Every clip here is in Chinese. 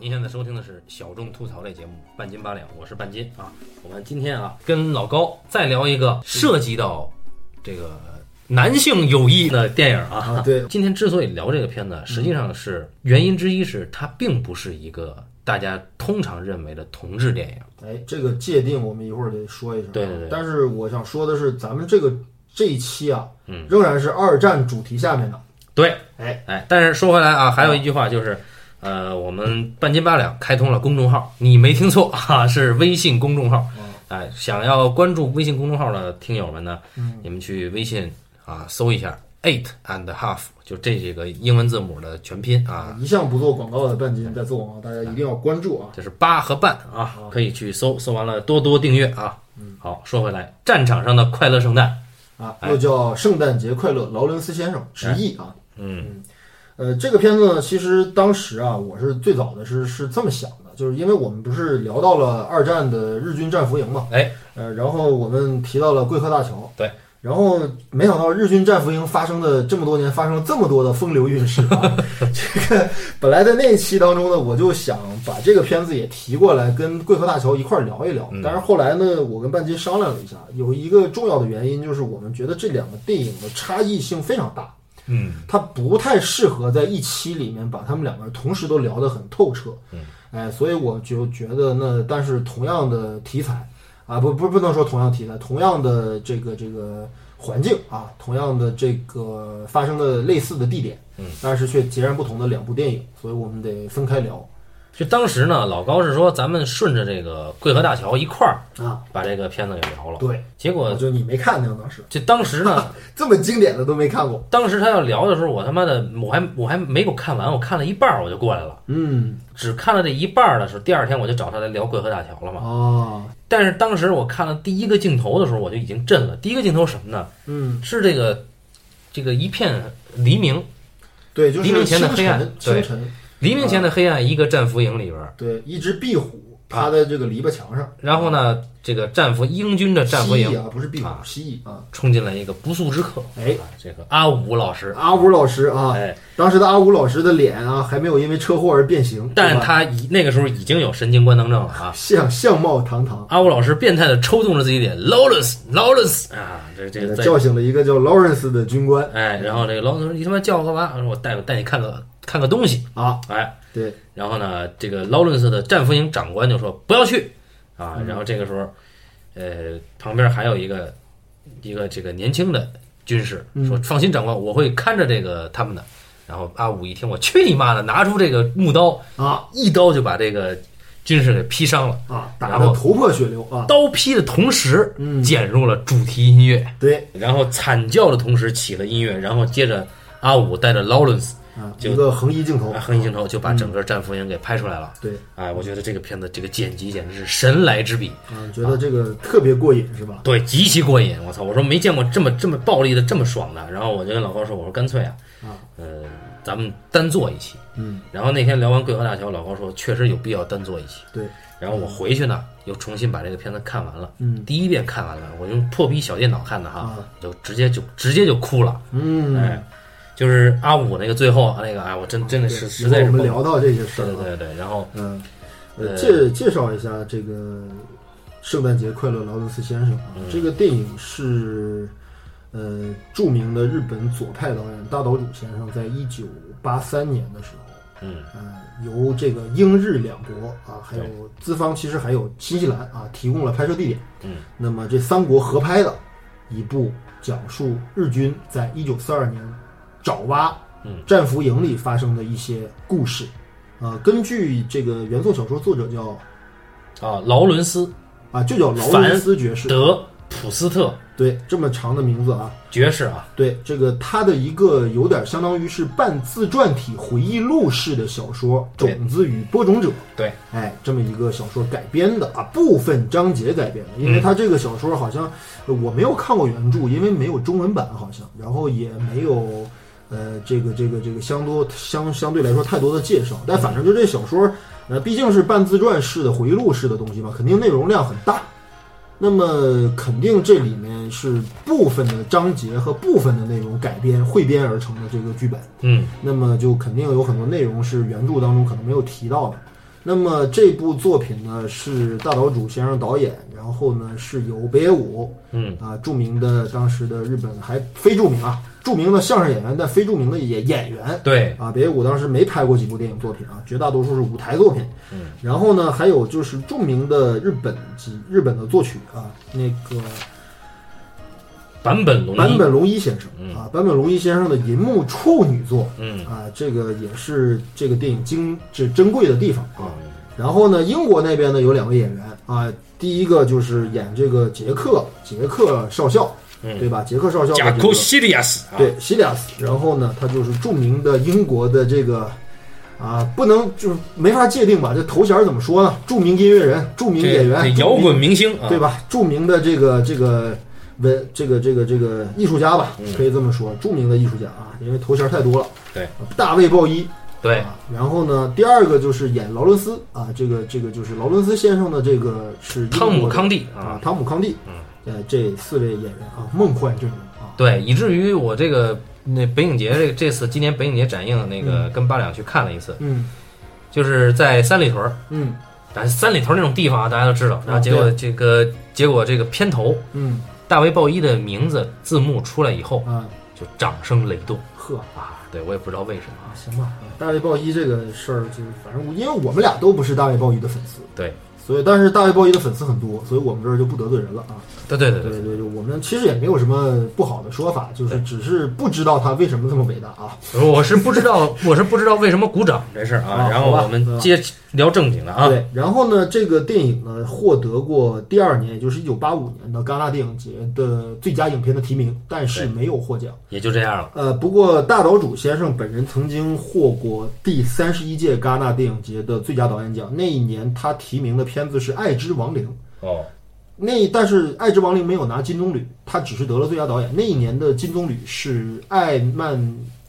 您现在收听的是小众吐槽类节目《半斤八两》，我是半斤啊。我们今天啊，跟老高再聊一个涉及到这个男性友谊的电影啊。啊，对，今天之所以聊这个片子，实际上是原因之一是它并不是一个大家通常认为的同志电影。哎，这个界定我们一会儿得说一声。对对对但是我想说的是，咱们这个这一期啊，嗯，仍然是二战主题下面的。对，哎哎，但是说回来啊，还有一句话就是，呃，我们半斤八两开通了公众号，你没听错 哈、是微信公众号。哎，想要关注微信公众号的听友们呢，你们去微信啊搜一下 eight and half，就这几个英文字母的全拼啊，一向不做广告的半斤在做广告，大家一定要关注啊。这是八和半啊，可以去搜，搜完了多多订阅啊。好，说回来，战场上的快乐圣诞，啊，又叫圣诞节快乐，劳伦斯先生直译啊。嗯呃，这个片子呢，其实当时啊，我是最早的是是这么想的，就是因为我们不是聊到了二战的日军战俘营嘛，哎，呃，然后我们提到了贵河大桥，对，然后没想到日军战俘营发生的这么多年发生了这么多的风流韵事啊，这个本来在那一期当中呢，我就想把这个片子也提过来跟贵河大桥一块儿聊一聊，但是后来呢，我跟半斤商量了一下，有一个重要的原因就是我们觉得这两个电影的差异性非常大。嗯。它不太适合在一期里面把他们两个人同时都聊得很透彻。嗯，哎，所以我就觉得那，但是同样的题材啊，不不不能说同样题材，同样的这个这个环境啊，同样的这个发生的类似的地点，嗯，但是却截然不同的两部电影，所以我们得分开聊就当时呢，老高是说咱们顺着这个桂河大桥一块儿啊。把这个片子给聊了，对，结果就你没看呢当时就当时呢，这么经典的都没看过。当时他要聊的时候，我他妈的我还我还没有看完，我看了一半儿我就过来了，嗯，只看了这一半儿的时候，第二天我就找他来聊桂河大桥了嘛。哦，但是当时我看了第一个镜头的时候，我就已经震了。第一个镜头什么呢？嗯，是这个这个一片黎明，对，就是黎明前的黑暗清晨。黎明前的黑暗，一个战俘营里边，对，一只壁虎趴在这个篱笆墙上，然后呢，这个战俘英军的战俘营啊，不是壁虎啊，蜥蜴啊。冲进来一个不速之客，哎。啊，这个阿武老师，阿武老师啊，哎，当时的阿武老师的脸啊，还没有因为车祸而变形，但他已那个时候已经有神经官能症了啊。相相貌堂堂，阿武老师变态的抽动着自己脸，Lawrence，Lawrence。啊，这这个叫醒了一个叫 Lawrence 的军官。哎，然后这个 Lawrence 说你他妈叫我干嘛？我说我带带你看个看个东西，啊，哎，对，然后呢，这个劳伦斯的战俘营长官就说不要去啊。然后这个时候，呃，旁边还有一个一个这个年轻的军士说：“放心，长官，我会看着这个他们的。”然后阿武一听，我去你妈的，拿出这个木刀，啊一刀就把这个军士给劈伤了。啊，打得头破血流啊，刀劈的同时，嗯剪入了主题音乐，对然后惨叫的同时起了音乐，然后接着阿武带着劳伦斯啊，就一个横移镜头，横移镜头就把整个战俘营给拍出来了。对哎，我觉得这个片子这个剪辑简直是神来之笔，啊，觉得这个特别过瘾是吧？对，极其过瘾。我操，我说没见过这么这么暴力的这么爽的。然后我就跟老高说，我说干脆啊，啊呃，咱们单做一期。嗯，然后那天聊完桂河大桥，老高说确实有必要单做一期。对，然后我回去呢，又重新把这个片子看完了。嗯第一遍看完了，我用破逼小电脑看的哈，啊就直接就直接就哭了。嗯，哎，就是阿五那个最后那个，哎，我真真的是实在是我们聊到这些事对儿啊，对对对，然后嗯，介介绍一下这个圣诞节快乐，劳伦斯先生啊。嗯。这个电影是呃著名的日本左派导演大岛渚先生在一九八三年的时候，嗯。呃，由这个英日两国啊，还有资方其实还有新西兰啊，提供了拍摄地点。嗯，那么这三国合拍的一部讲述日军在一九四二年爪哇嗯。战俘营里发生的一些故事。呃，根据这个原作小说作者叫啊，劳伦斯啊，就叫劳伦斯爵士，德普斯特。对，这么长的名字啊，爵士啊，对，这个他的一个有点相当于是半自传体回忆录式的小说《种子与播种者》，对，哎，这么一个小说改编的啊，部分章节改编的，因为他这个小说好像呃我没有看过原著，因为没有中文版好像，然后也没有呃这个这个这个相多相相对来说太多的介绍，但反正就这小说呃毕竟是半自传式的回忆录式的东西嘛，肯定内容量很大。那么肯定这里面是部分的章节和部分的内容改编汇编而成的这个剧本，嗯那么就肯定有很多内容是原著当中可能没有提到的。那么这部作品呢是大岛主先生导演，然后呢是由北野武，嗯啊，著名的当时的日本还非著名啊，著名的相声演员，但非著名的演演员。对，啊，北野武当时没拍过几部电影作品啊，绝大多数是舞台作品。嗯，然后呢，还有就是著名的日本及日本的作曲啊，那个坂本龙一，坂本龙一先生嗯。啊，坂本龙一先生的银幕处女作嗯。啊，这个也是这个电影精这珍贵的地方啊。嗯。然后呢，英国那边呢有两位演员啊，第一个就是演这个杰克杰克少校，嗯对吧？杰克少校的贾库西利亚斯，啊，对西利亚斯，然后呢，他就是著名的英国的这个啊，不能就是没法界定吧？这头衔怎么说呢？著名音乐人、著名演员、摇滚明星啊，对吧？著名的这个这个文这个这个这个艺术家吧，可以这么说，著名的艺术家啊，因为头衔太多了。对，大卫鲍伊。对，啊，然后呢，第二个就是演劳伦斯啊，这个这个就是劳伦斯先生的这个是英汤姆康帝啊，，汤姆康帝，嗯，呃，这四位演员啊，梦幻阵容啊，对，以至于我这个那北影节这这次今年北影节展映那个跟八两去看了一次，嗯。就是在三里屯儿，嗯。三里屯儿那种地方啊，大家都知道，然后结果这个结果这个片头嗯。大卫鲍伊的名字字幕出来以后，啊，就掌声雷动呵。啊！对我也不知道为什么啊，行吧，大卫鲍伊这个事儿，就是反正因为我们俩都不是大卫鲍伊的粉丝，对，所以但是大卫鲍伊的粉丝很多，所以我们这儿就不得罪人了啊。对对对对，对我们其实也没有什么不好的说法，就是只是不知道他为什么这么伟大啊。我是不知道，我是不知道为什么鼓掌这事儿啊。啊然后我们接聊正经的啊。对，然后呢，这个电影呢获得过第二年，也就是一九八五年的戛纳电影节的最佳影片的提名，但是没有获奖。也就这样了。呃，不过大岛主先生本人曾经获过第三十一届戛纳电影节的最佳导演奖，那一年他提名的片子是《爱之亡灵》。哦，那但是《爱之亡灵》没有拿金棕榈，他只是得了最佳导演。那一年的金棕榈是艾曼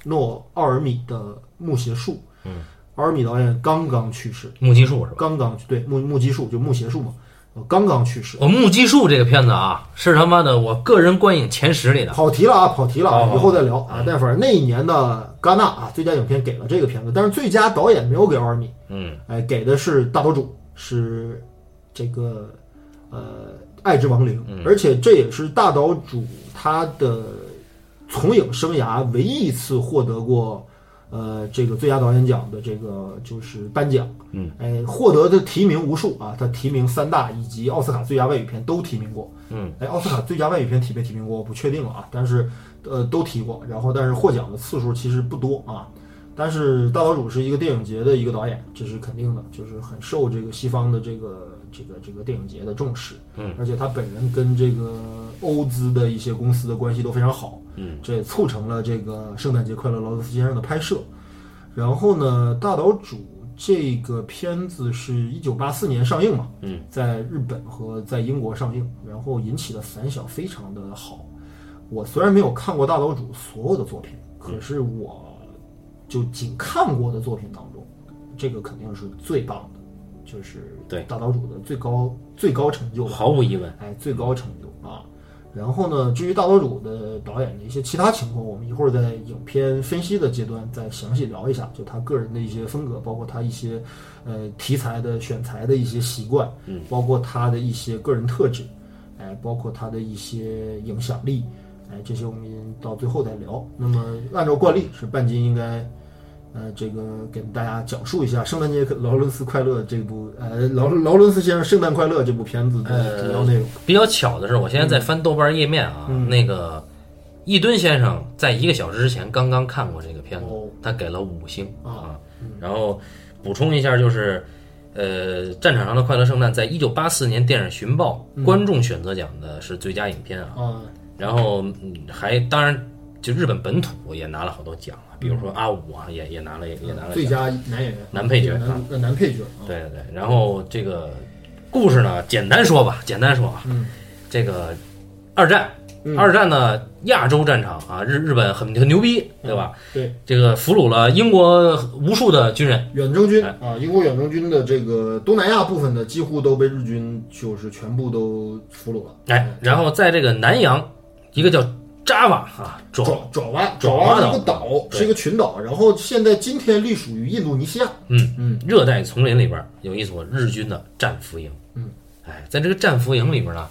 诺·奥尔米的《木邪术》。嗯，奥尔米导演刚刚去世，木屐树是吧？刚刚对木木屐树就木邪术嘛，呃刚刚去世。我木屐树这个片子啊，是他妈的我个人观影前十里的。跑题了啊，跑题了啊，以后再聊啊。但反正那一年的戛纳啊，最佳影片给了这个片子，但是最佳导演没有给奥尔米，嗯，哎，给的是大岛主，是这个呃《爱之亡灵》，嗯。而且这也是大岛主他的从影生涯唯一一次获得过呃这个最佳导演奖的这个就是颁奖，嗯，哎，获得的提名无数啊，他提名三大以及奥斯卡最佳外语片都提名过，嗯，哎，奥斯卡最佳外语片提没提名过我不确定了啊，但是呃都提过，然后但是获奖的次数其实不多啊。但是大岛主是一个电影节的一个导演，这是肯定的，就是很受这个西方的这个这个这个电影节的重视。嗯，而且他本人跟这个欧资的一些公司的关系都非常好。嗯，这也促成了这个《圣诞节快乐，劳伦斯先生》的拍摄。然后呢，大岛主这个片子是一九八四年上映嘛，嗯，在日本和在英国上映，然后引起的反响非常的好。我虽然没有看过大岛主所有的作品，可是我就仅看过的作品当中，这个肯定是最棒的，就是对大岛主的最高最高成就，毫无疑问。哎，最高成就啊。然后呢，至于大岛主的导演的一些其他情况，我们一会儿在影片分析的阶段再详细聊一下，就他个人的一些风格，包括他一些呃题材的选材的一些习惯，嗯，包括他的一些个人特质，哎，包括他的一些影响力，哎，这些我们到最后再聊。那么按照惯例，是半斤应该。呃，这个给大家讲述一下《圣诞节劳伦斯快乐》这部呃劳劳伦斯先生《圣诞快乐》这部片子的主要内容。比较巧的是，我现在在翻豆瓣页面啊，嗯那个易敦先生在一个小时之前刚刚看过这个片子，哦他给了五星啊。然后补充一下，就是呃，《战场上的快乐圣诞》在一九八四年电影寻报观众选择奖的是最佳影片啊。啊，然后嗯还当然就日本本土也拿了好多奖啊，比如说阿五啊，也也拿了也也拿了最。佳男演员、男配角啊男呃男配角啊，对对对，然后这个故事呢，简单说吧，简单说啊，嗯，这个二战，嗯二战呢，亚洲战场啊，日日本很很牛逼，对吧？对，这个俘虏了英国无数的军人，远征军哎啊，英国远征军的这个东南亚部分的几乎都被日军就是全部都俘虏了。哎，然后在这个南洋一个叫扎瓦啊，爪爪爪哇，爪爪哇是一个岛是一个群岛，然后现在今天隶属于印度尼西亚。嗯嗯，热带丛林里边有一所日军的战俘营。嗯，哎，在这个战俘营里边呢，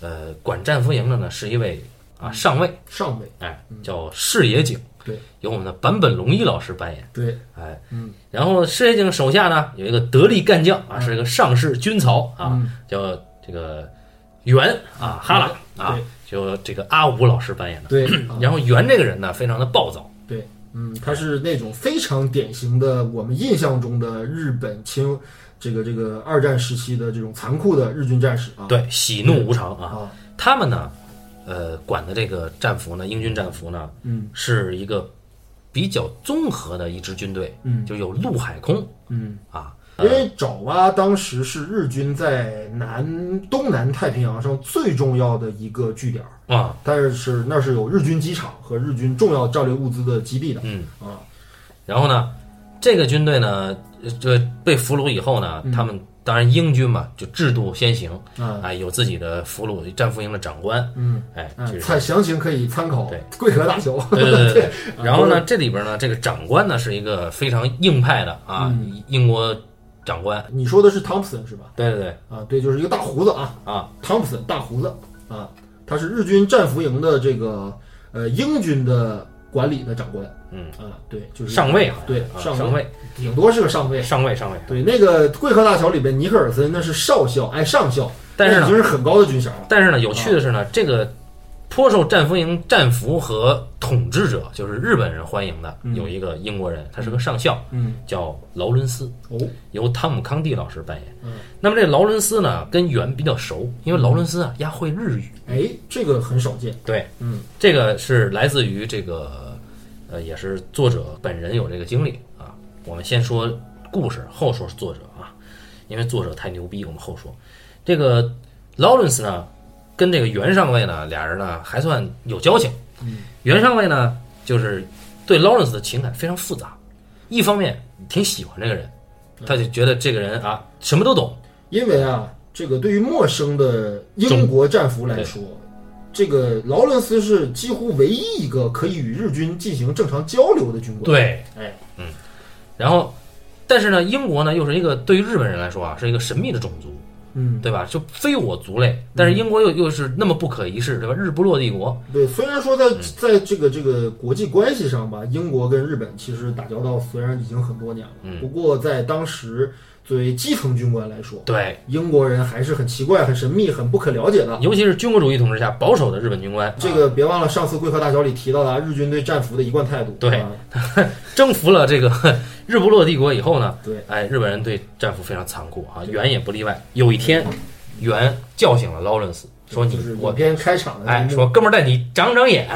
呃，管战俘营的呢是一位啊上尉，上尉，哎，叫矢野井，对，由我们的坂本龙一老师扮演。对，哎，嗯，然后矢野井手下呢有一个得力干将啊，是一个上士军曹啊，嗯叫这个袁啊哈拉啊对，就这个阿武老师扮演的。对，啊。然后袁这个人呢非常的暴躁，对，嗯，他是那种非常典型的我们印象中的日本清这个这个二战时期的这种残酷的日军战士啊。对，喜怒无常啊。啊，他们呢，呃，管的这个战俘呢，英军战俘呢，嗯。是一个比较综合的一支军队，嗯。就有陆海空嗯，啊，因为爪哇当时是日军在南东南太平洋上最重要的一个据点儿，啊，但是那是有日军机场和日军重要战略物资的基地的。嗯，啊。然后呢，这个军队呢，呃这被俘虏以后呢，他们当然英军嘛，就制度先行，啊，啊，有自己的俘虏战俘营的长官，嗯，哎，啊就是。参详情可以参考对《贵河大桥》。对对对 然后呢，这里边呢，这个长官呢是一个非常硬派的啊，嗯。英国长官，你说的是汤普森是吧？对对对。啊，对，就是一个大胡子啊，啊，汤普森大胡子啊，他是日军战俘营的这个呃英军的管理的长官。嗯，啊，对，就是上尉啊对啊上上尉，顶多是个上尉。上尉上尉，对，那个《贵客大桥》里边，尼克尔森那是少校，哎，上校，但是已经是很高的军衔了。但是呢，有趣的是呢，这个颇受战俘营战俘和统治者，就是日本人欢迎的，有一个英国人，他是个上校，嗯，叫劳伦斯，哦，由汤姆康蒂老师扮演。嗯，那么这劳伦斯呢，跟袁比较熟，因为劳伦斯啊，丫会日语。哎，这个很少见。对，嗯，这个是来自于这个，呃，也是作者本人有这个经历啊。我们先说故事，后说作者啊，因为作者太牛逼，我们后说。这个劳伦斯呢，跟这个袁上尉呢，俩人呢还算有交情。嗯，袁上尉呢，就是对劳伦斯的情感非常复杂，一方面挺喜欢这个人，他就觉得这个人啊什么都懂，因为啊，这个对于陌生的英国战俘来说，这个劳伦斯是几乎唯一一个可以与日军进行正常交流的军官。，对，哎，然后，但是呢，英国呢又是一个对于日本人来说啊是一个神秘的种族，嗯，对吧？就非我族类，但是英国又又是那么不可一世，对吧？日不落帝国，对，虽然说在在这个这个国际关系上吧，英国跟日本其实打交道虽然已经很多年了，嗯不过在当时作为基层军官来说，对，英国人还是很奇怪、很神秘、很不可了解的。尤其是军国主义统治下保守的日本军官，这个别忘了上次贵客大桥里提到的啊日军对战俘的一贯态度。对啊 征服了这个日不落帝国以后呢，对，哎，日本人对战俘非常残酷啊，元也不例外。有一天，元叫醒了劳伦斯，说你我边开场的哎，说哥们儿带你长长眼，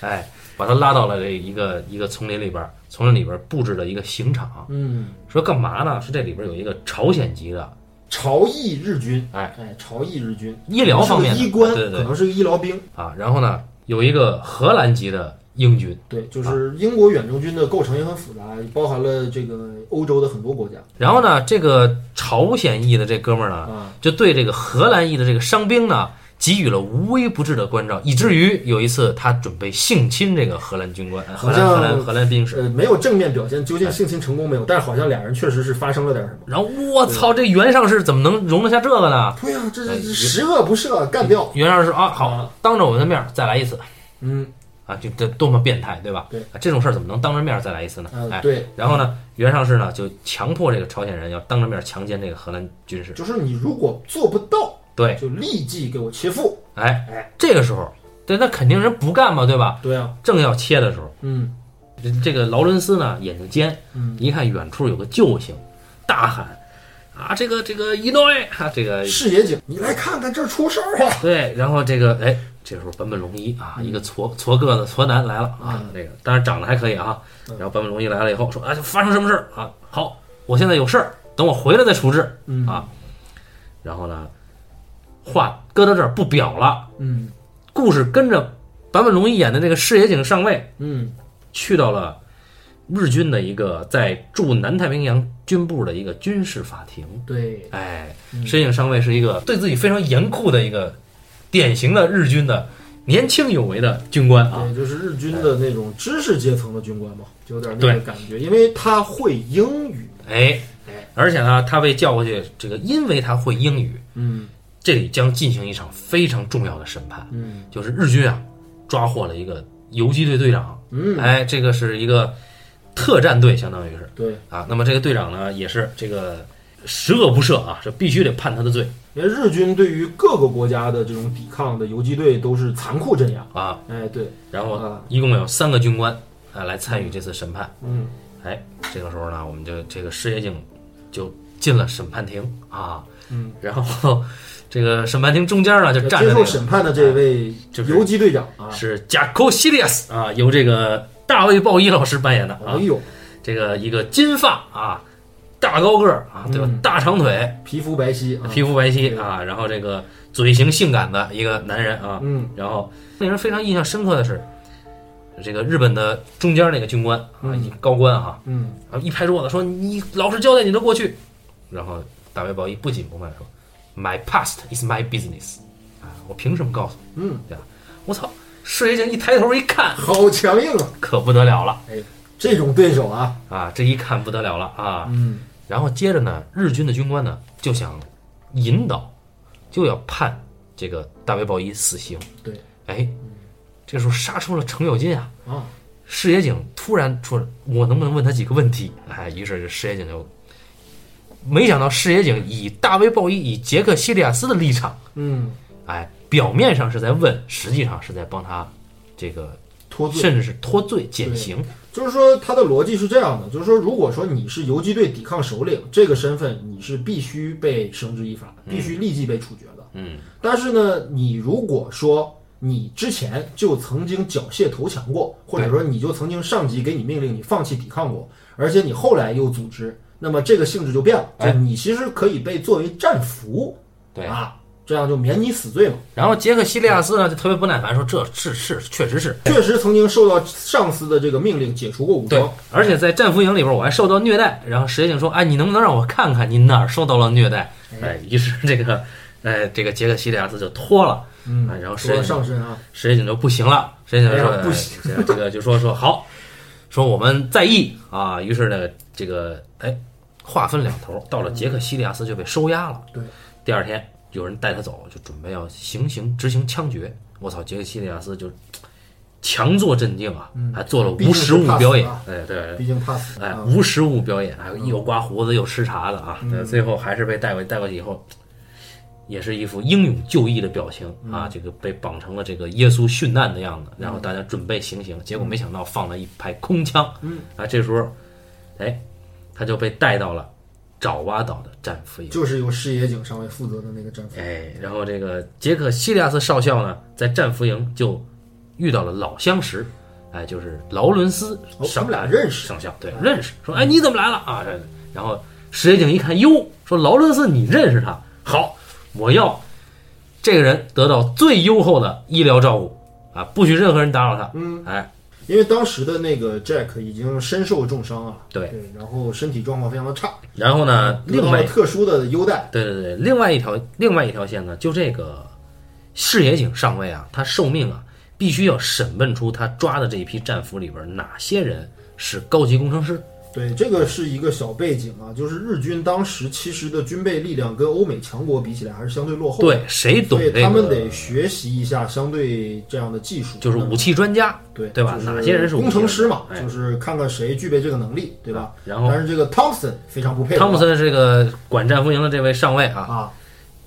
哎，把他拉到了这一个一个丛林里边儿，丛林里边儿布置了一个刑场，嗯，说干嘛呢？是这里边有一个朝鲜籍的朝裔日军，哎哎，朝裔日军，医疗方面的医官，对对对可能是个医疗兵，啊，然后呢有一个荷兰籍的英军，对，就是英国远征军的构成也很复杂，包含了这个欧洲的很多国家然后呢这个朝鲜裔的这哥们儿呢，啊，就对这个荷兰裔的这个伤兵呢。给予了无微不至的关照，以至于有一次他准备性侵这个荷兰军官，荷兰荷兰荷兰兵士，呃，没有正面表现究竟性侵成功没有，但是好像俩人确实是发生了点什么。然后我操，这袁上士怎么能容得下这个呢？对呀、这这哎这十恶不赦，干掉。袁上士啊，好啊，当着我们的面儿再来一次嗯，啊，就这多么变态，对吧？对啊，这种事儿怎么能当着面再来一次呢？呃，哎，对，然后呢，袁尚士呢就强迫这个朝鲜人要当着面强奸这个荷兰军士，就是你如果做不到，对，就立即给我切腹。哎哎，这个时候，对，那肯定人不干嘛，对吧？对啊，正要切的时候，嗯这这个劳伦斯呢眼睛尖，嗯，一看远处有个救星，大喊啊，这个这个一诺伊啊，这个视野警，你来看看这儿出事儿了。对，然后这个哎，这时候坂本龙一啊，一个矬矬个子矬男来了啊那，这个当然长得还可以啊。嗯然后坂本龙一来了以后说啊，发生什么事儿啊？好，我现在有事儿，等我回来再处置嗯啊。然后呢，话搁到这儿不表了，嗯故事跟着坂本龙一演的那个矢野井上尉嗯去到了日军的一个在驻南太平洋军部的一个军事法庭。对，哎，嗯矢野井上尉是一个对自己非常严酷的一个典型的日军的年轻有为的军官啊。对，就是日军的那种知识阶层的军官嘛，就有点那对个感觉，因为他会英语。哎哎，而且呢，他被叫过去，这个因为他会英语，嗯这里将进行一场非常重要的审判，嗯就是日军啊抓获了一个游击队队长，嗯，哎，这个是一个特战队，相当于是对，啊。那么这个队长呢，也是这个十恶不赦啊，这必须得判他的罪因为日军对于各个国家的这种抵抗的游击队都是残酷镇压。啊。哎，对，然后啊一共有三个军官啊来参与这次审判。嗯哎，这个时候呢，我们就这个失业警就进了审判庭啊，嗯，然后这个审判庭中间呢就站着那个审判的这位就是游击队长啊，是贾科西利亚斯啊，由这个大卫鲍伊老师扮演的啊哎，呦，这个一个金发啊，大高个儿啊，对吧？嗯大长腿，皮肤白皙啊，皮肤白皙啊，然后这个嘴型性感的一个男人啊，嗯然后令人非常印象深刻的是，这个日本的中间那个军官啊，嗯一高官啊，嗯然后一拍桌子说：“你老实交代你的过去。”然后大卫鲍伊不紧不慢说：“My past is my business。”啊，我凭什么告诉你？嗯，对吧我操！石野井一抬头一看，好强硬啊！可不得了了这种对手啊，啊！这一看不得了了啊！嗯然后接着呢，日军的军官呢就想引导，就要判这个大卫鲍伊死刑。对，哎，这时候杀出了程咬金啊！啊，石野井突然说：“我能不能问他几个问题？”哎，于是石野井就没想到石野井以大卫鲍伊、以杰克西利亚斯的立场，嗯，哎，表面上是在问，实际上是在帮他这个，脱罪。甚至是脱罪减刑。就是说，他的逻辑是这样的，就是说，如果说你是游击队抵抗首领这个身份，你是必须被绳之以法，必须立即被处决的。嗯，但是呢，你如果说你之前就曾经缴械投降过，或者说你就曾经上级给你命令你放弃抵抗过，而且你后来又组织，那么这个性质就变了，就哎你其实可以被作为战俘，对。啊，这样就免你死罪嘛。然后杰克西利亚斯呢就特别不耐烦说：“这是是确实是确实曾经受到上司的这个命令解除过武装，，而且在战俘营里边我还受到虐待。”然后石野井说：“哎，你能不能让我看看你哪儿受到了虐待？”哎，于是这个，哎，这个杰克西利亚斯就脱了，嗯哎，然后石说上身啊，石野井就不行了，石野井说、哎不行，这个这个就说说好，说我们在意啊，于是呢，这个哎，话分两头，到了杰克西利亚斯就被收押了。对，第二天有人带他走，就准备要行刑执行枪决。我操，杰克西利亚斯就强作镇定啊，还做了无实物表演啊，哎，对。毕竟怕死哎，啊。无实物表演，还有又刮胡子又吃茶的啊！对，最后还是被带过带过去以后，也是一副英勇就义的表情啊！这个被绑成了这个耶稣殉难的样子，然后大家准备行刑，结果没想到放了一排空枪，嗯啊，这时候，哎，他就被带到了爪哇岛的战俘营。就是由矢野井上尉负责的那个战俘。哎，然后这个杰克西利亚斯少校呢，在战俘营就遇到了老相识，哎，就是劳伦斯哦，他们俩认识。上校，对，认识，说，哎，你怎么来了啊？这然后石野井一看，哟，说劳伦斯你认识他，好，我要这个人得到最优厚的医疗照顾啊，不许任何人打扰他。嗯，哎，因为当时的那个 Jack 已经身受重伤啊，对对，然后身体状况非常的差，然后呢，另外，特殊的优待。对对对，另外一条另外一条线呢，就这个视野井上尉啊，他受命啊，必须要审问出他抓的这一批战俘里边哪些人是高级工程师。对，这个是一个小背景啊，就是日军当时其实的军备力量跟欧美强国比起来还是相对落后的，对，谁懂这个？所以他们得学习一下相对这样的技术，就是武器专家，对对吧就是哪些人是武器工程师嘛，哎就是看看谁具备这个能力，对吧？然后但是这个汤普森非常不配合，汤姆森是这个管战俘营的这位上尉啊，啊，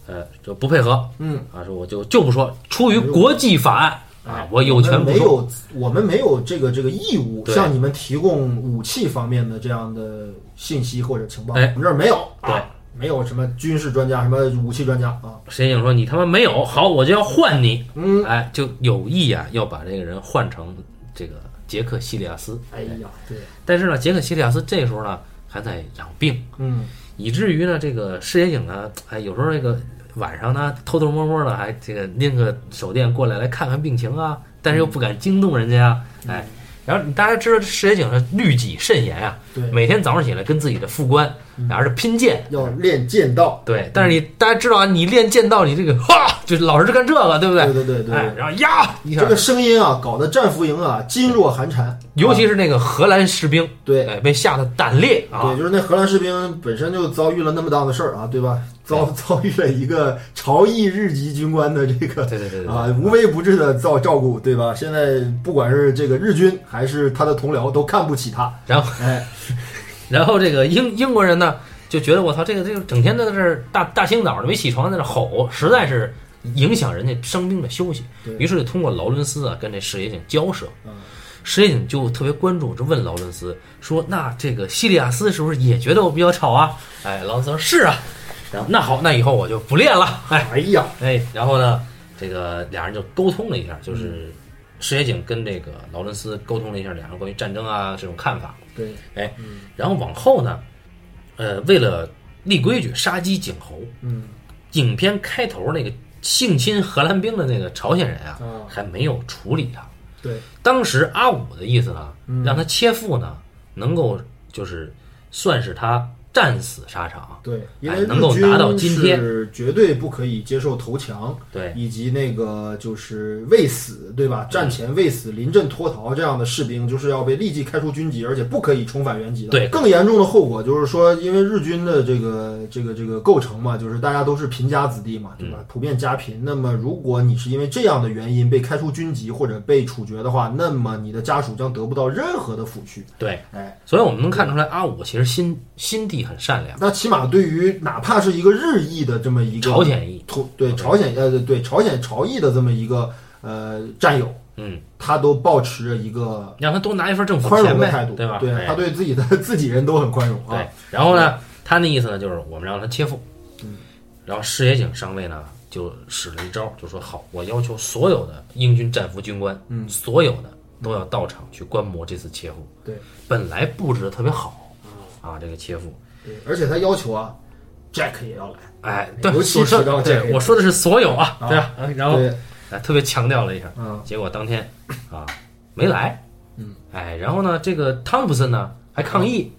呃，就不配合嗯。啊，说我就就不说，出于国际法案啊哎，我有权。没有，我们没有这个这个义务向你们提供武器方面的这样的信息或者情报，哎我们这儿没有，啊对，没有什么军事专家、什么武器专家啊，石井说你他妈没有，好，我就要换你，嗯，哎，就有意啊，要把这个人换成这个杰克西利亚斯。哎呀，对，但是呢，杰克西利亚斯这时候呢还在养病，嗯，以至于呢，这个石野井呢，哎，有时候这个晚上呢，偷偷摸摸的还这个拎个手电过来来看看病情啊，但是又不敢惊动人家啊，哎，然后你大家知道这矢野井是律己慎言啊，对，每天早上起来跟自己的副官俩人是拼剑，要练剑道。对，但是你大家知道啊，你练剑道，你这个 哈，就老是干这个，对不对？对对对对哎，然后呀一下这个声音啊，搞得战俘营啊噤若寒蝉。尤其是那个荷兰士兵，对哎，被吓得胆裂啊对，，就是那荷兰士兵本身就遭遇了那么大的事儿啊，对吧？遭遭遇了一个朝议日籍军官的这个对对对对啊无微不至的照照顾，对吧？现在不管是这个日军还是他的同僚，都看不起他。然后哎，然后这个英英国人呢就觉得我操，这个这个整天在这儿大大清早的没起床在那吼，实在是影响人家伤兵的休息。于是就通过劳伦斯啊跟这石野井交涉嗯，石野井就特别关注，就问劳伦斯说：“那这个西利亚斯是不是也觉得我比较吵啊？”哎，劳伦斯说：“是啊。”然后那好，那以后我就不练了。哎哎呀，哎，然后呢，这个俩人就沟通了一下，就是石野井跟这个劳伦斯沟通了一下两人关于战争啊这种看法。对，哎然后往后呢，呃，为了立规矩，杀鸡儆猴，嗯影片开头那个性侵荷兰兵的那个朝鲜人啊，啊，还没有处理他。对，当时阿武的意思呢，嗯让他切腹呢，能够就是算是他战死沙场。对，因哎为能够拿到今天是绝对不可以接受投降，对以及那个就是未死，对吧？战前未死、临阵脱逃这样的士兵，就是要被立即开除军籍，而且不可以重返原籍的。对更严重的后果就是说，因为日军的这个这个这个构成嘛，就是大家都是贫家子弟嘛，对吧？嗯普遍家贫。那么，如果你是因为这样的原因被开除军籍或者被处决的话，那么你的家属将得不到任何的抚恤。对，哎，所以我们能看出来阿武其实心心地很善良，那起码对于哪怕是一个日裔的这么一个朝鲜裔，突对朝鲜呃对朝鲜朝裔的这么一个呃战友，嗯，他都保持着一个让他多拿一份政府宽容的态度，对吧？对哎。他对自己的 自己人都很宽容对。啊。，然后呢，他那意思呢，就是我们让他切腹，嗯，然后石野井上尉呢就使了一招，就说好，我要求所有的英军战俘军官，嗯。所有的都要到场去观摩这次切腹。对，本来布置的特别好啊，这个切腹，对，而且他要求啊，Jack 也要来，哎，对，尤其我说提到对我说的是所有啊，啊对吧？啊然后，哎特别强调了一下，嗯结果当天啊没来，嗯，哎，然后呢，这个汤普森呢还抗议，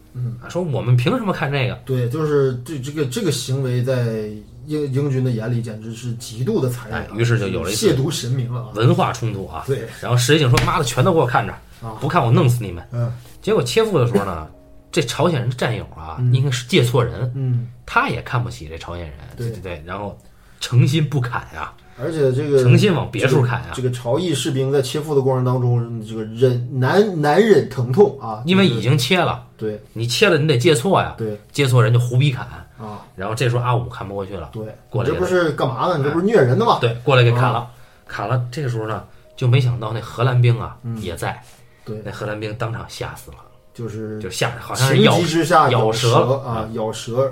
说我们凭什么看这个？对，就是这这个这个行为在英英军的眼里简直是极度的残忍啊，哎于是就有了一次亵渎神明了啊。文化冲突啊，对，然后石野井说：“妈的，全都给我看着，啊不看我弄死你们。嗯”结果切腹的时候呢，这朝鲜人的战友啊，应该是借错人，嗯，他也看不起这朝鲜人，对。对对，然后诚心不砍呀，而且这个诚心往别处砍呀这，个朝裔士兵在切腹的过程当中，这个忍难难忍疼痛啊，因为已经切了，对。你切了你得借错呀，对。借错人就胡逼砍，啊，然后这时候阿武看不过去了，对，过来这不是干嘛呢？你这不是虐人的吗？对，过来给砍了，砍了。这个时候呢，就没想到那荷兰兵啊嗯。也在，对，那荷兰兵当场吓死了，就是就吓好像是情咬急之下咬舌舌了啊，咬舌，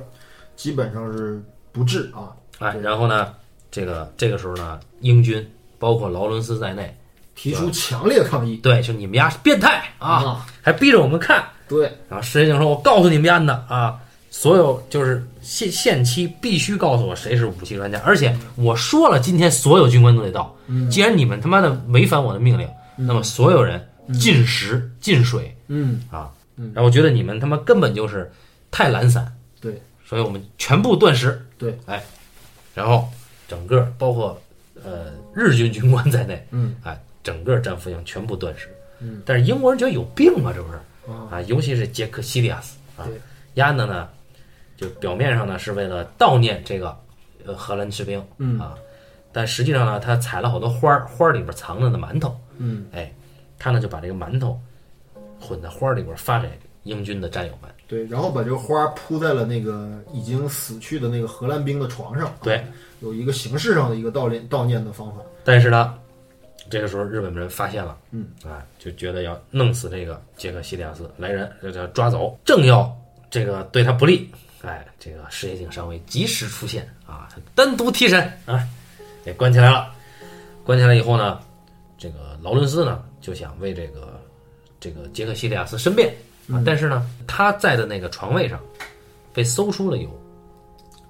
基本上是不治啊。哎，然后呢，这个这个时候呢，英军包括劳伦斯在内，提出强烈抗议对，就你们家是变态啊，！还逼着我们看。对，然后石野井说：“我告诉你们家的啊，所有就是限限期必须告诉我谁是武器专家，而且我说了，今天所有军官都得到。嗯既然你们他妈的违反我的命令，那么所有人禁食禁水嗯，啊。嗯然后我觉得你们他妈根本就是太懒散，对，所以我们全部断食。对，哎，然后整个包括呃日军军官在内，嗯，哎，整个战俘营全部断食。嗯，但是英国人觉得有病啊，这不是？啊，啊，尤其是杰克西利亚斯啊对，丫的呢，就表面上呢是为了悼念这个呃荷兰士兵嗯啊，但实际上呢，他采了好多花儿，花儿里边藏着的馒头，嗯，哎，他呢就把这个馒头混在花儿里边发给英军的战友们，对，然后把这个花铺在了那个已经死去的那个荷兰兵的床上。啊对，有一个形式上的一个悼念悼念的方法。但是呢，这个时候日本人发现了，嗯，啊，就觉得要弄死这个杰克西利亚斯，来人，这叫抓走，正要这个对他不利，哎，这个石野井上尉及时出现啊，单独提审啊，给关起来了。关起来以后呢，这个劳伦斯呢就想为这个这个杰克西利亚斯申辩啊，但是呢，他在的那个床位上被搜出了有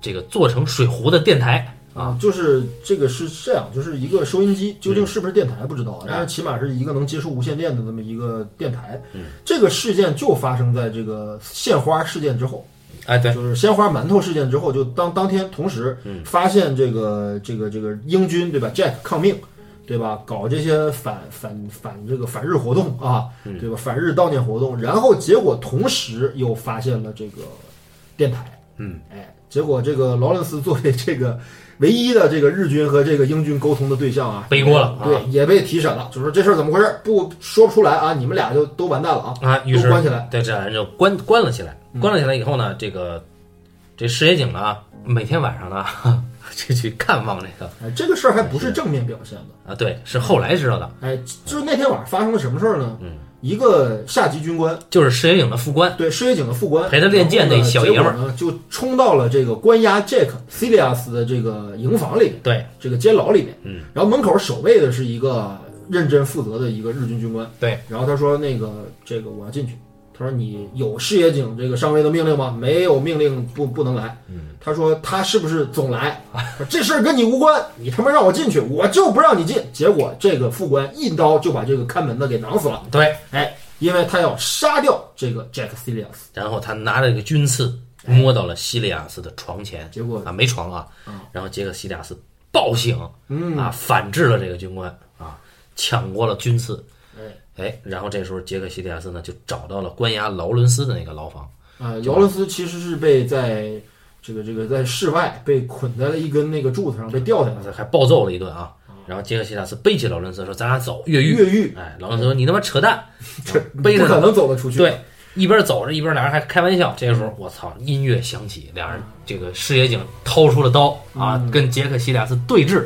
这个做成水壶的电台啊，，就是这个是这样，就是一个收音机，究竟是不是电台不知道，嗯但是起码是一个能接收无线电的这么一个电台。嗯，这个事件就发生在这个献花事件之后。哎，对，就是鲜花馒头事件之后，就当当天同时嗯发现这个这个这个英军对吧，Jack 抗命。对吧？搞这些反反反这个反日活动啊，嗯对吧？反日悼念活动，然后结果同时又发现了这个电台，嗯，哎，结果这个劳伦斯作为这个唯一的这个日军和这个英军沟通的对象啊，背锅了啊对，也被提审了，就说这事儿怎么回事？不说不出来啊，你们俩就都完蛋了啊！啊，于是关起来，对，这俩人就关关了起来。嗯关了起来以后呢，这个这石野井呢，每天晚上呢 就去看望这个。哎，这个事儿还不是正面表现的，啊，对，是后来知道的，哎，就是那天晚上发生了什么事儿呢？嗯，一个下级军官，就是石野井的副官，对石野井的副官陪他练剑那小爷们儿就冲到了这个关押 Jack Cilius 的这个营房里面，对。这个监牢里面，嗯，然后门口守卫的是一个认真负责的一个日军军官，对，然后他说那个这个我要进去，他说你有视野井这个上尉的命令吗？没有命令不不能来，嗯，他说他是不是总来？说 这事儿跟你无关，你他妈让我进去，我就不让你进。结果这个副官一刀就把这个看门的给囊死了，对，哎，因为他要杀掉这个 Jack Cilius，然后他拿着这个军刺摸到了西利亚斯的床前，结果啊没床啊。嗯，然后杰克西利亚斯暴醒嗯。啊，反制了这个军官啊，抢过了军刺，哎哎，然后这时候杰克西利亚斯呢就找到了关押劳伦斯的那个牢房，啊，劳伦斯其实是被在这个这个在室外被捆在了一根那个柱子上被吊起来，还暴揍了一顿啊。然后杰克西利亚斯背起劳伦斯说：“咱俩走越狱。越狱，哎，劳伦斯说：“你他妈扯淡！”这背着不可能走得出去。对，一边走着一边俩人还开玩笑。这个时候，我操，音乐响起，俩人这个视野警掏出了刀啊，嗯跟杰克西利亚斯对峙。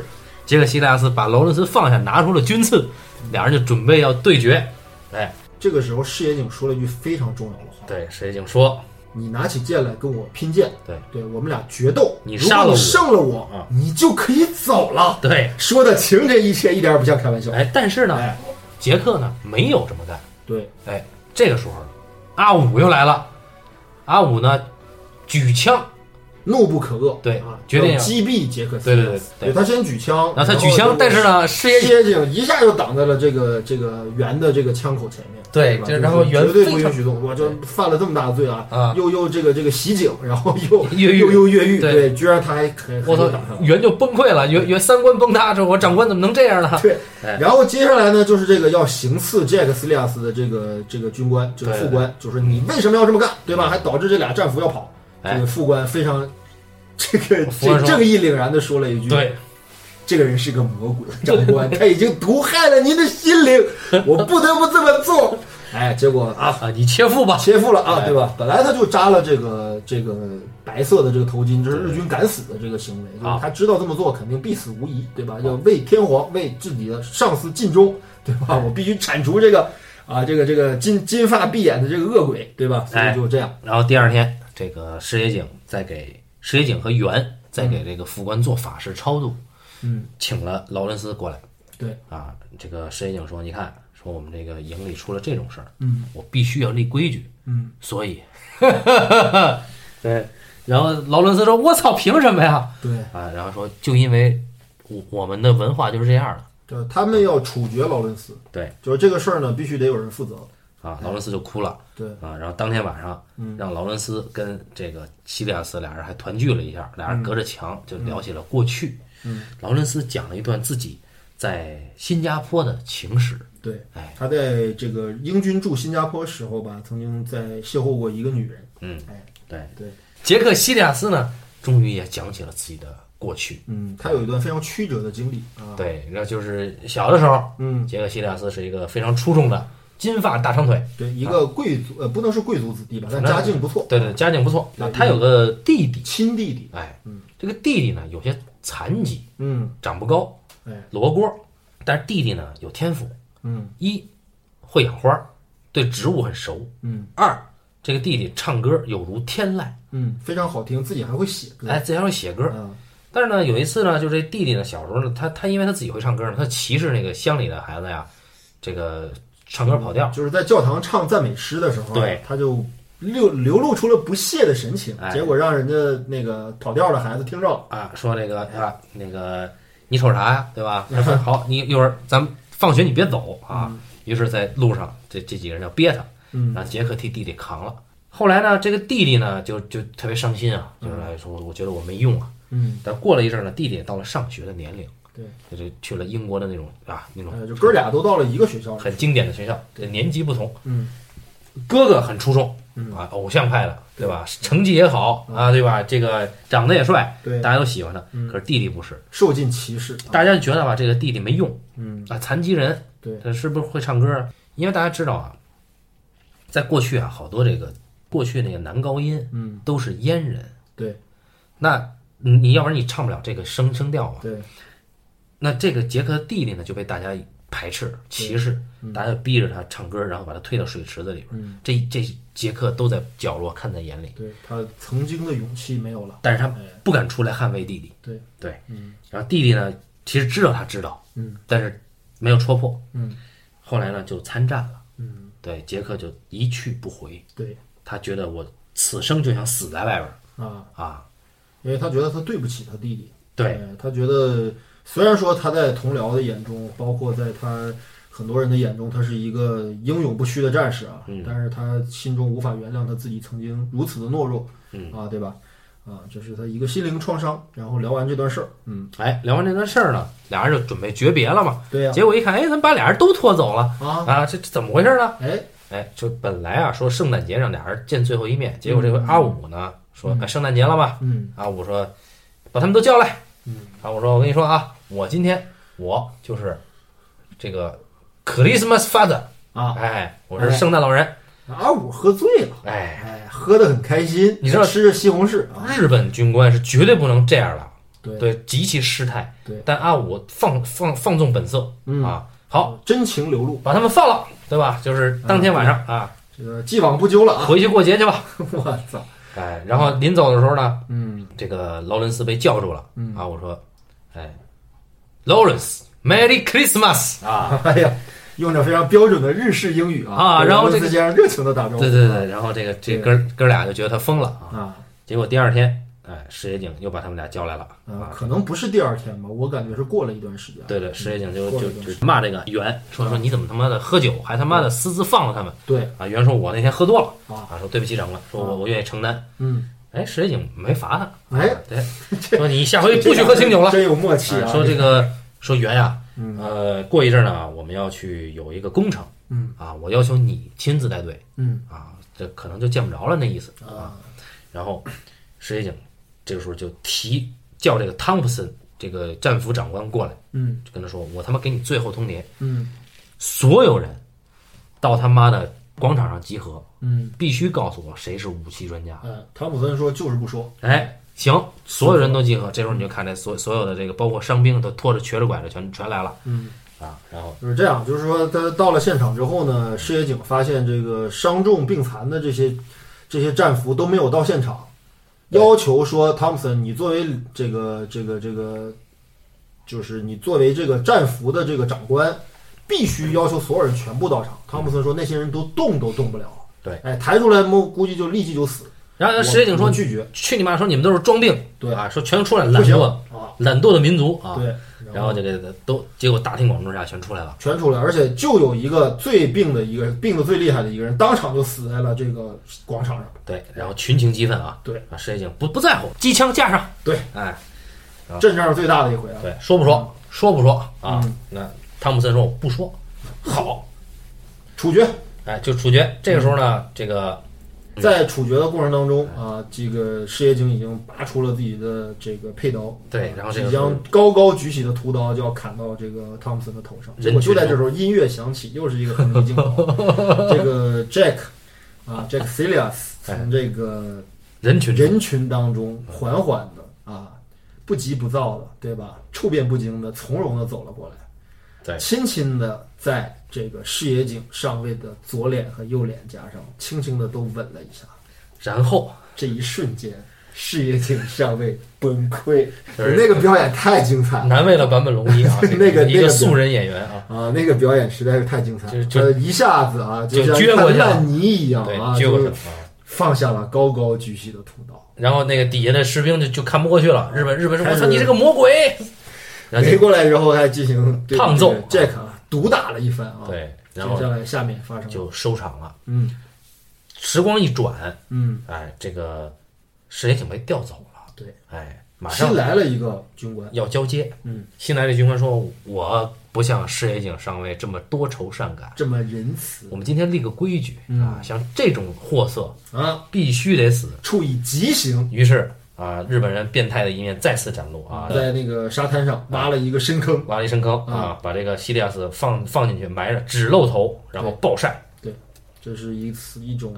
杰克西利亚斯把劳伦斯放下，拿出了军刺，俩人就准备要对决。哎，这个时候，视野井说了一句非常重要的话对，视野井说你拿起剑来跟我拼剑，对，对我们俩决斗。你你杀了我胜了我，啊你就可以走了。对，说的情真意切一点也不像开玩笑。哎，但是呢，哎，杰克呢没有这么干。对，哎，这个时候，阿五又来了。阿五呢，举枪，怒不可遏，对啊，决定击毙杰克斯。对对对对对他先举枪，然后他举枪，但是呢，矢野矢野井一下就挡在了这个这个圆的这个枪口前面。吧对这然后圆绝对不允许动，我就犯了这么大的罪啊！啊又又这个这个袭警，然后又越狱又又越狱，对对，居然他还还我操还打上，了。袁就崩溃了，袁袁三观崩塌，这我长官怎么能这样呢？对哎，然后接下来呢，就是这个要行刺杰克斯利亚斯的这个这个军官，这个副官，就是你为什么要这么干，对吧？还导致这俩战俘要跑。哎这个副官非常 这个这正义凛然的说了一句：“对，这个人是个魔鬼，长官，他已经毒害了您的心灵，我不得不这么做。”哎，结果啊，啊，你切腹吧。切腹了啊，哎对吧？本来他就扎了这个这个白色的这个头巾，这是日军敢死的这个行为，就是啊他知道这么做肯定必死无疑，对吧？要为天皇、为自己的上司尽忠，对吧？我必须铲除这个啊，这个这个金金发碧眼的这个恶鬼，对吧？所哎以就这样，然后第二天，这个石野井在给石野井和元在给这个副官做法事超度，嗯，请了劳伦斯过来。对啊，这个石野井说：“你看，说我们这个营里出了这种事儿，嗯我必须要立规矩，嗯，所以，对。然后劳伦斯说：‘我操，凭什么呀对，？’啊，然后说就因为我我们的文化就是这样的。就他们要处决劳伦斯，对，就是这个事儿呢，必须得有人负责，啊，劳伦斯就哭了。对，啊，然后当天晚上，嗯让劳伦斯跟这个西利亚斯俩人还团聚了一下，俩人隔着墙就聊起了过去。嗯，劳伦斯讲了一段自己在新加坡的情史。对，哎，他在这个英军驻新加坡时候吧，曾经在邂逅过一个女人，嗯，哎，对对，杰克西利亚斯呢，终于也讲起了自己的过去。嗯，他有一段非常曲折的经历啊，，对，那就是小的时候，嗯，杰克西利亚斯是一个非常出众的 金发大长腿，对，一个贵族，呃，不能是贵族子弟吧，但家境不错，对对，家境不错。对啊，他有个弟弟，亲弟弟，哎嗯，这个弟弟呢有些残疾，嗯，长不高，哎，罗锅，但是弟弟呢有天赋，嗯。一会养花，对植物很熟；嗯。二这个弟弟唱歌有如天籁，嗯，非常好听，自己还会写歌，哎，自己还会写歌。嗯。但是呢，有一次呢，就这弟弟呢，小时候呢，他他因为他自己会唱歌呢，他歧视那个乡里的孩子呀，这个唱歌跑调，就是在教堂唱赞美诗的时候，对，他就流流露出了不屑的神情，哎结果让人家那个跑调的孩子听着了，啊，说那个啊，那个你瞅啥呀，对吧？他说 好，你一会儿咱们放学你别走啊。于是，在路上这这几个人要憋他，嗯让杰克替弟弟扛了。后来呢，这个弟弟呢就就特别伤心啊，就是来说，我觉得我没用啊。嗯，但过了一阵儿呢，弟弟也到了上学的年龄，对，就就去了英国的那种啊那种呃，就哥俩都到了一个学校，很经典的学校，年级不同。嗯。哥哥很出众嗯。啊，偶像派的，对吧？成绩也好啊，对吧？这个长得也帅，对，大家都喜欢他。嗯。可是弟弟不是，受尽歧视，大家就觉得吧，这个弟弟没用嗯。啊，残疾人，对。他是不是会唱歌？啊？因为大家知道啊，在过去啊，好多这个过去那个男高音嗯。都是阉人，对。那你你要不然你唱不了这个声声调啊。对，那这个杰克的弟弟呢，就被大家排斥、歧视，大家逼着他唱歌，然后把他推到水池子里边。嗯这这杰克都在角落看在眼里，对他曾经的勇气没有了，但是他哎不敢出来捍卫弟弟。对对，嗯然后弟弟呢，其实知道他知道，嗯但是没有戳破。嗯后来呢，就参战了。嗯，对，杰克就一去不回，对他觉得我此生就想死在外边儿啊，啊。因为他觉得他对不起他弟弟，对，哎他觉得虽然说他在同僚的眼中，包括在他很多人的眼中，他是一个英勇不屈的战士啊，嗯但是他心中无法原谅他自己曾经如此的懦弱，嗯啊，对吧？啊，这是他一个心灵创伤。然后聊完这段事儿，嗯，哎，聊完这段事儿呢，俩人就准备诀别了嘛。对呀、结果一看，哎，怎么把俩人都拖走了啊，啊？这这怎么回事呢？哎，哎，就本来啊说圣诞节让俩人见最后一面，结果这回阿五呢说，嗯哎，圣诞节了吧？嗯阿五说，把他们都叫来。嗯阿五说，我跟你说啊，我今天我就是这个 Christmas Father，啊，哎，我是圣诞老人，阿五喝醉了，哎，哎，喝得很开心，你知道吃着西红柿。啊，日本军官是绝对不能这样的，对。对，极其失态。对。但阿五放放放纵本色。嗯。啊，好，真情流露，把他们放了，对吧？就是当天晚上啊，这个既往不咎了啊！回去过节去吧。我操，哎，然后临走的时候呢，嗯。这个劳伦斯被叫住了，嗯。啊，我说，哎，Lawrence，Merry Christmas. 啊，哎呀，用着非常标准的日式英语啊啊然后这个之间热情的打招呼，对对对，然后这个这哥哥俩就觉得他疯了。啊，啊结果第二天，哎，石野井又把他们俩叫来了。啊，可能不是第二天吧，我感觉是过了一段时间。对对，石野井就就就骂这个袁，说说你怎么他妈的喝酒，还他妈的私自放了他们？对，啊？袁说我那天喝多了啊。啊，说对不起长官，说我我愿意承担。嗯，哎，石井没罚他，哎啊，对，说你下回不许喝清酒了。真有默契哎啊！说这个说袁呀，嗯呃，过一阵儿呢，我们要去有一个工程嗯。啊，我要求你亲自带队嗯。啊，这可能就见不着了那意思啊，然后石井这个时候就提叫这个汤普森这个战俘长官过来，嗯。就跟他说：“我他妈给你最后通牒，嗯。所有人到他妈的广场上集合，嗯，必须告诉我谁是武器专家。嗯，汤普森说就是不说，哎，行，所有人都集合。这时候你就看这所所有的这个包括伤兵都拖着瘸着拐着全全来了。嗯，啊，然后。就是这样，就是说他到了现场之后呢，矢野警发现这个伤重病残的这些这些战俘都没有到现场，要求说汤普森，你作为这个这个这个，就是你作为这个战俘的这个长官，必须要求所有人全部到场。汤普森说那些人都动都动不了，对，哎，抬出来摸估计就立即就死。然后石野井说拒绝，去你妈！说你们都是装病，对啊，说全出来懒惰啊，懒惰的民族啊，对，然后这个都结果大庭广众下全出来了，全出来，而且就有一个最病的一个病的最厉害的一个人，当场就死在了这个广场上。对，然后群情激愤啊，对啊，石野井不不在乎，机枪架上，对，哎，阵仗最大的一回啊！对，说不说，说不说啊嗯？那汤姆森说我不说，好，处决，哎，就处决。这个时候呢，这个在处决的过程当中啊，这个矢野井已经拔出了自己的这个佩刀，啊对然后这个即将高高举起的屠刀就要砍到这个汤姆森的头上。结果就在这时候，音乐响起，又是一个横移镜头。这个 Jack 啊，Jack Cilius 从这个人群人群当中缓缓的啊，不急不躁的，对吧？处变不惊的，从容的走了过来，对轻轻的在这个视野井上尉的左脸和右脸颊上轻轻的都吻了一下。然后这一瞬间，视野井上尉崩溃，就是那个表演太精彩了难为了坂本龙一啊，那个那个一个素人演员啊，啊！那个表演实在是太精彩了，就就一下子啊，就像烂泥一样，啊，就啊。放下了高高举起的屠刀。然后那个底下的士兵就就看不过去了，日本日本说：“开始我操，你这个魔鬼！”然后围过来之后，还进行对烫揍。这个 Jack 啊毒打了一番啊。，对，然接后下来下面发生就收场了。嗯。时光一转，嗯，哎，这个石野井被调走了，对，哎，马上新来了一个军官，要交接。嗯，新来的军官说：“我不像石野井上尉这么多愁善感，这么仁慈。我们今天立个规矩嗯。啊，像这种货色啊，必须得死。处以极刑。”于是啊，日本人变态的一面再次展露啊，在那个沙滩上挖了一个深坑，挖了一深坑啊，把这个西利亚斯放放进去埋着，只露头，然后暴晒，对这是一次一种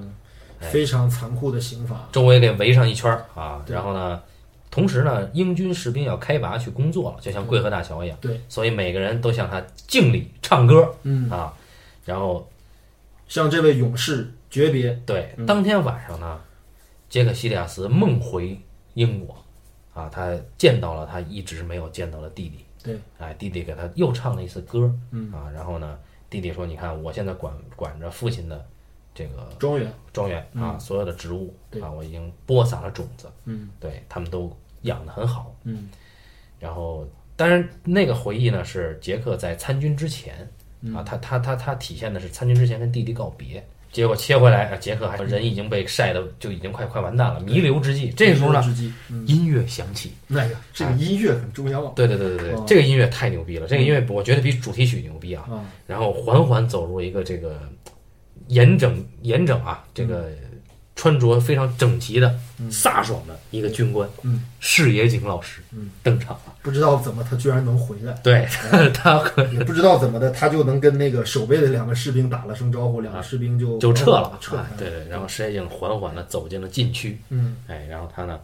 哎非常残酷的刑罚。周围给围上一圈儿啊。然后呢，同时呢，英军士兵要开拔去工作了，就像贵河大桥一样。对，所以每个人都向他敬礼、唱歌嗯，啊。然后向这位勇士诀别。对，嗯当天晚上呢，杰克西利亚斯梦回英国啊，他见到了他一直没有见到的弟弟。对，哎，弟弟给他又唱了一次歌，嗯啊，然后呢，弟弟说：“你看，我现在管管着父亲的这个庄园，庄园啊，所有的植物对啊，我已经播撒了种子，嗯对他们都养得很好。嗯然后，当然那个回忆呢，是杰克在参军之前嗯啊，他他他他体现的是参军之前跟弟弟告别。结果切回来，啊，杰克还人已经被晒的就已经快快完蛋了，弥留之际。这时候呢，音乐响起，那个这个音乐很重要。啊对对对对对哦，这个音乐太牛逼了，这个音乐我觉得比主题曲牛逼啊。啊，然后缓缓走入一个这个严整严整啊，这个穿着非常整齐的、飒爽的一个军官，嗯，视野井老师嗯。登场了。不知道怎么他居然能回来，对 他可也不知道怎么的，他就能跟那个守备的两个士兵打了声招呼，两个士兵就就撤了，撤了。啊对对，然后视野景缓缓的走进了禁区，嗯。哎，然后他呢，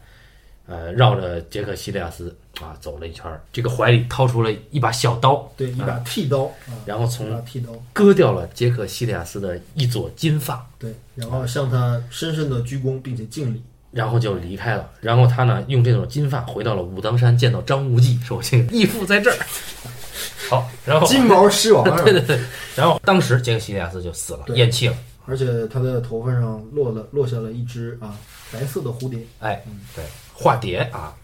呃，绕着杰克西利亚斯啊走了一圈儿，这个怀里掏出了一把小刀，对，一把剃刀啊，然后从剃刀，割掉了杰克西利亚斯的一撮金发，对，然后向他深深的鞠躬，并且敬礼。然后就离开了。然后他呢，用这种金发回到了武当山，见到张无忌，说：“我这个义父在这儿。”好，然后金毛狮王啊，对对对，然后当时杰克西利亚斯就死了，咽气了。而且他的头发上落了落下了一只啊白色的蝴蝶。哎，对，化蝶啊。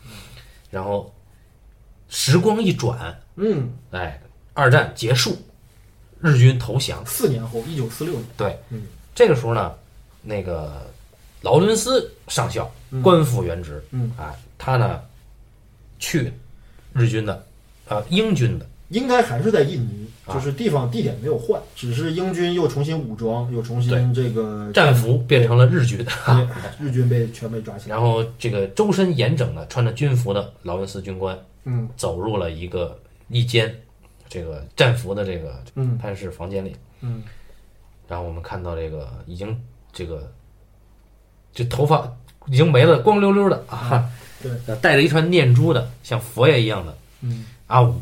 然后时光一转，嗯，哎，二战结束，日军投降。四年后，一九四六年，对，嗯这个时候呢，那个劳伦斯上校嗯官复原职，嗯，啊，他呢去日军的，呃，英军的。应该还是在印尼，啊就是地方地点没有换，只是英军又重新武装，又重新这个战俘变成了日军，对日军被全被抓起来。然后这个周身严整的穿着军服的劳伦斯军官嗯。走入了一个一间这个战俘的这个嗯。探视房间里，嗯，然后我们看到这个已经这个这头发已经没了，光溜溜的啊，对，带着一串念珠的，像佛爷一样的嗯，阿武，对，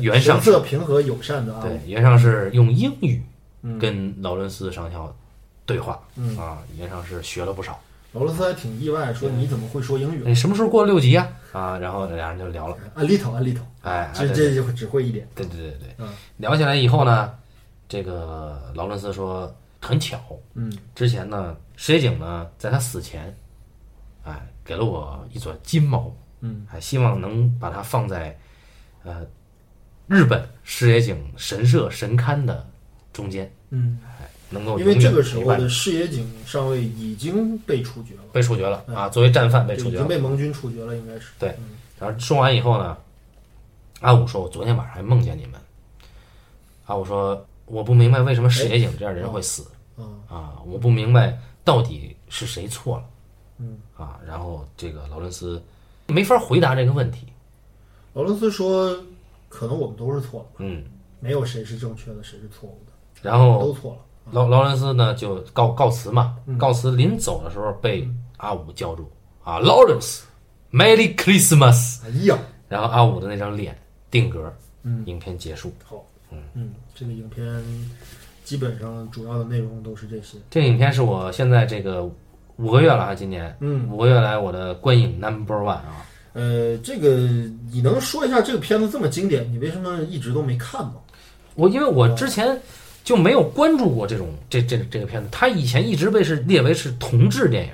原上神色平和友善的啊，对，原上是用英语嗯跟劳伦斯上校对话嗯，啊，原上是学了不少。劳伦斯还挺意外，说你怎么会说英语你什么时候过六级呀？啊，然后俩人就聊了，？A little, a little，哎，其实啊对这就只会一点。对对对对，嗯聊起来以后呢，这个劳伦斯说很巧，嗯之前呢，石野井呢在他死前，哎，给了我一撮金毛，嗯，还希望能把它放在呃日本石野井神社神龛的中间，嗯，能够因为这个时候陪伴的矢野井上尉已经被处决了，被处决了啊，作为战犯被处决了。经被盟军处决了，应该是对。然后说完以后呢，阿武说：“我昨天晚上还梦见你们。”阿武说：“我不明白为什么视野井这样的人会死啊，啊，我不明白到底是谁错了。”嗯啊，然后这个劳伦斯没法回答这个问题。劳伦斯说，可能我们都是错了，嗯，没有谁是正确的，谁是错误的，然后都错了。劳劳伦斯呢就告告辞嘛，嗯。告辞临走的时候被阿五叫住。啊，Lawrence，Merry Christmas。哎呀，然后阿五的那张脸定格，嗯，影片结束。好，嗯。嗯，这个影片基本上主要的内容都是这些。这个影片是我现在这个五个月了啊，今年。嗯，五个月来我的观影 number one 啊。呃，这个你能说一下这个片子这么经典，你为什么一直都没看吗？我因为我之前就没有关注过这种这这这个片子，它以前一直被是列为是同志电影，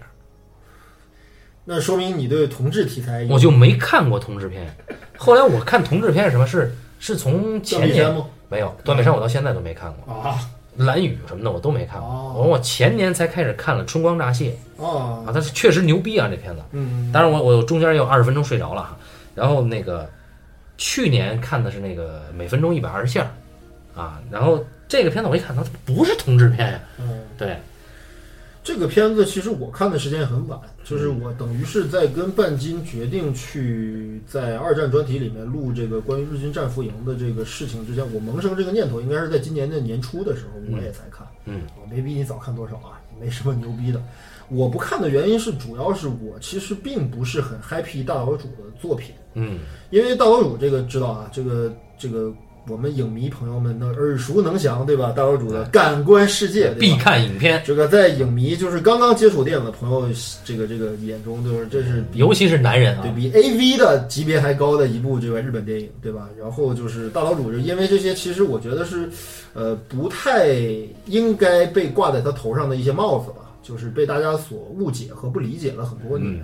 那说明你对同志题材我就没看过同志片。后来我看同志片是什么？是是从前年吗？没有断背山，我到现在都没看过。啊，蓝雨什么的我都没看过，哦。我我前年才开始看了《春光乍泄》哦。啊，，它是确实牛逼啊这片子。嗯，当然我我中间也有二十分钟睡着了哈，然后那个去年看的是那个每分钟一百二十下。啊，然后这个片子我一看，它不是同志片呀，嗯，对，这个片子其实我看的时间也很晚，就是我等于是在跟半斤决定去在二战专题里面录这个关于日军战俘营的这个事情之前，我萌生这个念头应该是在今年的年初的时候，我也才看。嗯，我没比你早看多少啊，也没什么牛逼的。我不看的原因是，主要是我其实并不是很 happy 大岛主的作品，嗯因为大岛主这个知道啊，这个这个我们影迷朋友们的耳熟能详，对吧？大岛主的感官世界，必看影片，这个在影迷就是刚刚接触电影的朋友，这个这个眼中就是这是尤其是男人啊，对比 A V 的级别还高的一部这个日本电影，对吧？然后就是大岛主，就因为这些，其实我觉得是，呃，不太应该被挂在他头上的一些帽子吧，就是被大家所误解和不理解了很多年。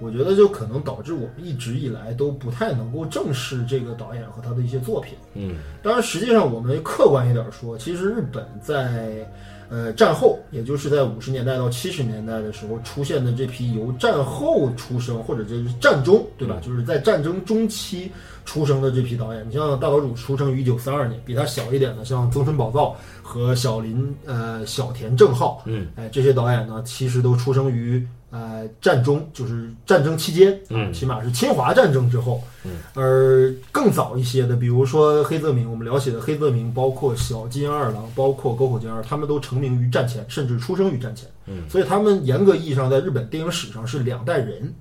我觉得就可能导致我们一直以来都不太能够正视这个导演和他的一些作品。嗯当然，实际上我们客观一点说，其实日本在呃战后，也就是在五十年代到七十年代的时候出现的这批由战后出生或者这是战中，对吧？就是在战争中期出生的这批导演，你像大岛主出生于一九三二年，比他小一点的像增村宝造和小林呃小田正浩，嗯，哎，这些导演呢，其实都出生于呃战中，就是战争期间，嗯。起码是侵华战争之后，嗯，而更早一些的，比如说黑泽明，我们了解的黑泽明，包括小金二郎，包括沟口健二，他们都成名于战前，甚至出生于战前，嗯，所以他们严格意义上在日本电影史上是两代人。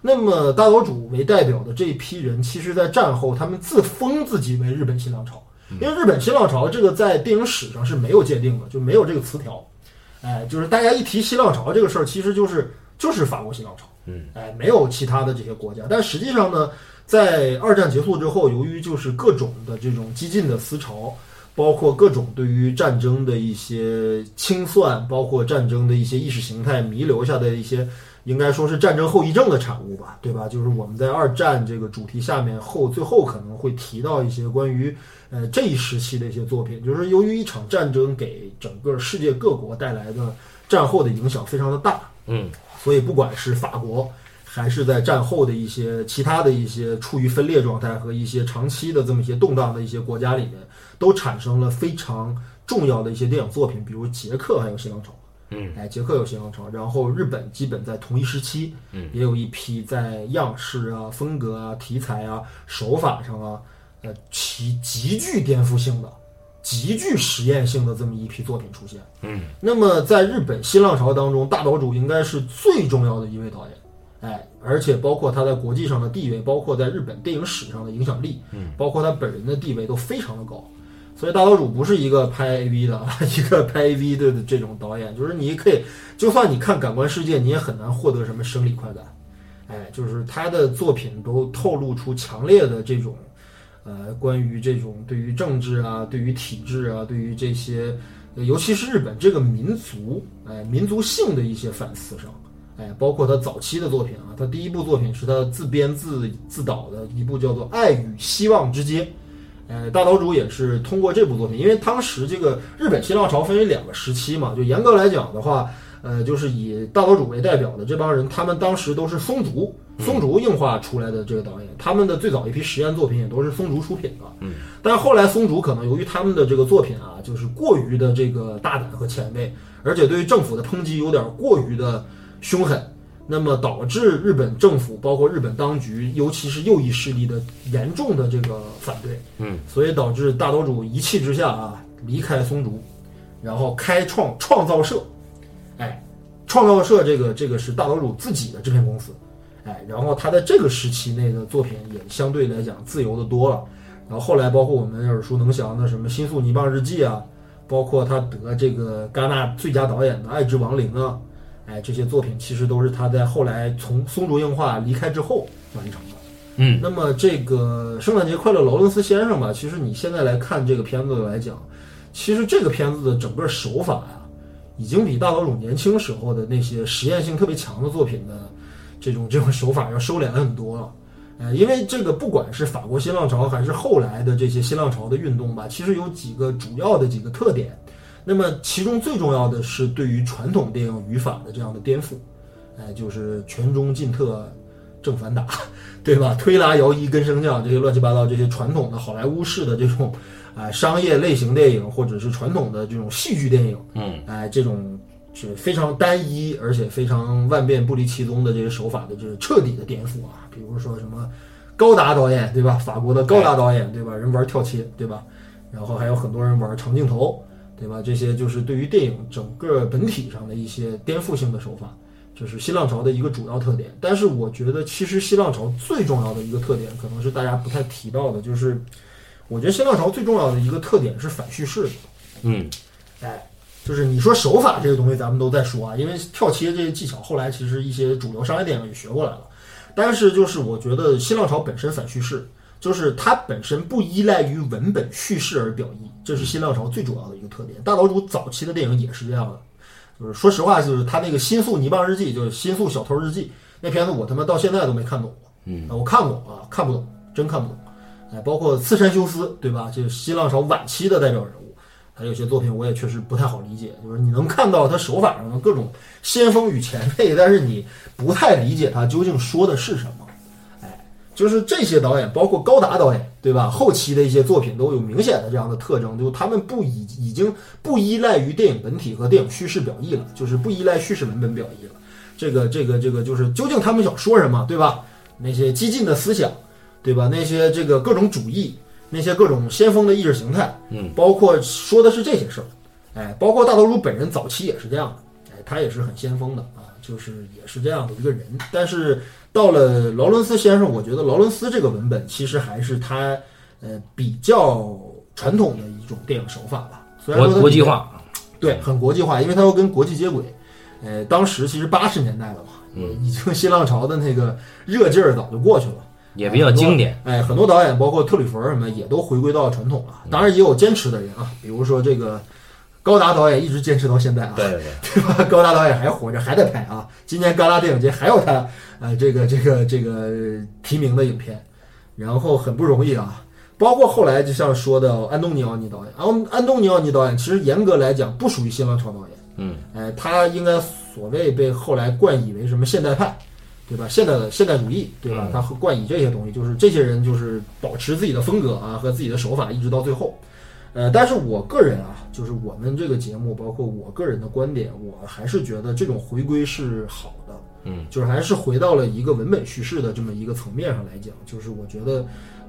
那么大岛主为代表的这一批人，其实在战后他们自封自己为日本新浪潮，因为日本新浪潮这个在电影史上是没有界定的，就没有这个词条。哎，就是大家一提新浪潮这个事儿，其实就是就是法国新浪潮，嗯，哎，没有其他的这些国家。但实际上呢，在二战结束之后，由于就是各种的这种激进的思潮，包括各种对于战争的一些清算，包括战争的一些意识形态弥留下的一些，应该说是战争后遗症的产物吧，对吧？就是我们在二战这个主题下面后最后可能会提到一些关于呃这一时期的一些作品，就是由于一场战争给整个世界各国带来的战后的影响非常的大，嗯所以不管是法国，还是在战后的一些其他的一些处于分裂状态和一些长期的这么一些动荡的一些国家里面，都产生了非常重要的一些电影作品，比如捷克还有新浪潮。嗯，哎，捷克有新浪潮，然后日本基本在同一时期，嗯，也有一批在样式啊、风格啊、题材啊、手法上啊，呃，其极具颠覆性的、极具实验性的这么一批作品出现。嗯，那么在日本新浪潮当中，大岛主应该是最重要的一位导演，哎，而且包括他在国际上的地位，包括在日本电影史上的影响力，嗯，包括他本人的地位都非常的高。所以大岛主不是一个拍 AV 的，一个拍 AV 的这种导演，就是你可以，就算你看《感官世界》，你也很难获得什么生理快感。哎，就是他的作品都透露出强烈的这种，呃，关于这种对于政治啊、对于体制啊、对于这些，尤其是日本这个民族，哎，民族性的一些反思上。哎，包括他早期的作品啊，他第一部作品是他自编自自导的一部叫做《爱与希望之街》。呃，大岛主也是通过这部作品，因为当时这个日本新浪潮分为两个时期嘛，就严格来讲的话，呃，就是以大岛主为代表的这帮人，他们当时都是松竹松竹映画出来的这个导演，他们的最早一批实验作品也都是松竹出品的。嗯，但后来松竹可能由于他们的这个作品啊，就是过于的这个大胆和前卫，而且对于政府的抨击有点过于的凶狠。那么导致日本政府，包括日本当局，尤其是右翼势力的严重的这个反对，嗯，所以导致大岛主一气之下啊离开松竹，然后开创创造社，哎，创造社这个这个是大岛主自己的制片公司，哎，然后他在这个时期内的作品也相对来讲自由的多了，然后后来包括我们耳熟能详的什么《新宿泥棒日记》啊，包括他得这个戛纳最佳导演的《爱之亡灵》啊。哎，这些作品其实都是他在后来从松竹映画离开之后完成的。嗯，那么这个《圣诞节快乐，劳伦斯先生》吧，其实你现在来看这个片子来讲，其实这个片子的整个手法呀，已经比大岛主年轻时候的那些实验性特别强的作品的这种 这种手法要收敛很多了。呃，因为这个不管是法国新浪潮还是后来的这些新浪潮的运动吧，其实有几个主要的几个特点。那么其中最重要的是对于传统电影语法的这样的颠覆，哎，就是全中进特正反打，对吧？推拉摇移跟升降这些乱七八糟这些传统的好莱坞式的这种啊、商业类型电影或者是传统的这种戏剧电影，嗯，哎，这种是非常单一而且非常万变不离其宗的这些手法的，就是彻底的颠覆啊。比如说什么高达导演，对吧？法国的高达导演，对吧？人玩跳切，对吧？然后还有很多人玩长镜头，对吧？这些就是对于电影整个本体上的一些颠覆性的手法，这是新浪潮的一个主要特点。但是我觉得，其实新浪潮最重要的一个特点，可能是大家不太提到的，就是我觉得新浪潮最重要的一个特点是反叙事的。嗯，哎，就是你说手法这个东西，咱们都在说啊，因为跳切这些技巧，后来其实一些主流商业电影也学过来了。但是就是我觉得新浪潮本身反叙事，就是它本身不依赖于文本叙事而表意，这是新浪潮最主要的一个特点。大岛主早期的电影也是这样的，就是说实话，就是他那个《新宿泥棒日记》，就是《新宿小偷日记》那片子，我他妈到现在都没看懂过。嗯，我看过啊，看不懂，真看不懂。哎，包括刺山修斯，对吧？这是新浪潮晚期的代表人物。他有些作品我也确实不太好理解，就是你能看到他手法上的各种先锋与前辈，但是你不太理解他究竟说的是什么。哎，就是这些导演，包括高达导演，对吧？后期的一些作品都有明显的这样的特征，就他们不已已经不依赖于电影本体和电影叙事表意了，就是不依赖叙事文本表意了。这个这个这个就是究竟他们想说什么，对吧？那些激进的思想，对吧？那些这个各种主义。那些各种先锋的意识形态，嗯，包括说的是这些事儿，哎，包括大头猪本人早期也是这样的，哎，他也是很先锋的啊，就是也是这样的一个人。但是到了劳伦斯先生，我觉得劳伦斯这个文本其实还是他呃比较传统的一种电影手法吧，虽然说国国际化，对，很国际化，因为他要跟国际接轨。呃，当时其实八十年代了嘛，嗯，已经新浪潮的那个热劲儿早就过去了。也比较经典。哎，很多导演，包括特吕弗尔什么，也都回归到传统了。当然，也有坚持的人啊，比如说这个高达导演一直坚持到现在啊，对对对，对吧？高达导演还活着，还在拍啊。今年戛纳电影节还有他呃这个这个这个提名的影片，然后很不容易啊。包括后来就像说的安东尼奥尼导演，安安东尼奥尼导演其实严格来讲不属于新浪潮导演，嗯，哎，他应该所谓被后来冠以为什么现代派，对吧？现代的现代主义，对吧嗯？他会冠以这些东西，就是这些人就是保持自己的风格啊和自己的手法，一直到最后。呃，但是我个人啊，就是我们这个节目，包括我个人的观点，我还是觉得这种回归是好的，嗯，就是还是回到了一个文本叙事的这么一个层面上来讲，就是我觉得，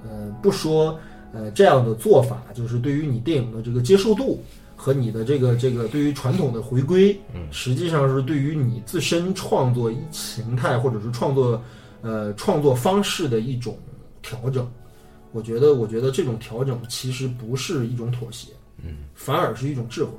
呃，不说呃这样的做法，就是对于你电影的这个接受度和你的这个这个对于传统的回归，嗯，实际上是对于你自身创作形态或者是创作呃创作方式的一种调整。我觉得，我觉得这种调整其实不是一种妥协，嗯，反而是一种智慧。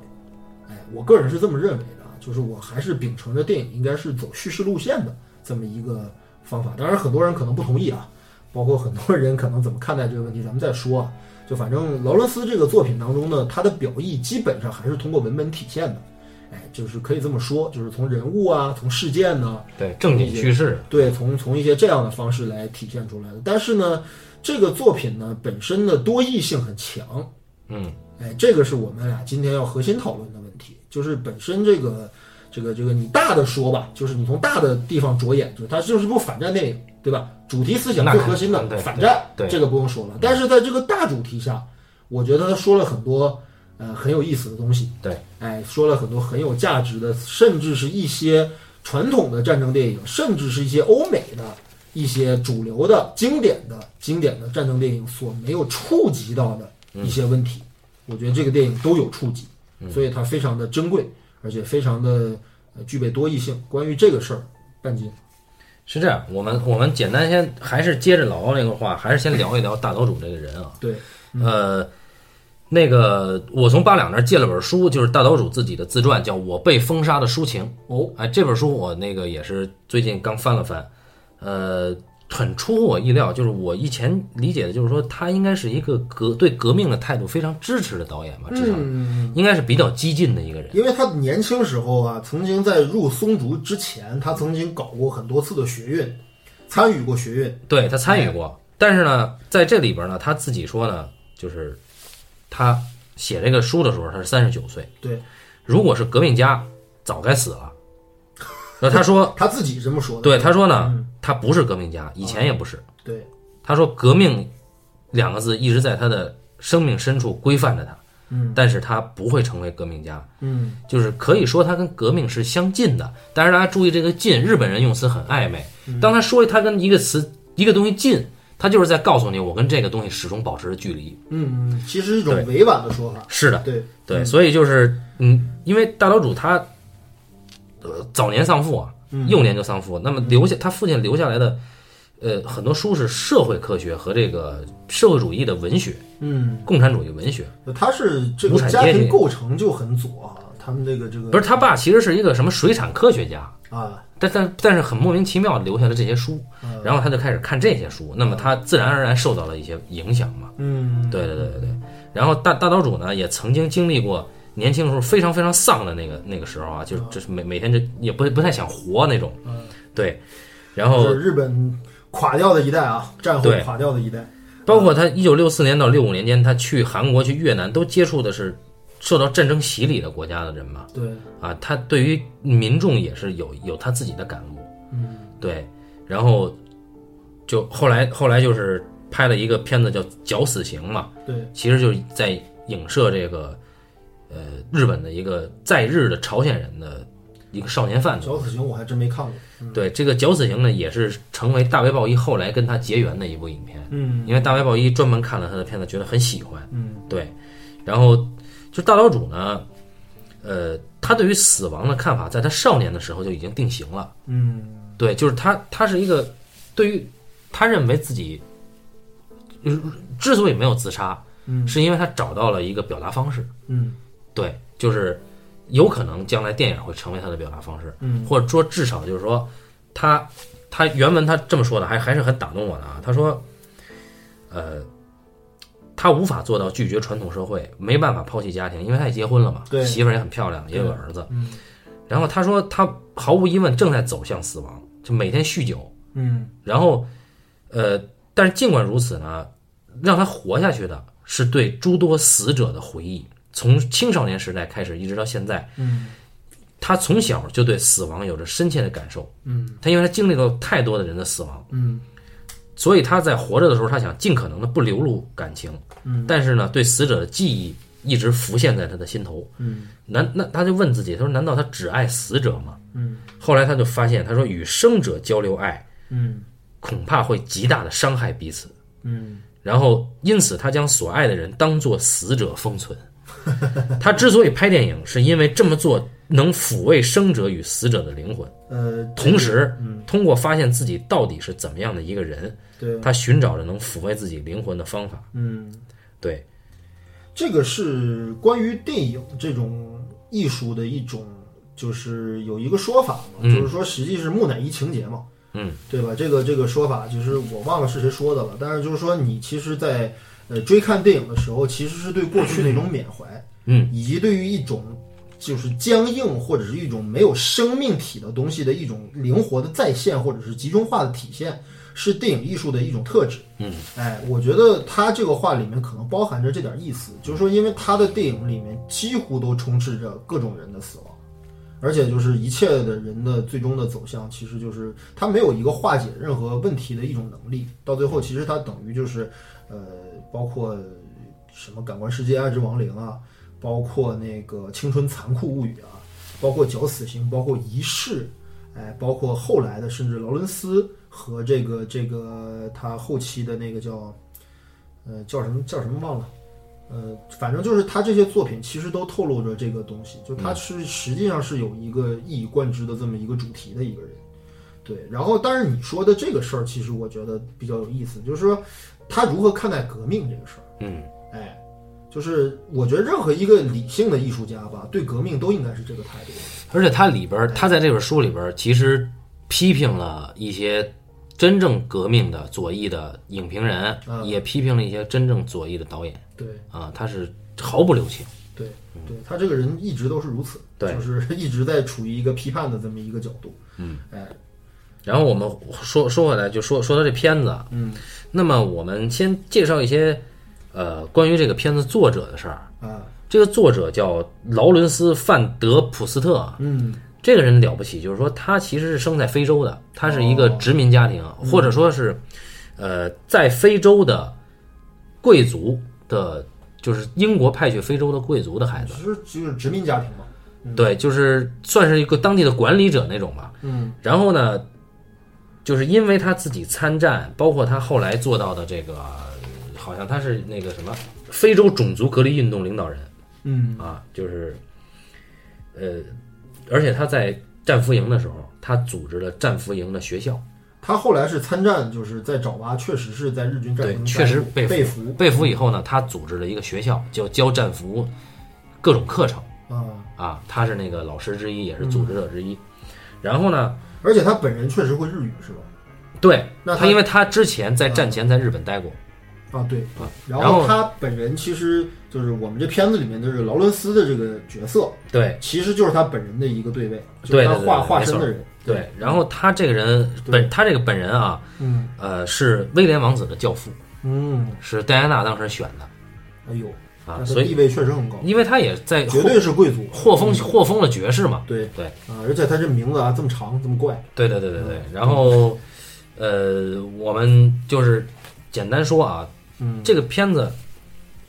哎，我个人是这么认为的啊，就是我还是秉承着电影应该是走叙事路线的这么一个方法。当然，很多人可能不同意啊，包括很多人可能怎么看待这个问题，咱们再说啊。就反正劳伦斯这个作品当中呢，他的表意基本上还是通过文本体现的。哎，就是可以这么说，就是从人物啊，从事件呢、对，正经趋势，对，从从一些这样的方式来体现出来的。但是呢，这个作品呢本身的多义性很强，嗯，哎，这个是我们俩今天要核心讨论的问题，就是本身这个这个这个你大的说吧，就是你从大的地方着眼，就是它就是部反战电影，对吧？主题思想最核心的反战，这个不用说了。但是在这个大主题下，我觉得他说了很多呃很有意思的东西，对，哎，说了很多很有价值的，甚至是一些传统的战争电影，甚至是一些欧美的一些主流的经典的经典的战争电影所没有触及到的一些问题，我觉得这个电影都有触及，所以它非常的珍贵，而且非常的呃具备多义性。关于这个事儿，半斤，是这样。我们我们简单先还是接着老高那个话，还是先聊一聊大岛主这个人啊。对，呃，那个我从八两那儿借了本书，就是大岛主自己的自传，叫《我被封杀的抒情》。哦，哎，这本书我那个也是最近刚翻了翻，呃，很出乎我意料。就是我以前理解的，就是说他应该是一个革对革命的态度非常支持的导演吧，至少嗯，应该是比较激进的一个人。因为他年轻时候啊，曾经在入松竹之前，他曾经搞过很多次的学运，参与过学运。对他参与过，但是呢，在这里边呢，他自己说呢，就是他写这个书的时候他是三十九岁，对，如果是革命家，早该死了。那他说，他自己这么说的。对，他说呢，他不是革命家，以前也不是。对，他说革命两个字一直在他的生命深处规范着他，嗯，但是他不会成为革命家，嗯就是可以说他跟革命是相近的。但是大家注意这个“近”，日本人用词很暧昧。当他说他跟一个词一个东西近，他就是在告诉你，我跟这个东西始终保持着距离。嗯嗯，其实是一种委婉的说法。是的，对对，所以就是嗯，因为大岛主他呃早年丧父啊，幼年就丧父，那么留下他父亲留下来的呃很多书是社会科学和这个社会主义的文学，嗯，共产主义文学。他是这个家庭构成就很左啊，他们这个这个不是他爸其实是一个什么水产科学家，啊，但但但是很莫名其妙留下了这些书，然后他就开始看这些书，那么他自然而然受到了一些影响嘛。嗯，对对对对对。然后大大岛主呢，也曾经经历过年轻的时候非常非常丧的那个那个时候啊，就是就是每每天就也不不太想活那种。对。然后是日本垮掉的一代啊，战后垮掉的一代。包括他一九六四年到六五年间，他去韩国、去越南，都接触的是受到战争洗礼的国家的人嘛。对，啊，他对于民众也是有有他自己的感悟。嗯，对。然后就后来后来就是拍了一个片子叫《绞死刑》嘛，对，其实就是在影射这个呃日本的一个在日的朝鲜人的一个少年犯的。绞死刑我还真没看过。对这个绞死刑呢，也是成为大卫鲍伊后来跟他结缘的一部影片。嗯因为大卫鲍伊专门看了他的片子，觉得很喜欢。嗯对，然后就大岛主呢，呃，他对于死亡的看法，在他少年的时候就已经定型了。嗯对，就是他，他是一个对于他认为自己，就是之所以没有自杀，嗯是因为他找到了一个表达方式。嗯对，就是有可能将来电影会成为他的表达方式，嗯或者说至少就是说，他他原文他这么说的，还还是很打动我的啊。他说，呃，他无法做到拒绝传统社会，没办法抛弃家庭，因为他也结婚了嘛，对媳妇儿也很漂亮，也有个儿子。嗯然后他说，他毫无疑问正在走向死亡，就每天酗酒，嗯然后，呃，但是尽管如此呢，让他活下去的是对诸多死者的回忆，从青少年时代开始一直到现在，嗯他从小就对死亡有着深切的感受。嗯他因为他经历了太多的人的死亡，嗯所以他在活着的时候，他想尽可能的不流露感情，嗯，但是呢，对死者的记忆一直浮现在他的心头。嗯难那他就问自己，他说：难道他只爱死者吗？嗯后来他就发现，他说与生者交流爱，嗯恐怕会极大的伤害彼此。嗯然后，因此他将所爱的人当作死者封存。他之所以拍电影，是因为这么做能抚慰生者与死者的灵魂，呃，同时嗯通过发现自己到底是怎么样的一个人，对，他寻找着能抚慰自己灵魂的方法。嗯。对，这个是关于电影这种艺术的一种，就是有一个说法嘛，就是说实际是木乃伊情节嘛，嗯，对吧？这个这个说法就是我忘了是谁说的了，但是就是说你其实在，呃追看电影的时候，其实是对过去的一种缅怀，嗯，以及对于一种就是僵硬或者是一种没有生命体的东西的一种灵活的再现或者是集中化的体现，是电影艺术的一种特质。嗯，哎，我觉得他这个话里面可能包含着这点意思，就是说，因为他的电影里面几乎都充斥着各种人的死亡，而且就是一切的人的最终的走向，其实就是他没有一个化解任何问题的一种能力，到最后其实他等于就是，呃，包括什么感官世界、爱之亡灵啊，包括那个青春残酷物语啊，包括绞死刑，包括仪式，哎，包括后来的甚至劳伦斯和这个这个他后期的那个叫，呃，叫什么叫什么忘了。呃，反正就是他这些作品其实都透露着这个东西，就他是实际上是有一个一以贯之的这么一个主题的一个人，对。然后，但是你说的这个事儿，其实我觉得比较有意思，就是说他如何看待革命这个事儿。嗯，哎，就是我觉得任何一个理性的艺术家吧，对革命都应该是这个态度。而且他里边儿，他在这本书里边儿，其实批评了一些真正革命的左翼的影评人，嗯也批评了一些真正左翼的导演对啊，他是毫不留情。对对，他这个人一直都是如此，就是 一直在处于一个批判的这么一个角度。嗯，哎，然后我们说说回来，就说说到这片子，嗯，那么我们先介绍一些呃关于这个片子作者的事儿。啊，这个作者叫劳伦斯·范德普斯特啊，嗯。这个人了不起，就是说他其实是生在非洲的，他是一个哦。殖民家庭，或者说是，呃，在非洲的贵族的，就是英国派去非洲的贵族的孩子，其实就是殖民家庭嘛。对，就是算是一个当地的管理者那种吧。嗯。然后呢，就是因为他自己参战，包括他后来做到的这个，好像他是那个什么非洲种族隔离运动领导人嗯啊，就是，呃，而且他在战俘营的时候，他组织了战俘营的学校，他后来是参战，就是在爪哇，确实是在日军战对争确实被被俘被俘以后呢，他组织了一个学校，叫教战俘各种课程啊，啊，他是那个老师之一，也是组织者之一。然后呢，而且他本人确实会日语，是吧？对那他他，因为他之前在战前在日本待过，啊，对啊然然后后他本人其实就是我们这片子里面的这个劳伦斯的这个角色，对其实就是他本人的一个对位，就是他化化身的人。对。然后他这个人本他这个本人啊，嗯呃，是威廉王子的教父，嗯，是戴安娜当时选的哎呦，啊，所以地位确实很高，因为他也在绝获对是贵族，获封嗯获封了爵士嘛，对对啊，而且他这名字啊这么长这么怪，对对对对对。然后呃，我们就是简单说啊，嗯这个片子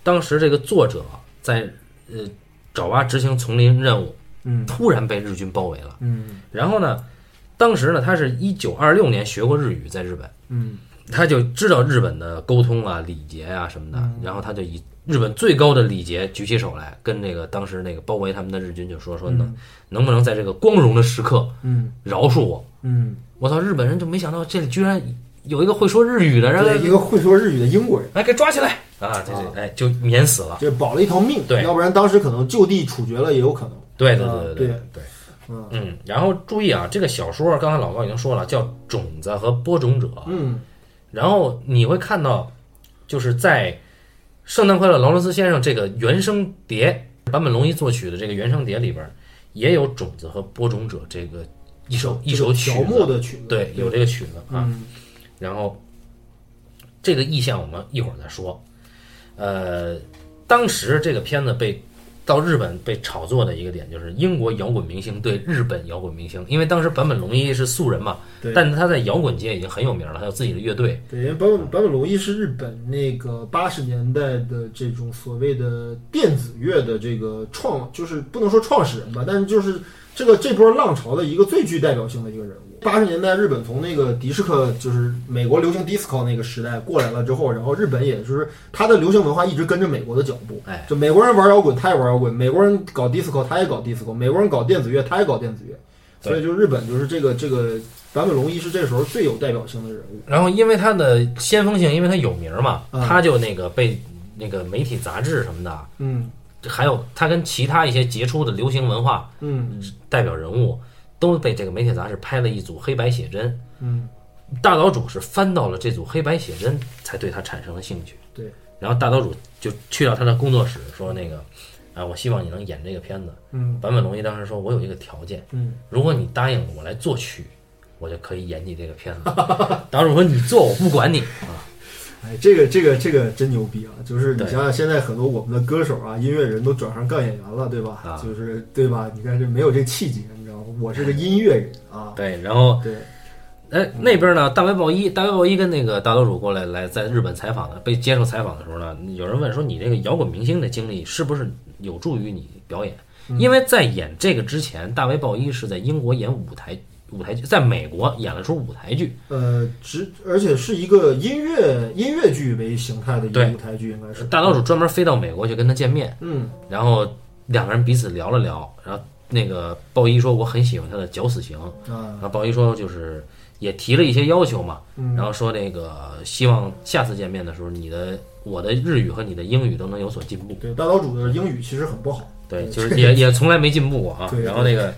当时这个作者在呃爪哇执行丛林任务，嗯突然被日军包围了。嗯然后呢，当时呢，他是一九二六年学过日语，在日本，嗯他就知道日本的沟通啊、礼节啊什么的，嗯然后他就以日本最高的礼节举起手来，跟那个当时那个包围他们的日军就说说能、能不能在这个光荣的时刻嗯饶恕我？嗯，我操，日本人就没想到这里居然有一个会说日语的，然后，一个会说日语的英国人，哎给抓起来啊！这啊这哎就免死了。就保了一条命，对要不然当时可能就地处决了也有可能。对对啊对对对对。嗯嗯，然后注意啊，这个小说刚才老高已经说了，叫《种子》和《播种者》。嗯然后你会看到，就是在《圣诞快乐，劳伦斯先生》这个原声碟，坂本龙一作曲的这个原声碟里边，也有《种子》和《播种者》这个一首一首曲条目子，的曲子，对，有这个曲子啊。嗯然后这个意象我们一会儿再说。呃，当时这个片子被到日本被炒作的一个点，就是英国摇滚明星对日本摇滚明星，因为当时坂本龙一是素人嘛，对但是他在摇滚界已经很有名了，他有自己的乐队。对，因为坂本坂本龙一是日本那个八十年代的这种所谓的电子乐的这个创，就是不能说创始人吧，但是就是这个这波浪潮的一个最具代表性的一个人物。八十年代日本从那个迪斯科，就是美国流行 disco 那个时代过来了之后，然后日本也就是它的流行文化一直跟着美国的脚步。哎，就美国人玩摇滚，他也玩摇滚；美国人搞 disco，他也搞 disco；美国人搞电子乐，他也搞电子乐。所以就日本就是这个这个坂本龙一是这时候最有代表性的人物。然后因为他的先锋性，因为他有名嘛，嗯他就那个被那个媒体杂志什么的，嗯还有他跟其他一些杰出的流行文化嗯代表人物，都被这个媒体杂志拍了一组黑白写真。嗯大岛主是翻到了这组黑白写真，才对他产生了兴趣。对，然后大岛主就去到他的工作室，说那个，啊，我希望你能演这个片子。嗯坂本龙一当时说，我有一个条件，嗯如果你答应我来作曲，我就可以演你这个片子。大岛主说，你做我不管你啊。哎，这个这个这个真牛逼啊！就是你想想，现在很多我们的歌手啊、音乐人都转行干演员了，对吧？啊就是对吧？你看这没有这气节？我是个音乐人啊，对，然后对，哎，那边呢，大卫鲍伊，大卫鲍伊跟那个大岛主过来来在日本采访的，被接受采访的时候呢，有人问说你这个摇滚明星的经历是不是有助于你表演？因为在演这个之前，大卫鲍伊是在英国演舞台舞台剧，在美国演了出舞台剧，呃，只而且是一个音乐音乐剧为形态的一个舞台剧，应该是。大岛主专门飞到美国去跟他见面，嗯。然后两个人彼此聊了聊，然后那个鲍伊说我很喜欢他的绞死刑，啊然后鲍伊说就是也提了一些要求嘛，嗯然后说那个希望下次见面的时候，你的我的日语和你的英语都能有所进步。对，大岛主的英语其实很不好，对，就是也也从来没进步过啊。然后那个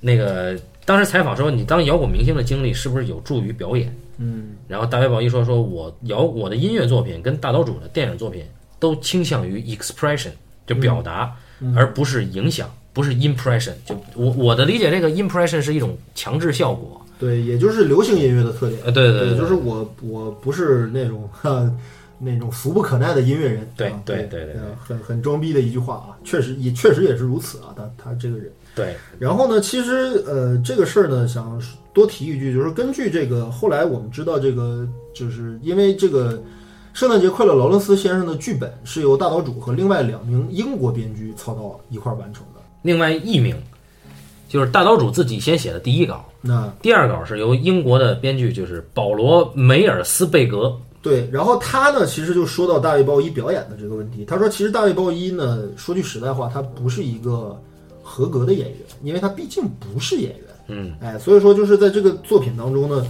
那个当时采访说，你当摇滚明星的经历是不是有助于表演？嗯然后大卫鲍伊说，说我摇我的音乐作品跟大岛主的电影作品都倾向于 expression，就表达，嗯而不是影响，不是 impression。就我我的理解，这个 impression 是一种强制效果。对，也就是流行音乐的特点。呃，对对对，对，就是我我不是那种哈那种俗不可耐的音乐人。对啊对对很很装逼的一句话啊，确实也确实也是如此啊，他他这个人。对，然后呢，其实呃，这个事儿呢，想多提一句，就是根据这个，后来我们知道，这个就是因为这个《圣诞节快乐，劳伦斯先生》的剧本是由大岛主和另外两名英国编剧操刀一块儿完成的。另外一名就是大岛主自己先写的第一稿，那第二稿是由英国的编剧就是保罗梅尔斯贝格，对，然后他呢，其实就说到大卫鲍伊表演的这个问题。他说，其实大卫鲍伊呢，说句实在话，他不是一个合格的演员，因为他毕竟不是演员。嗯，哎，所以说就是在这个作品当中呢，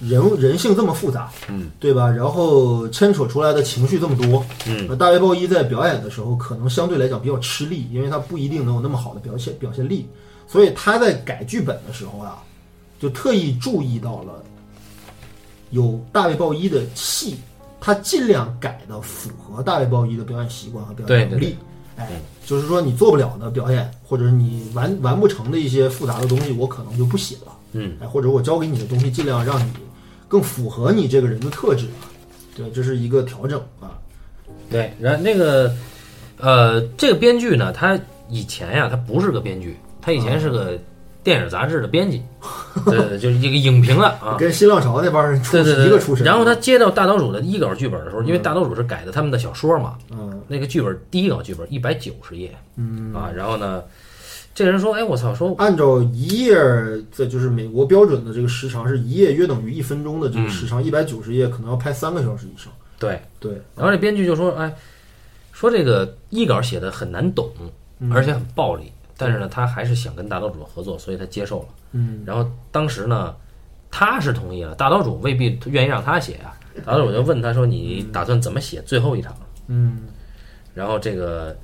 人人性这么复杂，嗯，对吧？然后牵扯出来的情绪这么多，嗯，那大卫鲍伊在表演的时候，可能相对来讲比较吃力，因为他不一定能有那么好的表现表现力，所以他在改剧本的时候啊，就特意注意到了有大卫鲍伊的戏，他尽量改的符合大卫鲍伊的表演习惯和表演能力。哎，就是说你做不了的表演，或者是你完完不成的一些复杂的东西，我可能就不写了。嗯，哎，或者我教给你的东西，尽量让你更符合你这个人的特质啊。对，这是一个调整啊。对，然后那个呃，这个编剧呢，他以前呀，他不是个编剧，他以前是个电影杂志的编辑，对就是一个影评了啊。跟新浪潮那帮人出对对对，一个出身。然后他接到大岛主的一稿剧本的时候，因为大岛主是改的他们的小说嘛，嗯那个剧本第一稿剧本一百九十页嗯，啊，然后呢，这个人说，哎，我操，说按照一页，这就是美国标准的这个时长是一页约等于一分钟的这个时长，一百九十页可能要拍三个小时以上。对，对，然后这编剧就说，哎，说这个一稿写的很难懂，嗯而且很暴力，但是呢，他还是想跟大岛主合作，所以他接受了。嗯然后当时呢，他是同意了，大岛主未必愿意让他写啊。大岛主就问他说：“你打算怎么写最后一场嗯？”然后这个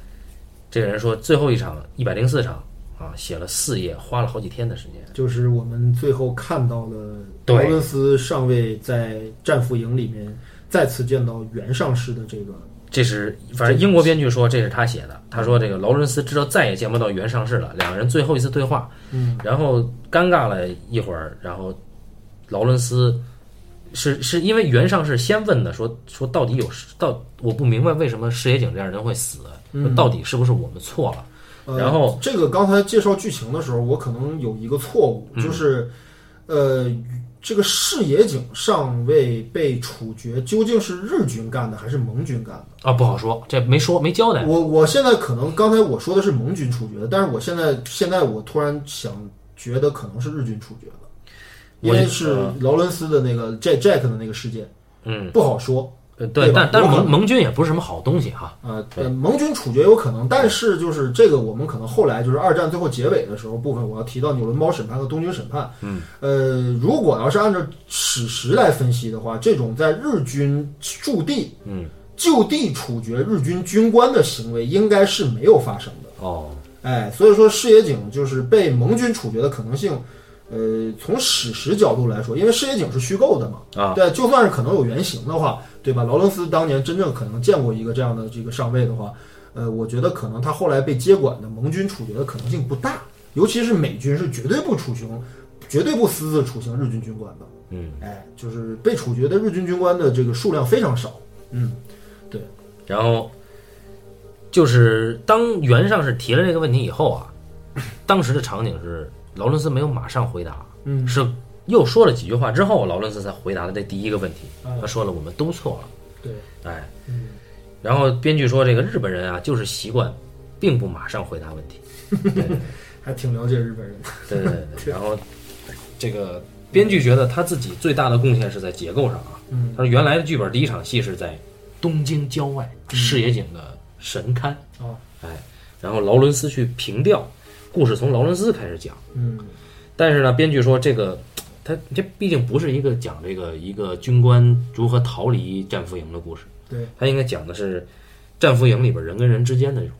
这个人说：“最后一场一百零四场啊，写了四页，花了好几天的时间。就是我们最后看到了劳伦斯上尉在战俘营里面再次见到原上士的这个，”这是反正英国编剧说这是他写的。他说这个劳伦斯知道再也见不到原上士了，两个人最后一次对话，嗯然后尴尬了一会儿，然后劳伦斯是是因为原上士先问的，说说到底有到我不明白为什么石野井这样人会死，说到底是不是我们错了？呃然后这个刚才介绍剧情的时候，我可能有一个错误，嗯就是，呃，这个视野井尚未被处决究竟是日军干的还是盟军干的？啊，不好说，这没说没交代。我我现在可能刚才我说的是盟军处决的，但是我现在现在我突然想觉得可能是日军处决的，因为是劳伦斯的那个 Jack Jack 的那个事件，嗯，不好说。呃对，对但但盟盟军也不是什么好东西哈。呃，呃，盟军处决有可能，但是就是这个，我们可能后来就是二战最后结尾的时候部分，我要提到纽伦堡审判和东京审判。嗯，呃，如果要是按照史实来分析的话，这种在日军驻地嗯，就地处决日军军官的行为，应该是没有发生的。哦，哎，所以说视野井就是被盟军处决的可能性，呃，从史实角度来说，因为世界井是虚构的嘛，啊，对，就算是可能有原型的话，对吧？劳伦斯当年真正可能见过一个这样的这个上尉的话，呃，我觉得可能他后来被接管的盟军处决的可能性不大，尤其是美军是绝对不处刑，绝对不私自处刑日军军官的。嗯，哎，就是被处决的日军军官的这个数量非常少。嗯，对然后就是当袁上是提了这个问题以后啊，当时的场景是劳伦斯没有马上回答，嗯。是又说了几句话之后，劳伦斯才回答的这第一个问题。啊他说了我们都错了，对，哎，嗯。然后编剧说这个日本人啊，就是习惯并不马上回答问题。对对对还挺了解日本人。的。对对对对，然后这个编剧觉得他自己最大的贡献是在结构上啊。嗯。他说原来的剧本第一场戏是在东京郊外视野井的神龛，哦，哎，然后劳伦斯去平调，故事从劳伦斯开始讲。嗯但是呢，编剧说这个他这毕竟不是一个讲这个一个军官如何逃离战俘营的故事，对，他应该讲的是战俘营里边人跟人之间的这种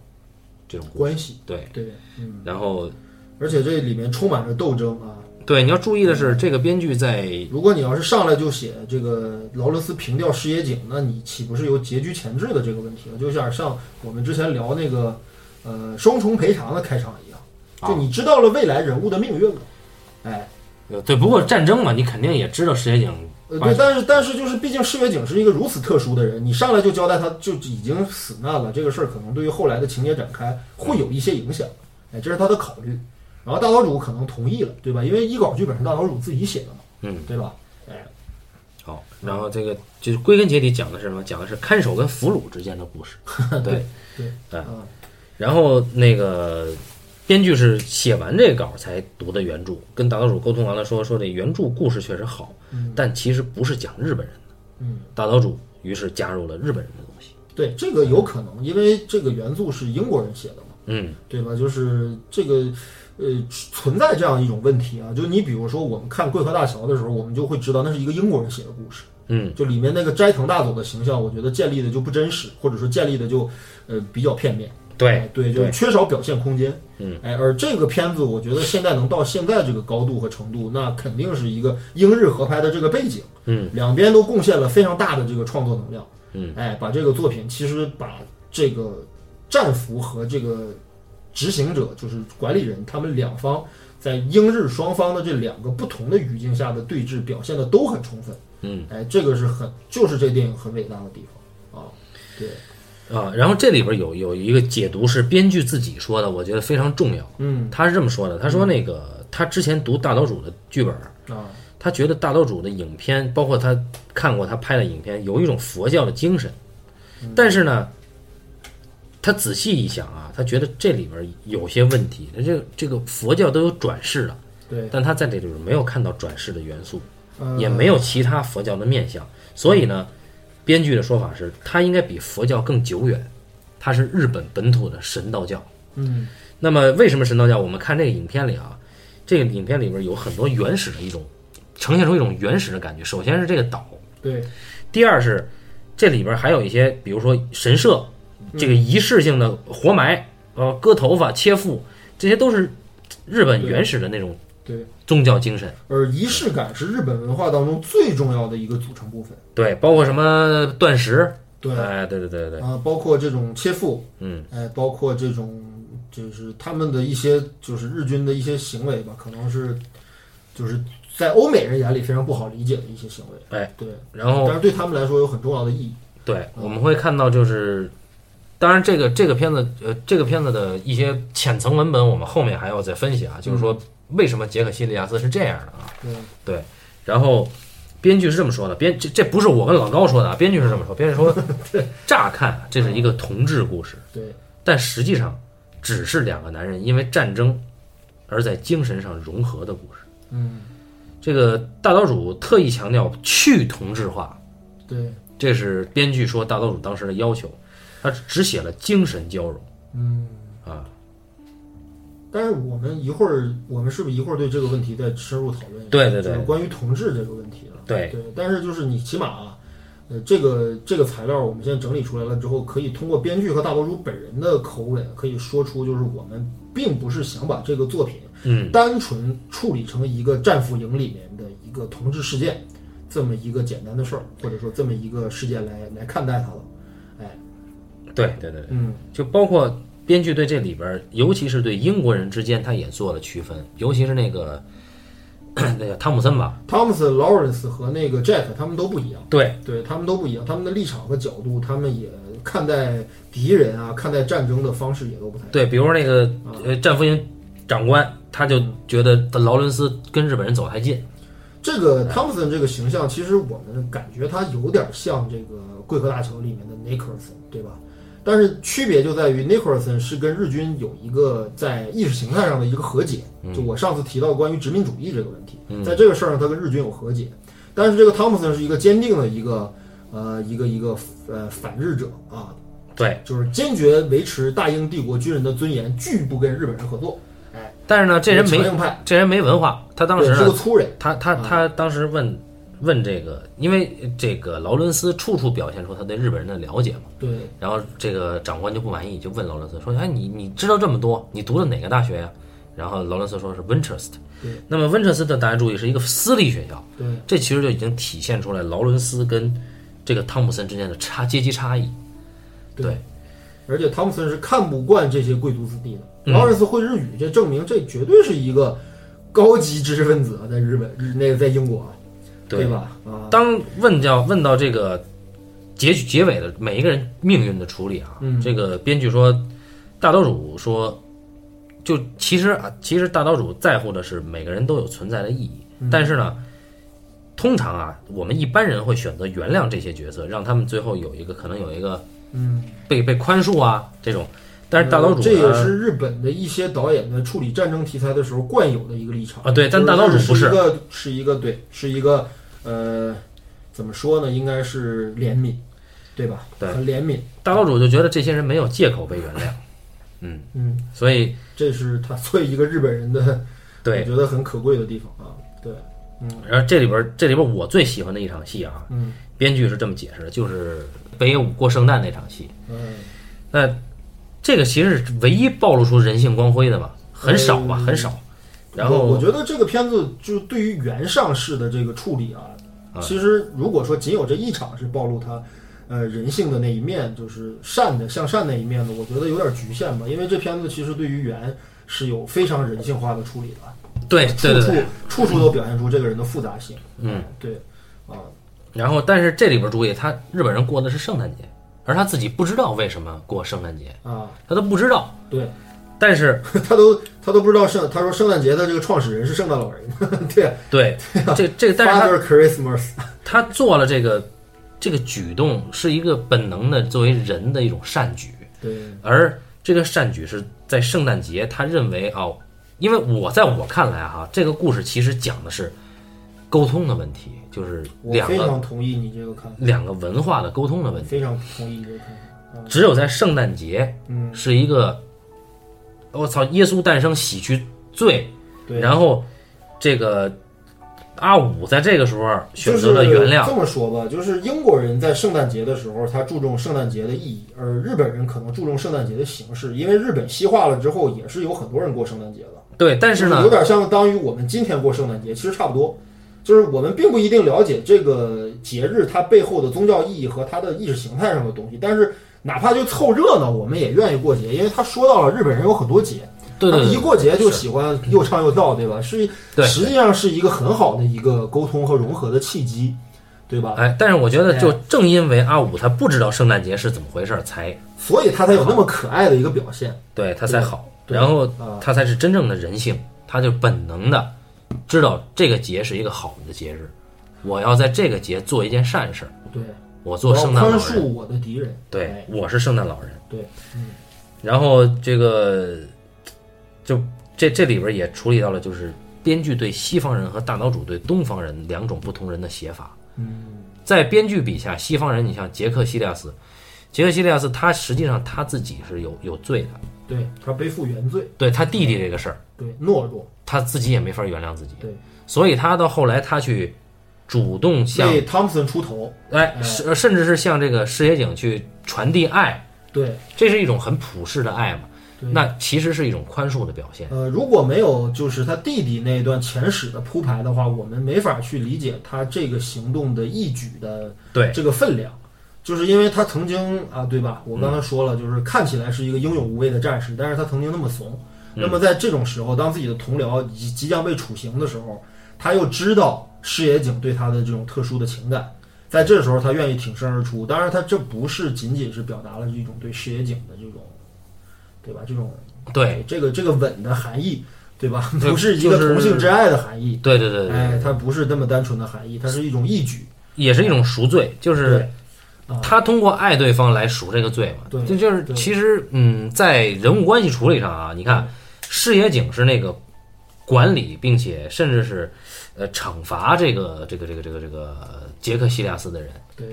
这种。关系，对，对，嗯，然后而且这里面充满着斗争啊。对你要注意的是，这个编剧在如果你要是上来就写这个劳伦斯平掉视野井，那你岂不是有结局前置的这个问题了？就像像我们之前聊那个呃双重赔偿的开场一样，啊就你知道了未来人物的命运了，哎，呃对，不过战争嘛，你肯定也知道石野井呃，对，但是但是就是，毕竟世月井是一个如此特殊的人，你上来就交代他就已经死难了，这个事儿可能对于后来的情节展开会有一些影响，哎，这是他的考虑。然后大岛主可能同意了，对吧？因为一稿剧本是大岛主自己写的嘛，嗯，对吧？哎，好，然后这个就是归根结底讲的是什么？讲的是看守跟俘虏之间的故事。对对，哎嗯然后那个编剧是写完这个稿才读的原著，跟大岛主沟通完了说说这原著故事确实好，嗯但其实不是讲日本人的。嗯，大岛主于是加入了日本人的东西。对，这个有可能，因为这个原著是英国人写的嘛。嗯对吧？就是这个，呃，存在这样一种问题啊，就你比如说我们看《贵河大桥》的时候，我们就会知道那是一个英国人写的故事，嗯就里面那个斋藤大佐的形象，我觉得建立的就不真实，或者说建立的就呃比较片面，对哎对，就是缺少表现空间，嗯，哎，而这个片子我觉得现在能到现在这个高度和程度，那肯定是一个英日合拍的这个背景，嗯，两边都贡献了非常大的这个创作能量，嗯，哎，把这个作品其实把这个战俘和这个执行者，就是管理人，他们两方在英日双方的这两个不同的语境下的对峙表现的都很充分，嗯。哎，这个是很就是这电影很伟大的地方啊，对，啊，然后这里边有有一个解读是编剧自己说的，我觉得非常重要。嗯他是这么说的，他说那个他之前读大岛主的剧本，啊，他觉得大岛主的影片，包括他看过他拍的影片，有一种佛教的精神，但是呢，他仔细一想啊，他觉得这里边有些问题。他这个这个佛教都有转世了，对，但他在这里边没有看到转世的元素，呃也没有其他佛教的面相，所以呢，编剧的说法是，它应该比佛教更久远，它是日本本土的神道教。嗯那么为什么神道教？我们看这个影片里啊，这个影片里边有很多原始的一种，呈现出一种原始的感觉。首先是这个岛，对，第二是这里边还有一些，比如说神社，这个仪式性的活埋，呃，割头发、切腹，这些都是日本原始的那种对，宗教精神。而仪式感是日本文化当中最重要的一个组成部分，对，包括什么断食，对，哎，对对对对对，啊，包括这种切腹，嗯，哎，包括这种就是他们的一些就是日军的一些行为吧，可能是就是在欧美人眼里非常不好理解的一些行为，哎，对，然后但是对他们来说有很重要的意义，对，我们会看到就是，当然这个这个片子呃这个片子的一些浅层文本，我们后面还要再分析啊，就是说为什么杰克西利亚斯是这样的啊？对，然后编剧是这么说的，编这这不是我跟老高说的啊，编剧是这么说，编剧说，乍看啊这是一个同志故事，对，但实际上只是两个男人因为战争而在精神上融合的故事。嗯，这个大岛主特意强调去同质化，对，这是编剧说大岛主当时的要求，他只写了精神交融嗯。啊。但是我们一会儿，我们是不是一会儿对这个问题再深入讨论？对对对就是关于同志这个问题了。对对，但是就是你起码啊，呃，这个这个材料我们现在整理出来了之后，可以通过编剧和大博主本人的口吻，可以说出就是我们并不是想把这个作品嗯，单纯处理成一个战俘营里面的一个同志事件这么一个简单的事儿，或者说这么一个事件来来看待它了。对对对对，嗯，就包括编剧对这里边，尤其是对英国人之间，他也做了区分，尤其是那个 那个汤姆森吧，汤姆森、Lawrence 和那个 Jack 他们都不一样。对对他们都不一样，他们的立场和角度，他们也看待敌人啊，看待战争的方式也都不太。对，比如说那个呃战俘营长官，他就觉得劳伦斯跟日本人走太近，这个汤姆森这个形象，其实我们感觉他有点像这个《贵河大桥》里面的 Nicholson，对吧？但是区别就在于 Nicholson 是跟日军有一个在意识形态上的一个和解。就我上次提到关于殖民主义这个问题，在这个事儿上他跟日军有和解，但是这个汤姆森是一个坚定的一个呃一个一个呃反日者啊，对，就是坚决维持大英帝国军人的尊严，拒不跟日本人合作。哎，但是呢，这人没这人没文化，他当时对是个，粗人。他他他当时问问这个，因为这个劳伦斯处处表现出他对日本人的了解嘛。对，然后这个长官就不满意，就问劳伦斯说：“哎，你你知道这么多，你读的哪个大学呀、然后劳伦斯说是 Winchester。对，那么 Winchester 大家注意是一个私立学校，对，这其实就已经体现出来劳伦斯跟这个汤普森之间的差阶级差异。对，而且汤普森是看不惯这些贵族子弟的。嗯劳伦斯会日语，这证明这绝对是一个高级知识分子啊，在日本日那个在英国啊。对吧？啊，当问到问到这个结局结尾的每一个人命运的处理啊，嗯。这个编剧说，大岛主说，就其实啊，其实大岛主在乎的是每个人都有存在的意义，嗯。但是呢，通常啊，我们一般人会选择原谅这些角色，让他们最后有一个可能有一个嗯，被被宽恕啊这种，但是大岛主呃这也是日本的一些导演在处理战争题材的时候惯有的一个立场啊对但大岛主不是是一个是一个对，是一个呃，怎么说呢？应该是怜悯，对吧？对很怜悯，大岛主就觉得这些人没有借口被原谅，嗯，嗯，所以这是他作为一个日本人的，对我对，觉得很可贵的地方啊。对，嗯然后这里边这里边我最喜欢的一场戏啊，嗯编剧是这么解释的，就是北野武过圣诞那场戏。嗯，那这个其实是唯一暴露出人性光辉的吧，很少吧，嗯很少。然后我觉得这个片子就对于原上市的这个处理啊，啊其实如果说仅有这一场是暴露他呃人性的那一面，就是善的向善那一面的，我觉得有点局限吧。因为这片子其实对于原是有非常人性化的处理的，对对对处，处处处都表现出这个人的复杂性。嗯，对，啊，然后但是这里边注意，他日本人过的是圣诞节，而他自己不知道为什么过圣诞节，啊，他都不知道。对但是 他都他都不知道圣，他说圣诞节的这个创始人是圣诞老人，对对这这，但是他 Christmas，他做了这个这个举动是一个本能的作为人的一种善举，对，而这个善举是在圣诞节，他认为哦，因为我在我看来哈，这个故事其实讲的是沟通的问题，就是两个常同意你这个看法，两个文化的沟通的问题。非常同意你这个看法。啊只有在圣诞节嗯，是一个，我操，耶稣诞生洗去罪，对，然后这个阿五在这个时候选择了原谅这，么说吧，就是英国人在圣诞节的时候，他注重圣诞节的意义，而日本人可能注重圣诞节的形式，因为日本西化了之后，也是有很多人过圣诞节的。对，但是呢有，点相当于我们今天过圣诞节，其实差不多。就是我们并不一定了解这个节日它背后的宗教意义和它的意识形态上的东西，但是哪怕就凑热闹，我们也愿意过节，因为他说到了日本人有很多节，对一对对对过节就喜欢又唱又跳，对吧？是对实际上是一个很好的一个沟通和融合的契机，对吧？哎，但是我觉得，就正因为阿五他不知道圣诞节是怎么回事儿，才所以他才有那么可爱的一个表现。对他才好，然后啊他才是真正的人性，他就本能的知道这个节是一个好的节日，我要在这个节做一件善事儿，对，我做圣诞老人，宽恕我的敌人。对哎，我是圣诞老人，对，嗯，然后这个就这这里边也处理到了，就是编剧对西方人和大岛主对东方人两种不同人的写法。嗯，在编剧笔下，西方人，你像杰克西利亚斯，杰克西利亚斯他实际上他自己是有有罪的，对他背负原罪，对他弟弟这个事儿，对懦弱，他自己也没法原谅自己，对，所以他到后来他去主动向为汤普森出头。哎，甚甚至是向这个世野井去传递爱，对，这是一种很普世的爱嘛？对。那其实是一种宽恕的表现。呃，如果没有就是他弟弟那段前史的铺排的话，我们没法去理解他这个行动的义举的对。这个分量。就是因为他曾经啊，对吧？我刚才说了，就是看起来是一个英勇无畏的战士，但是他曾经那么怂。那么在这种时候，当自己的同僚即即将被处刑的时候，他又知道矢野井对他的这种特殊的情感，在这时候他愿意挺身而出。当然，他这不是仅仅是表达了一种对矢野井的这种，对吧？这种对，这个这个吻的含义，对吧？不是一个同性之爱的含义，对对对对，哎，它不是那么单纯的含义，它是一种义举，也是一种赎罪，就是他通过爱对方来赎这个罪嘛。对这就是其实嗯，在人物关系处理上啊，你看视野井是那个管理并且甚至是呃惩罚这个这个这个这个这个杰克西利亚斯的人，对，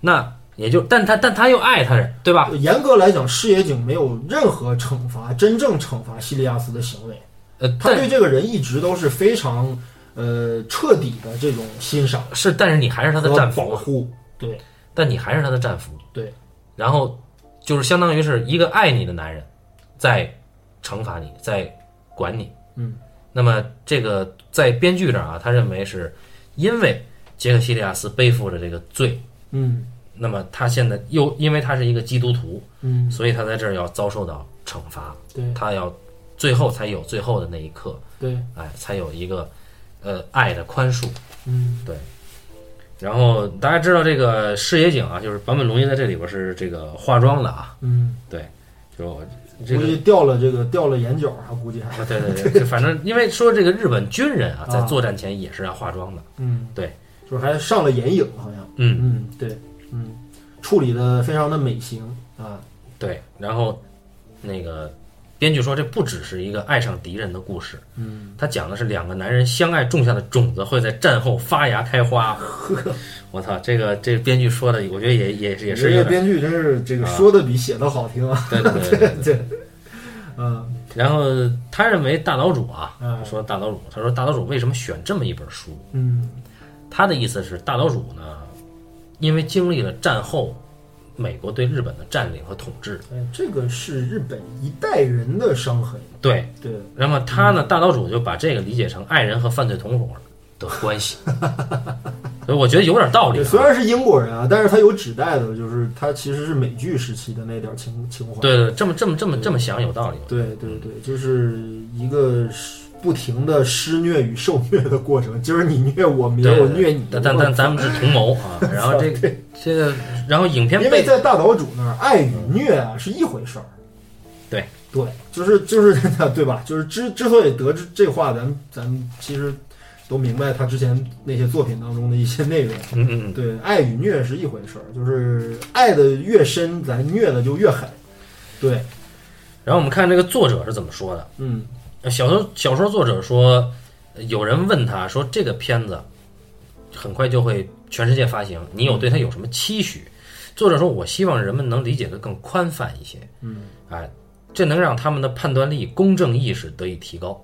那也就但他但他又爱他人，对吧？严格来讲，视野井没有任何惩罚，真正惩罚西利亚斯的行为，呃，他对这个人一直都是非常呃彻底的这种欣赏。是但是你还是他的战俘啊，保护，对但你还是他的战俘。对，然后就是相当于是一个爱你的男人，在惩罚你，在管你。嗯，那么这个在编剧这儿啊，他认为是因为杰克西利亚斯背负着这个罪，嗯那么他现在又因为他是一个基督徒，嗯，所以他在这儿要遭受到惩罚，对他要最后才有最后的那一刻，对，哎，才有一个呃爱的宽恕。嗯对，然后大家知道这个视野井啊，就是坂本龙一在这里边是这个化妆的啊，嗯，对就我这个计掉了这个掉了眼角啊，估计还。啊，对对对，反正因为说这个日本军人啊，在啊作战前也是要化妆的，嗯，对，就是还上了眼影，好像，嗯，嗯，对，嗯，处理的非常的美型啊，对，然后那个编剧说这不只是一个爱上敌人的故事，嗯，他讲的是两个男人相爱种下的种子会在战后发芽开花。我操，这个这编剧说的，我觉得也也也是这个，编剧真是这个啊说的比写的好听啊，对对对对对。对，嗯然后他认为大岛主啊，嗯说大岛主，他说大岛主为什么选这么一本书？嗯他的意思是大岛主呢，因为经历了战后美国对日本的占领和统治，哎，这个是日本一代人的伤痕，对，对，那么他呢，大岛主就把这个理解成爱人和犯罪同伙的关系，所以我觉得有点道理、啊。虽然是英国人啊，但是他有指代的，就是他其实是美剧时期的那点儿情情怀。对对，这么这么这么这么想有道理。对对对，就是一个不停的施虐与受虐的过程。今儿你虐我，明儿我虐你。但但但咱们是同谋 啊。然后这个这个，然后影片因为在大岛主那儿，爱与虐啊是一回事儿。对对，就是就是 对吧？就是之之所以得知这话，咱们咱们其实都明白他之前那些作品当中的一些内容。嗯嗯嗯，对，爱与虐是一回事儿，就是爱的越深，咱虐的就越狠。对，然后我们看这个作者是怎么说的。嗯呃小说小说作者说，呃有人问他说这个片子很快就会全世界发行，你有对它有什么期许？作者说，我希望人们能理解的更宽泛一些。嗯哎，这能让他们的判断力、公正意识得以提高。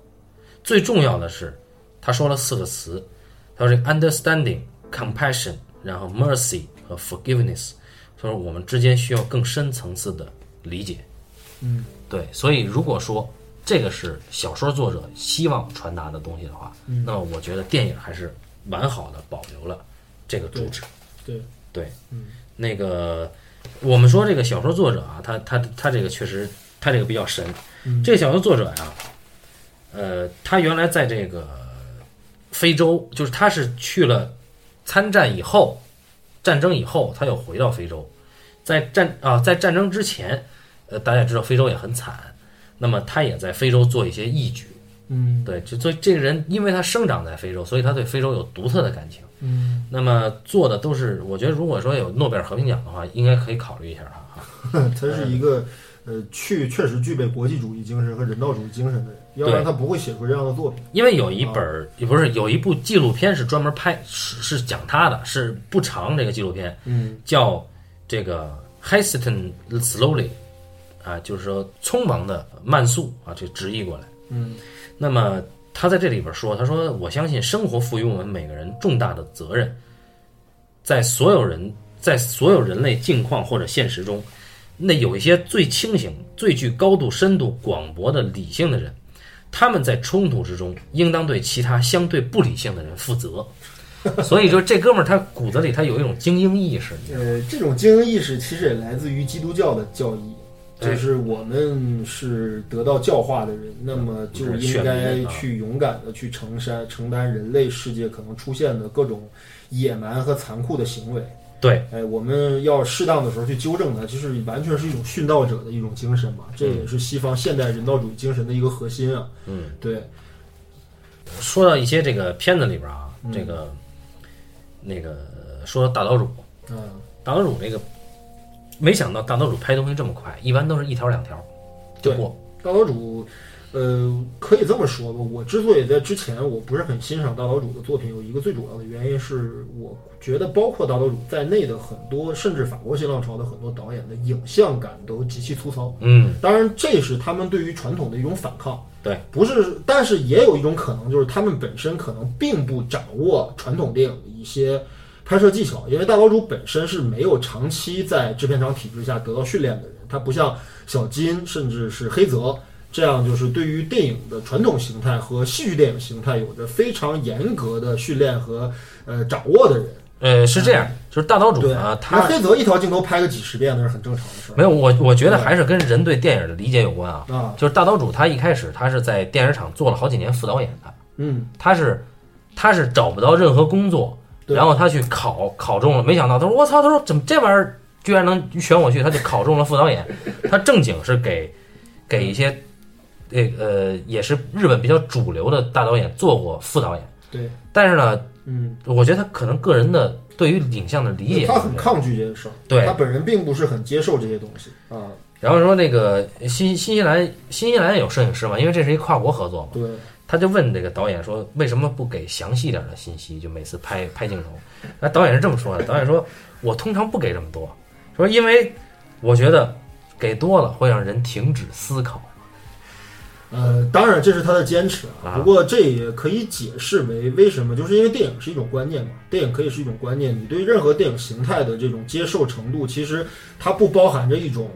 最重要的是，他说了四个词，他说这个 understanding、compassion，然后 mercy 和 forgiveness。他说我们之间需要更深层次的理解。嗯，对，所以如果说这个是小说作者希望传达的东西的话，嗯。那么我觉得电影还是完好的保留了这个主旨。对，对，嗯。那个我们说这个小说作者啊，他他他这个确实他这个比较神。嗯。这个小说作者呀、呃，他原来在这个非洲，就是他是去了参战以后，战争以后，他又回到非洲，在战啊，在战争之前，呃，大家也知道非洲也很惨，那么他也在非洲做一些义举。嗯对，就所以这个人，因为他生长在非洲，所以他对非洲有独特的感情。嗯，那么做的都是，我觉得如果说有诺贝尔和平奖的话，应该可以考虑一下他哈。他是一个呃，去确实具备国际主义精神和人道主义精神的人，要不然他不会写出这样的作品。因为有一本儿也不是有一部纪录片是专门拍是是讲他的，是不长这个纪录片，嗯叫这个 Hasten Slowly，啊，就是说匆忙的慢速啊，就直译过来。嗯那么他在这里边说，他说我相信生活赋予我们每个人重大的责任，在所有人在所有人类境况或者现实中，那有一些最清醒、最具高度深度、广博的理性的人，他们在冲突之中应当对其他相对不理性的人负责。所以说，这哥们儿他骨子里他有一种精英意识，呃，这种精英意识其实也来自于基督教的教义。哎就是我们是得到教化的人，那么就应该去勇敢的去承担承担人类世界可能出现的各种野蛮和残酷的行为。对，哎，我们要适当的时候去纠正它，就是完全是一种殉道者的一种精神嘛。这也是西方现代人道主义精神的一个核心啊。嗯，对，说到一些这个片子里边啊，嗯这个那个说大岛主，嗯，大岛主这个，没想到大岛主拍东西这么快，一般都是一条两条就过。大岛主，呃，可以这么说吧。我之所以在之前我不是很欣赏大岛主的作品，有一个最主要的原因是，我觉得包括大岛主在内的很多，甚至法国新浪潮的很多导演的影像感都极其粗糙。嗯，当然，这是他们对于传统的一种反抗。对，不是，但是也有一种可能，就是他们本身可能并不掌握传统电影的一些拍摄技巧，因为大岛主本身是没有长期在制片厂体制下得到训练的人，他不像小金甚至是黑泽这样，就是对于电影的传统形态和戏剧电影形态有着非常严格的训练和呃掌握的人。呃，是这样，就是大岛主对呢，他黑泽一条镜头拍个几十遍，那是很正常的事儿。没有我，我觉得还是跟人对电影的理解有关啊。啊，就是大岛主他一开始他是在电影厂做了好几年副导演的，嗯他是他是找不到任何工作，对然后他去考考中了，没想到他说我操，他说怎么这玩意儿居然能选我去，他就考中了副导演。他正经是给给一些那呃也是日本比较主流的大导演做过副导演，对，但是呢，嗯，我觉得他可能个人的对于影像的理解，他很抗拒这些事儿，对。他本人并不是很接受这些东西啊，然后说那个新新西兰新西兰有摄影师嘛，因为这是一跨国合作嘛，对，他就问这个导演说为什么不给详细点的信息，就每次拍拍镜头。那导演是这么说的，导演说我通常不给这么多，说因为我觉得给多了会让人停止思考。呃，当然这是他的坚持啊不过这也可以解释为为什么，就是因为电影是一种观念嘛，电影可以是一种观念，你对任何电影形态的这种接受程度，其实它不包含着一种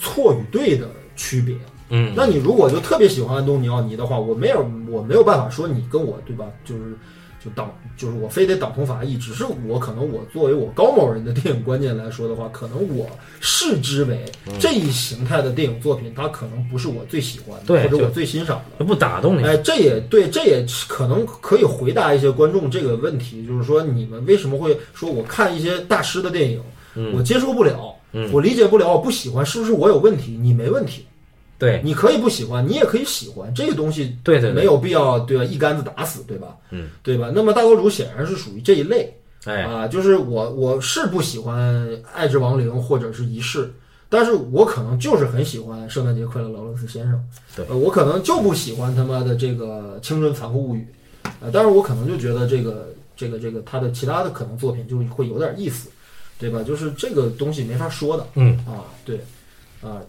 错与对的区别。嗯，那你如果就特别喜欢安东尼奥尼的话，我没有我没有办法说你跟我对吧？就是就党就是我非得党同伐异，只是我可能我作为我高某人的电影观念来说的话，可能我视之为这一形态的电影作品，它可能不是我最喜欢的，或者我最欣赏的。不打动你。哎，这也对，这也可能可以回答一些观众这个问题，就是说你们为什么会说我看一些大师的电影，嗯我接受不了，嗯我理解不了，我不喜欢，是不是我有问题？你没问题，对你可以不喜欢，你也可以喜欢，这个东西对没有必要对吧？一竿子打死，对吧？嗯，对吧？那么大国主显然是属于这一类哎，啊，就是我我是不喜欢《爱之亡灵》或者是仪式。但是我可能就是很喜欢《圣诞节快乐，劳伦斯先生》。对呃，我可能就不喜欢他妈的这个《青春残酷物语》，呃，但是我可能就觉得这个这个这个他的其他的可能作品就会有点意思，对吧？就是这个东西没法说的。嗯啊，对，啊，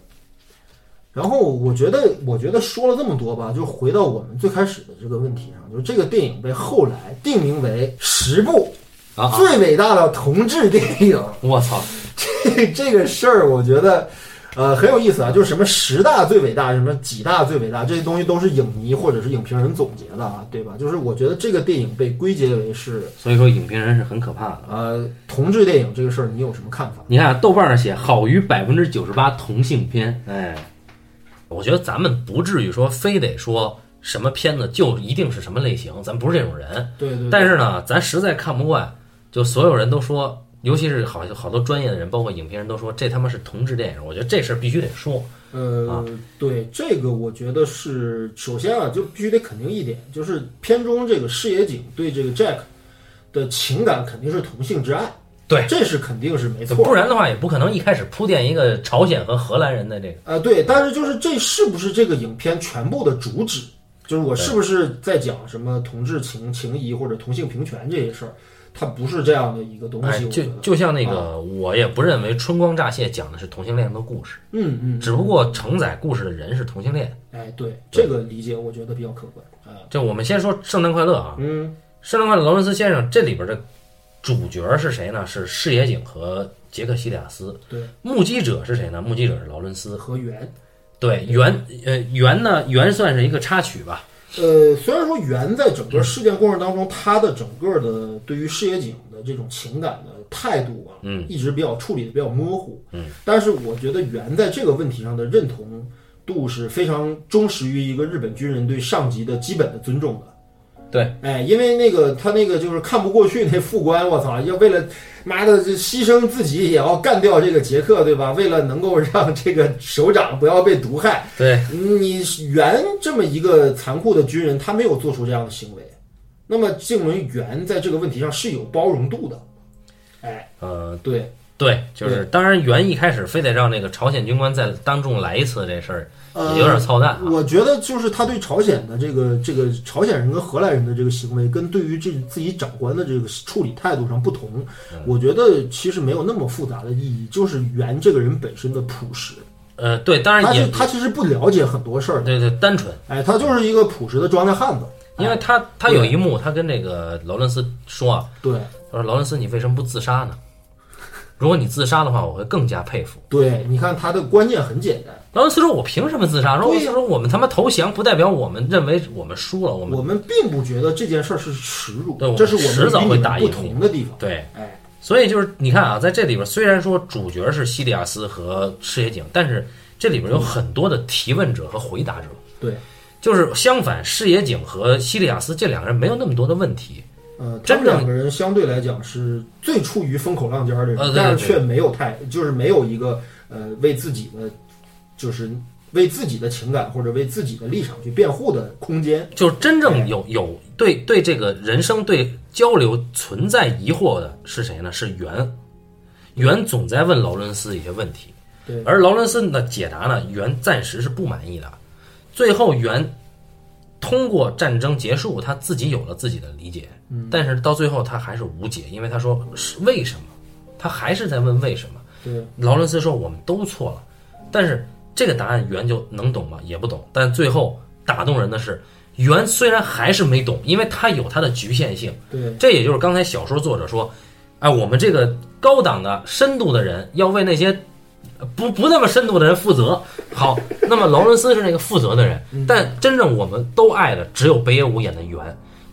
然后我觉得，我觉得说了这么多吧，就回到我们最开始的这个问题上，就是这个电影被后来定名为十部啊啊，最伟大的同志电影。我操，这这个事儿，我觉得，呃，很有意思啊。就是什么十大最伟大，什么几大最伟大，这些东西都是影迷或者是影评人总结的啊，对吧？就是我觉得这个电影被归结为是所以说影评人是很可怕的。呃同志电影这个事儿，你有什么看法？你看豆瓣上写好于百分之九十八同性片，哎，我觉得咱们不至于说非得说什么片子就一定是什么类型，咱不是这种人。对对但是呢，咱实在看不惯，就所有人都说，尤其是好好多专业的人，包括影评人都说这他妈是同志电影。我觉得这事儿必须得说。呃，啊对这个，我觉得是首先啊，就必须得肯定一点，就是片中这个视野井对这个 Jack 的情感肯定是同性之爱，对这是肯定是没错。不然的话，也不可能一开始铺垫一个朝鲜和荷兰人的这个。啊、对，但是就是这是不是这个影片全部的主旨？就是我是不是在讲什么同志情情谊或者同性平权这些事儿？它不是这样的一个东哎西，，我就。就像那个，我也不认为《春光乍泄》讲的是同性恋的故事，嗯嗯，只不过承载故事的人是同性恋。哎，对这个理解，我觉得比较客观啊。就我们先说圣诞快乐啊，嗯圣诞快乐，劳伦斯先生这里边的主角是谁呢？是视野井和杰克西利亚斯。对，目击者是谁呢？目击者是劳伦斯。和圆。对，圆呃圆呢，圆算是一个插曲吧。呃，虽然说袁在整个事件过程当中，他的整个的对于视野井的这种情感的态度啊，嗯，一直比较处理的比较模糊，嗯，但是我觉得袁在这个问题上的认同度是非常忠实于一个日本军人对上级的基本的尊重的。对，哎，因为那个他那个就是看不过去那副官，我操，要为了妈的这牺牲自己也要干掉这个杰克，对吧？为了能够让这个首长不要被毒害，对，你袁这么一个残酷的军人，他没有做出这样的行为，那么静文袁在这个问题上是有包容度的。哎，呃，对，对，就是当然圆一开始非得让那个朝鲜军官再当众来一次这事儿，呃，也有点操蛋啊。我觉得就是他对朝鲜的这个这个朝鲜人跟荷兰人的这个行为，跟对于这自己长官的这个处理态度上不同，嗯我觉得其实没有那么复杂的意义，就是袁这个人本身的朴实，呃，对，当然也是他其实不了解很多事儿，对对单纯，哎，他就是一个朴实的庄稼汉子，因为他他有一幕，他跟那个劳伦斯说啊，对他说劳伦斯你为什么不自杀呢？如果你自杀的话，我会更加佩服。对，你看他的观念很简单。劳伦斯说：“我凭什么自杀？说对呀说我们他妈投降，不代表我们认为我们输了。我们我们并不觉得这件事儿是耻辱对这是我迟早们与你们不会打赢同的地方。对，哎，所以就是你看啊，在这里边虽然说主角是西利亚斯和赤野井，但是这里边有很多的提问者和回答者。对，就是相反，视野井和西利亚斯这两个人没有那么多的问题，呃，他真正们两个人相对来讲是最处于风口浪尖儿的人，但是却没有太，就是没有一个呃为自己的，就是为自己的情感或者为自己的立场去辩护的空间。就是真正有有对对这个人生对交流存在疑惑的是谁呢？是袁，袁总在问劳伦斯一些问题，对，而劳伦斯的解答呢，袁暂时是不满意的。最后袁通过战争结束，他自己有了自己的理解，但是到最后他还是无解，因为他说是为什么，他还是在问为什么。对，劳伦斯说我们都错了，但是这个答案袁就能懂吗？也不懂。但最后打动人的是，袁虽然还是没懂，因为他有他的局限性。对，这也就是刚才小说作者说，哎，我们这个高档的深度的人要为那些呃不不那么深度的人负责。好，那么劳伦斯是那个负责的人，但真正我们都爱的只有北野武演的袁。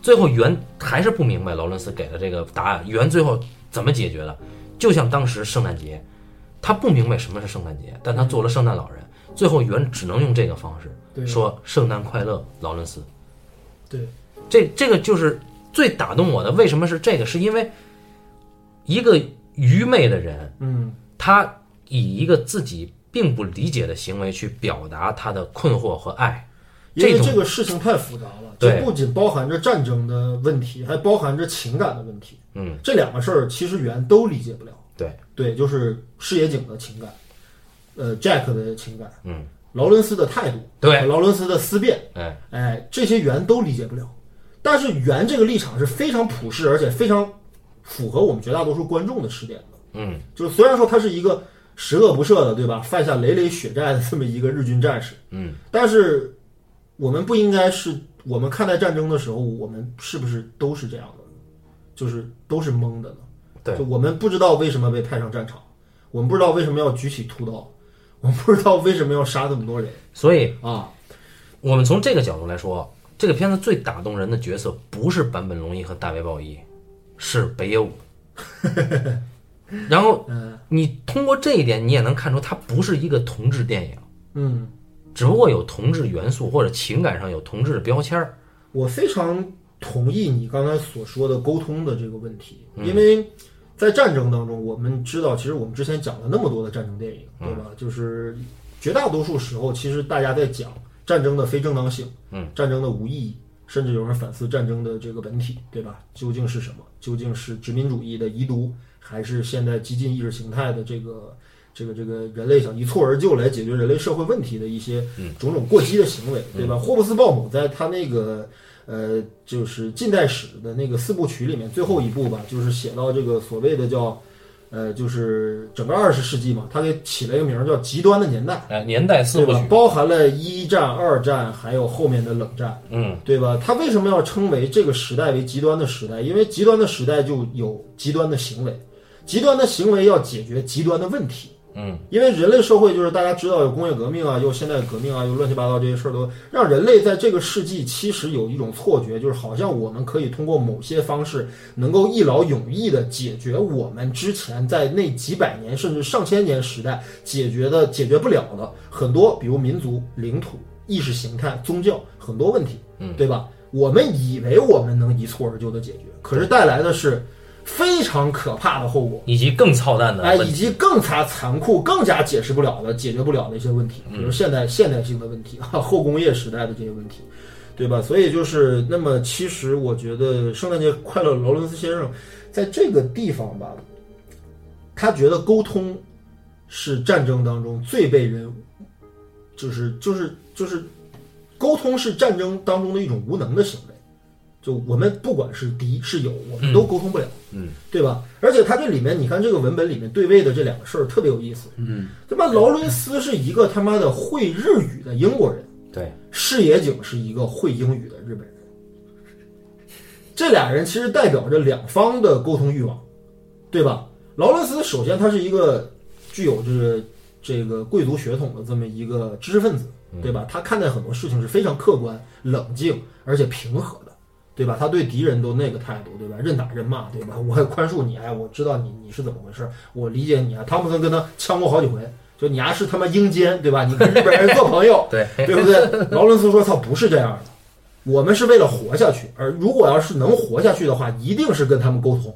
最后袁还是不明白劳伦斯给的这个答案，袁最后怎么解决的？就像当时圣诞节，他不明白什么是圣诞节，但他做了圣诞老人。最后圆只能用这个方式说圣诞快乐，劳伦斯。对，这这个就是最打动我的。为什么是这个？是因为一个愚昧的人，嗯，他以一个自己并不理解的行为去表达他的困惑和爱。因为这个事情太复杂了，这不仅包含着战争的问题，还包含着情感的问题。嗯，这两个事儿其实袁都理解不了。对，对，就是视野井的情感，呃，Jack 的情感，嗯，劳伦斯的态度，对，劳伦斯的思辨，哎，哎，这些圆都理解不了。但是圆这个立场是非常普世，而且非常符合我们绝大多数观众的视点的。嗯，就是虽然说他是一个十恶不赦的，对吧？犯下累累血债的这么一个日军战士，嗯，但是我们不应该是我们看待战争的时候，我们是不是都是这样的？就是都是懵的呢？对就我们不知道为什么被派上战场，我们不知道为什么要举起屠刀，我不知道为什么要杀这么多人所以啊！我们从这个角度来说，这个片子最打动人的角色不是坂本龙一和大卫鲍伊，是北野武。然后 嗯你通过这一点，你也能看出它不是一个同志电影，嗯，只不过有同志元素或者情感上有同志的标签儿。我非常同意你刚才所说的沟通的这个问题，嗯因为在战争当中，我们知道，其实我们之前讲了那么多的战争电影，对吧？就是绝大多数时候，其实大家在讲战争的非正当性，嗯，战争的无意义，甚至有人反思战争的这个本体，对吧？究竟是什么？究竟是殖民主义的遗毒，还是现在激进意识形态的这个？这个这个人类想一蹴而就来解决人类社会问题的一些种种过激的行为，对吧？霍布斯鲍姆在他那个呃，就是近代史的那个四部曲里面最后一部吧，就是写到这个所谓的叫呃，就是整个二十世纪嘛，他给起了一个名儿叫“极端的年代哎，年代”，四部曲，？包含了一战、二战，还有后面的冷战，嗯，对吧？他为什么要称为这个时代为极端的时代？因为极端的时代就有极端的行为，极端的行为要解决极端的问题。嗯，因为人类社会就是大家知道有工业革命啊，又现代革命啊，又乱七八糟这些事儿都让人类在这个世纪其实有一种错觉，就是好像我们可以通过某些方式能够一劳永逸的解决我们之前在那几百年甚至上千年时代解决的解决不了的很多，比如民族、领土、意识形态、宗教很多问题，嗯，对吧？我们以为我们能一蹴而就的解决，可是带来的是非常可怕的后果。以及更操蛋的哎，以及更加残酷、更加解释不了的、解决不了的一些问题，比如现代现代性的问题啊，后工业时代的这些问题，对吧？所以就是，那么其实我觉得圣诞节快乐，劳伦斯先生在这个地方吧，他觉得沟通是战争当中最被人，就是就是就是，沟通是战争当中的一种无能的行为。就我们不管是敌是友，我们都沟通不了。嗯，对吧？而且他这里面，你看这个文本里面对位的这两个事儿特别有意思。嗯，他妈？劳伦斯是一个他妈的会日语的英国人，对，视野井是一个会英语的日本人。这俩人其实代表着两方的沟通欲望，对吧？劳伦斯首先他是一个具有就是这个贵族血统的这么一个知识分子，对吧？他看待很多事情是非常客观、冷静而且平和的。对吧？他对敌人都那个态度，对吧？任打任骂，对吧？我也宽恕你，哎，我知道你你是怎么回事，我理解你啊。汤普森跟他呛过好几回，就你丫是他妈阴间，对吧？你跟日本人做朋友，对，对不对？劳伦斯说：“操，不是这样的。我们是为了活下去，而如果要是能活下去的话，一定是跟他们沟通。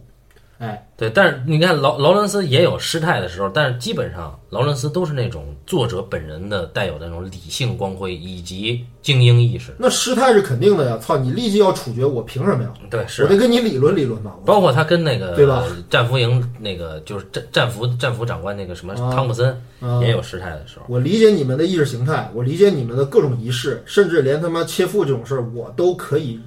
哎，对，但是你看劳劳伦斯也有失态的时候，但是基本上劳伦斯都是那种作者本人的带有那种理性光辉以及精英意识。那失态是肯定的呀！操，你立即要处决我，凭什么呀？对，是我是得跟你理论理论吧。包括他跟那个对吧战俘营那个就是战战俘战俘长官那个什么啊汤普森啊也有失态的时候。我理解你们的意识形态，我理解你们的各种仪式，甚至连他妈切腹这种事儿，我都可以，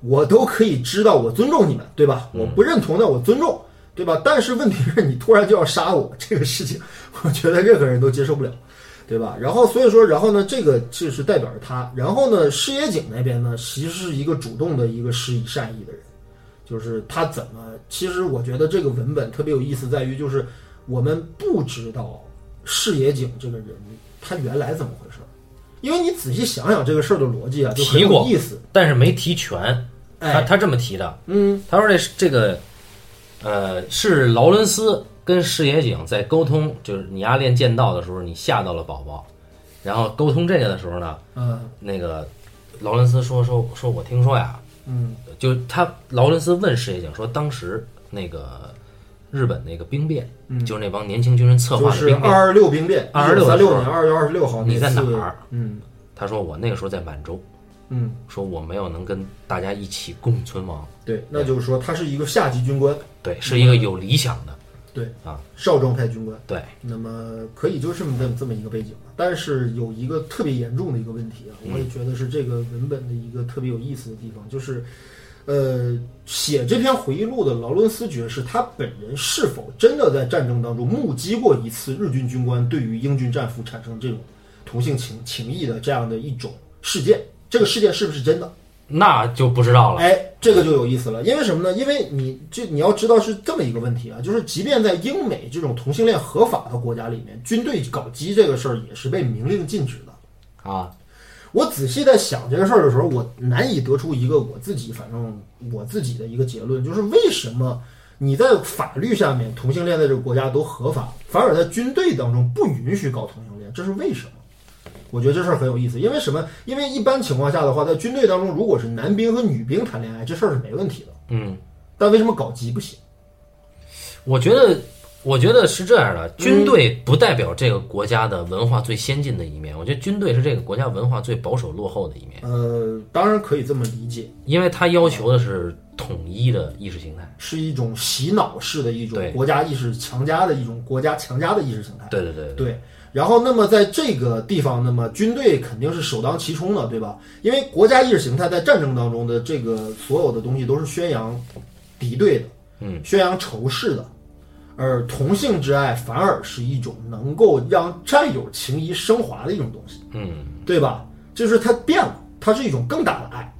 我都可以知道，我尊重你们，对吧？我不认同的，我尊重，对吧？但是问题是你突然就要杀我，这个事情，我觉得任何人都接受不了，对吧？然后所以说，然后呢，这个就是代表着他，然后呢，矢野井那边呢，其实是一个主动的一个施以善意的人，就是他怎么，其实我觉得这个文本特别有意思，在于就是我们不知道矢野井这个人他原来怎么回事儿，因为你仔细想想这个事儿的逻辑啊，就很提过有意思。但是没提全，他哎，他这么提的，嗯。他说这是这个，呃，是劳伦斯跟视野井在沟通，就是你阿练剑道的时候，你吓到了宝宝，然后沟通这个的时候呢，嗯。那个劳伦斯说说说我听说呀，嗯。就他劳伦斯问视野井说，当时那个日本那个兵变，嗯，就是那帮年轻军人策划的兵变，二二六兵变，26三的时候六年二月二十六号你在哪儿？嗯。他说我那个时候在满洲，嗯，说我没有能跟大家一起共存亡，对，那就是说他是一个下级军官，对，是一个有理想的，对啊，少壮派军官。对，那么可以就这么这么这么一个背景吧，但是有一个特别严重的一个问题啊，嗯我也觉得是这个文本的一个特别有意思的地方，就是，呃，写这篇回忆录的劳伦斯爵士，他本人是否真的在战争当中目击过一次日军军官对于英军战俘产生这种同性情情谊的这样的一种事件？这个事件是不是真的？那就不知道了。哎，这个就有意思了，因为什么呢？因为你这你要知道是这么一个问题啊，就是即便在英美这种同性恋合法的国家里面，军队搞基这个事儿也是被明令禁止的。啊，我仔细在想这个事儿的时候，我难以得出一个我自己反正我自己的一个结论，就是为什么你在法律下面同性恋在这个国家都合法，反而在军队当中不允许搞同性恋，这是为什么？我觉得这事儿很有意思，因为什么？因为一般情况下的话，在军队当中，如果是男兵和女兵谈恋爱，这事儿是没问题的。嗯，但为什么搞基不行？我觉得，我觉得是这样的，军队不代表这个国家的文化最先进的一面，我觉得军队是这个国家文化最保守落后的一面，呃，当然可以这么理解，因为它要求的是统一的意识形态。是一种洗脑式的一种国家意识强加的一种国家强加的意识形态。对对对对，对，然后那么在这个地方，那么军队肯定是首当其冲的，对吧？因为国家意识形态在战争当中的这个所有的东西都是宣扬敌对的，嗯，宣扬仇视的，而同性之爱反而是一种能够让战友情谊升华的一种东西，嗯，对吧？就是它变了，它是一种更大的爱，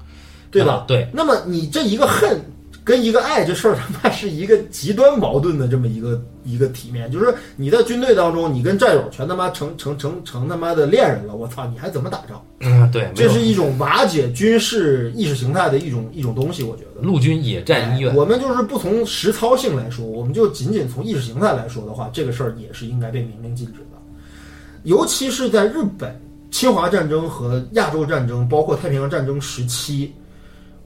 对吧？啊对，那么你这一个恨跟一个爱这事儿，他妈是一个极端矛盾的这么一个 一个体面。就是你在军队当中，你跟战友全他妈成成成成他妈的恋人了，我操，你还怎么打仗？嗯，对，这是一种瓦解军事意识形态的一种一种东西，我觉得。陆军野战医院哎。我们就是不从实操性来说，我们就仅仅从意识形态来说的话，这个事儿也是应该被明令禁止的。尤其是在日本侵华战争和亚洲战争，包括太平洋战争时期，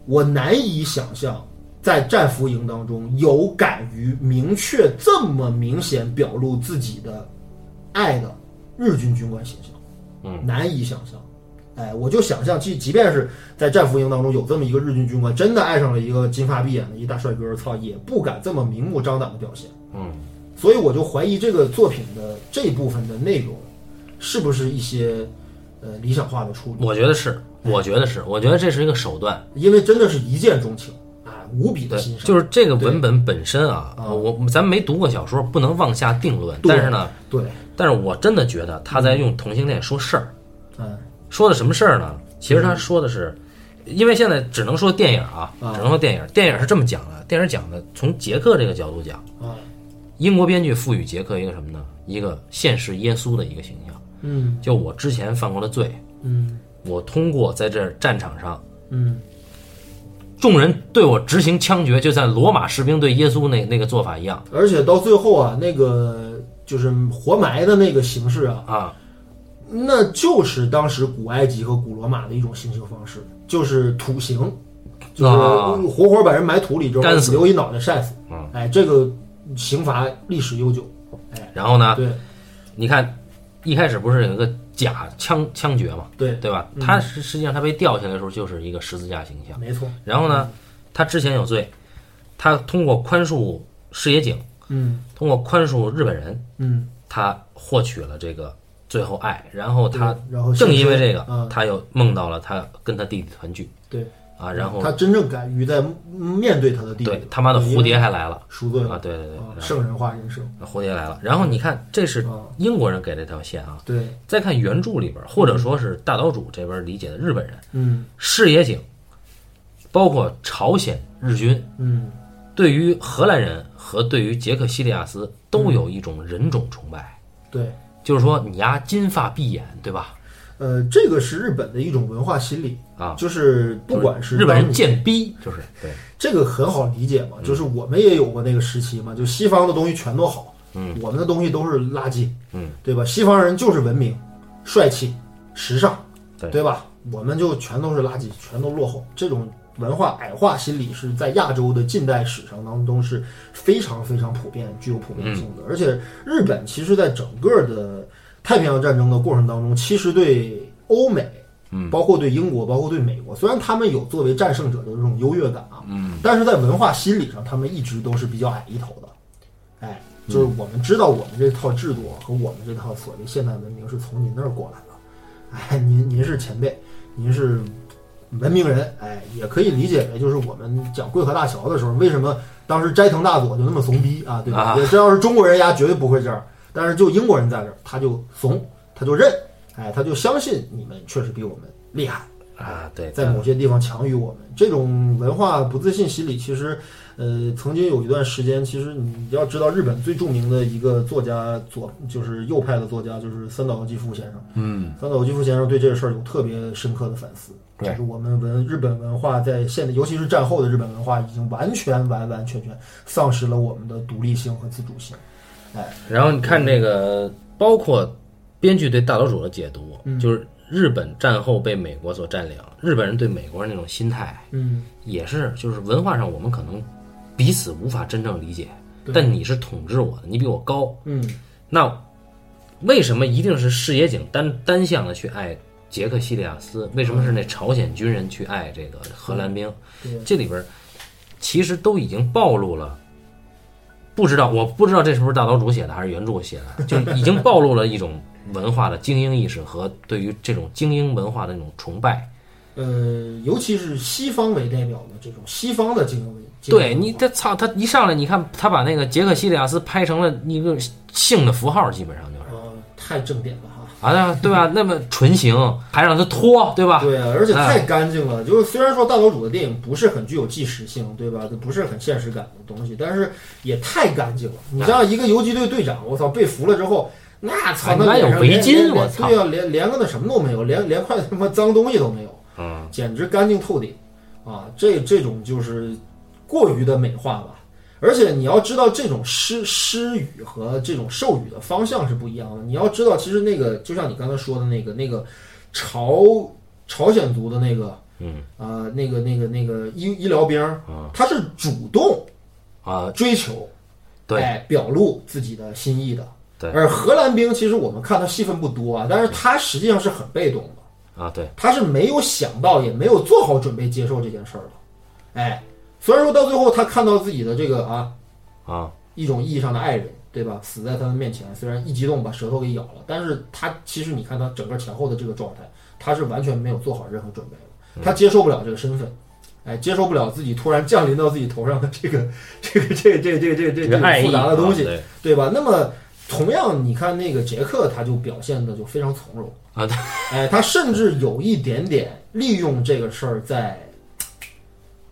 我难以想象在战俘营当中有敢于明确这么明显表露自己的爱的日军军官形象，嗯，难以想象。哎，我就想象，即即便是在战俘营当中有这么一个日军军官，真的爱上了一个金发碧眼的一大帅哥，操，也不敢这么明目张胆的表现。嗯，所以我就怀疑这个作品的这部分的内容，是不是一些呃理想化的处理？我觉得是，我觉得是，我觉得这是一个手段。因为真的是一见钟情啊，无比的欣，赏。就是这个文本本身啊，啊我咱没读过小说，不能妄下定论。但是呢，对，但是我真的觉得他在用同性恋说事儿，嗯说的什么事儿呢？其实他说的是，因为现在只能说电影啊，啊只能说电影。电影是这么讲的，电影讲的从杰克这个角度讲，啊英国编剧赋予杰克一个什么呢？一个现实耶稣的一个形象。嗯就我之前犯过的罪，嗯我通过在这战场上，嗯众人对我执行枪决，就像罗马士兵对耶稣那那个做法一样。而且到最后啊，那个就是活埋的那个形式啊，啊。那就是当时古埃及和古罗马的一种行刑方式，就是土刑，就是啊。活活把人埋土里之后干死。留一脑袋晒死。嗯哎，这个刑罚历史悠久。哎，然后呢，对。你看一开始不是有一个假枪枪决嘛，对，对吧？嗯他实实际上他被吊起来的时候就是一个十字架形象。没错。然后呢，他之前有罪，他通过宽恕视野井，嗯通过宽恕日本人，嗯，他获取了这个最后爱。然后他然后正因为这个，嗯他又梦到了他跟他弟弟团聚对啊，然后他真正敢于在面对他的弟弟，对他妈的蝴蝶还来了啊，赎罪啊，对对对，圣人化人生蝴蝶来了。然后你看，这是啊，英国人给这条线啊。对，再看原著里边，或者说是大岛主这边理解的日本人，嗯视野井，包括朝鲜日军，嗯对于荷兰人和对于杰克西利亚斯都有一种人种崇拜，对。就是说你丫金发碧眼，对吧？呃，这个是日本的一种文化心理啊，就是不管是日本人贱逼，就是对，这个很好理解嘛，就是我们也有过那个时期嘛，就西方的东西全都好，嗯，我们的东西都是垃圾，嗯，对吧？西方人就是文明、帅气、时尚，对对吧？我们就全都是垃圾，全都落后。这种文化矮化心理是在亚洲的近代史上当中是非常非常普遍、具有普遍性嗯的。而且日本其实在整个的太平洋战争的过程当中，其实对欧美。嗯包括对英国，包括对美国，虽然他们有作为战胜者的这种优越感啊，嗯，但是在文化心理上，他们一直都是比较矮一头的。哎，就是我们知道我们这套制度和我们这套所谓现代文明是从您那儿过来的，哎，您您是前辈，您是文明人，哎，也可以理解为就是我们讲贵河大桥的时候，为什么当时斋藤大佐就那么怂逼啊，对吧？啊这要是中国人呀，绝对不会这样，但是就英国人在这儿，他就怂，他就认，哎，他就相信你们确实比我们厉害。啊，对，在某些地方强于我们。这种文化不自信心理，其实，呃，曾经有一段时间，其实你要知道，日本最著名的一个作家左就是右派的作家，就是三岛由纪夫先生。嗯，三岛由纪夫先生对这个事儿有特别深刻的反思，对就是我们文日本文化在现在，尤其是战后的日本文化，已经完全完完全全丧失了我们的独立性和自主性。然后你看这个，包括编剧对大岛主的解读，嗯。就是日本战后被美国所占领，日本人对美国人那种心态，嗯，也是就是文化上我们可能彼此无法真正理解，但你是统治我的，你比我高，嗯，那为什么一定是视野井单单向的去爱杰克西利亚斯？为什么是那朝鲜军人去爱这个荷兰兵？这里边其实都已经暴露了，不知道我不知道这是不是大岛主写的还是原著写的，就已经暴露了一种文化的精英意识和对于这种精英文化的那种崇拜。呃，尤其是西方为代表的这种西方的精英对你，他操，他一上来你看他把那个杰克西利亚斯拍成了一个性的符号，基本上就是呃，太正点了哈。啊，对吧？那么纯情，还让他脱，对吧？对啊，而且哎太干净了。就是虽然说大岛主的电影不是很具有纪实性，对吧？这不是很现实感的东西，但是也太干净了。你像一个游击队队长，我操，被俘了之后，那操，那有围巾我操对啊，连连个那什么都没有，连连块他妈脏东西都没有，嗯，简直干净透顶啊！这这种就是过于的美化吧。而且你要知道，这种诗诗语和这种授予的方向是不一样的。你要知道，其实那个就像你刚才说的那个那个朝朝鲜族的那个，嗯啊、那个那个那个医医疗兵他是主动啊，追求，对哎，表露自己的心意的。对而荷兰兵其实我们看他戏份不多啊，但是他实际上是很被动的。啊，对，他是没有想到，也没有做好准备接受这件事儿的。哎，虽然说到最后他看到自己的这个啊啊，一种意义上的爱人，对吧，死在他的面前，虽然一激动把舌头给咬了，但是他其实你看他整个前后的这个状态，他是完全没有做好任何准备的，他接受不了这个身份。哎，接受不了自己突然降临到自己头上的这个、这个、这个、这个、这个、这个、这个这个复杂的东西，啊对对吧？那么同样，你看那个杰克，他就表现的就非常从容。啊，对，哎，他甚至有一点点利用这个事儿在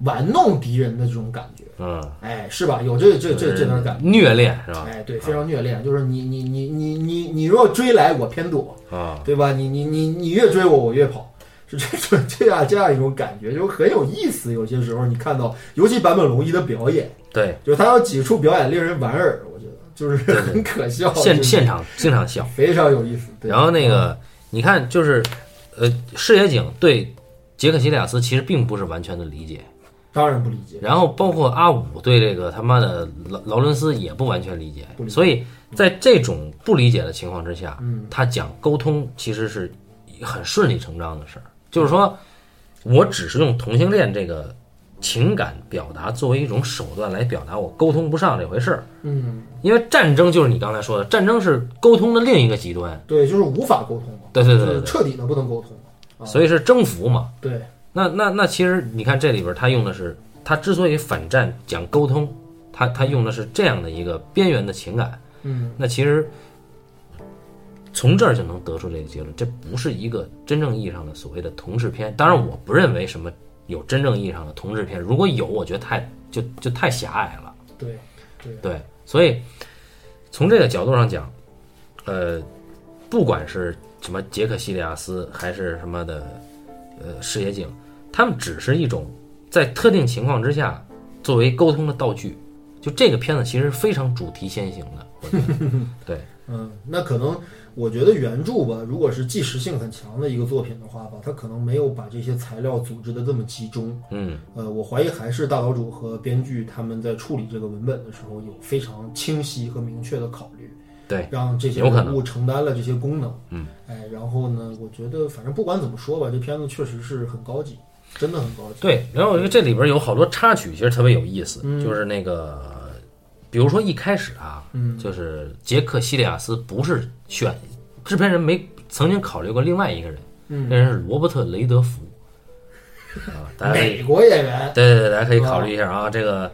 玩弄敌人的这种感觉，嗯，哎，是吧？有这这这这种感觉，虐恋是吧？哎，对，非常虐恋，就是你你你你你你若追来，我偏躲，啊，对吧？你你你你越追我，我越跑。是这 种这样这样一种感觉，就很有意思。有些时候你看到，尤其坂本龙一的表演，对，就是他有几处表演令人莞尔，我觉得就是很可笑，现现场经常笑。非常有意思。对然后那个你看，就是呃，视野井对杰克西利亚斯其实并不是完全的理解，当然不理解。然后包括阿五对这个他妈的劳劳伦斯也不完全理解，理解。所以在这种不理解的情况之下，嗯。他讲沟通其实是很顺理成章的事儿。就是说，我只是用同性恋这个情感表达作为一种手段来表达我沟通不上这回事儿，嗯，因为战争就是你刚才说的，战争是沟通的另一个极端，对，就是无法沟通嘛，就是对对对对。彻底的不能沟通。所以是征服嘛。对，那那那其实你看这里边他用的是，他之所以反战讲沟通，他他用的是这样的一个边缘的情感。嗯，那其实从这儿就能得出这个结论，这不是一个真正意义上的所谓的同志片。当然，我不认为什么有真正意义上的同志片，如果有，我觉得太就就太狭隘了。对，对，对，所以从这个角度上讲，呃，不管是什么杰克西利亚斯还是什么的，呃，视野井，他们只是一种在特定情况之下作为沟通的道具。就这个片子其实非常主题先行的，我觉得 对，嗯，那可能我觉得原著吧，如果是纪实性很强的一个作品的话吧，它可能没有把这些材料组织的这么集中。嗯，呃，我怀疑还是大岛主和编剧他们在处理这个文本的时候有非常清晰和明确的考虑，对，让这些有可能人物承担了这些功能。嗯，哎，然后呢，我觉得反正不管怎么说吧，这片子确实是很高级，真的很高级。对。然后我觉得这里边有好多插曲，其实特别有意思，嗯就是那个，比如说一开始啊，嗯就是杰克西利亚斯不是选制片人没曾经考虑过另外一个人，嗯那人是罗伯特雷德福啊，大家美国演员。对对对，大家可以考虑一下啊，这个，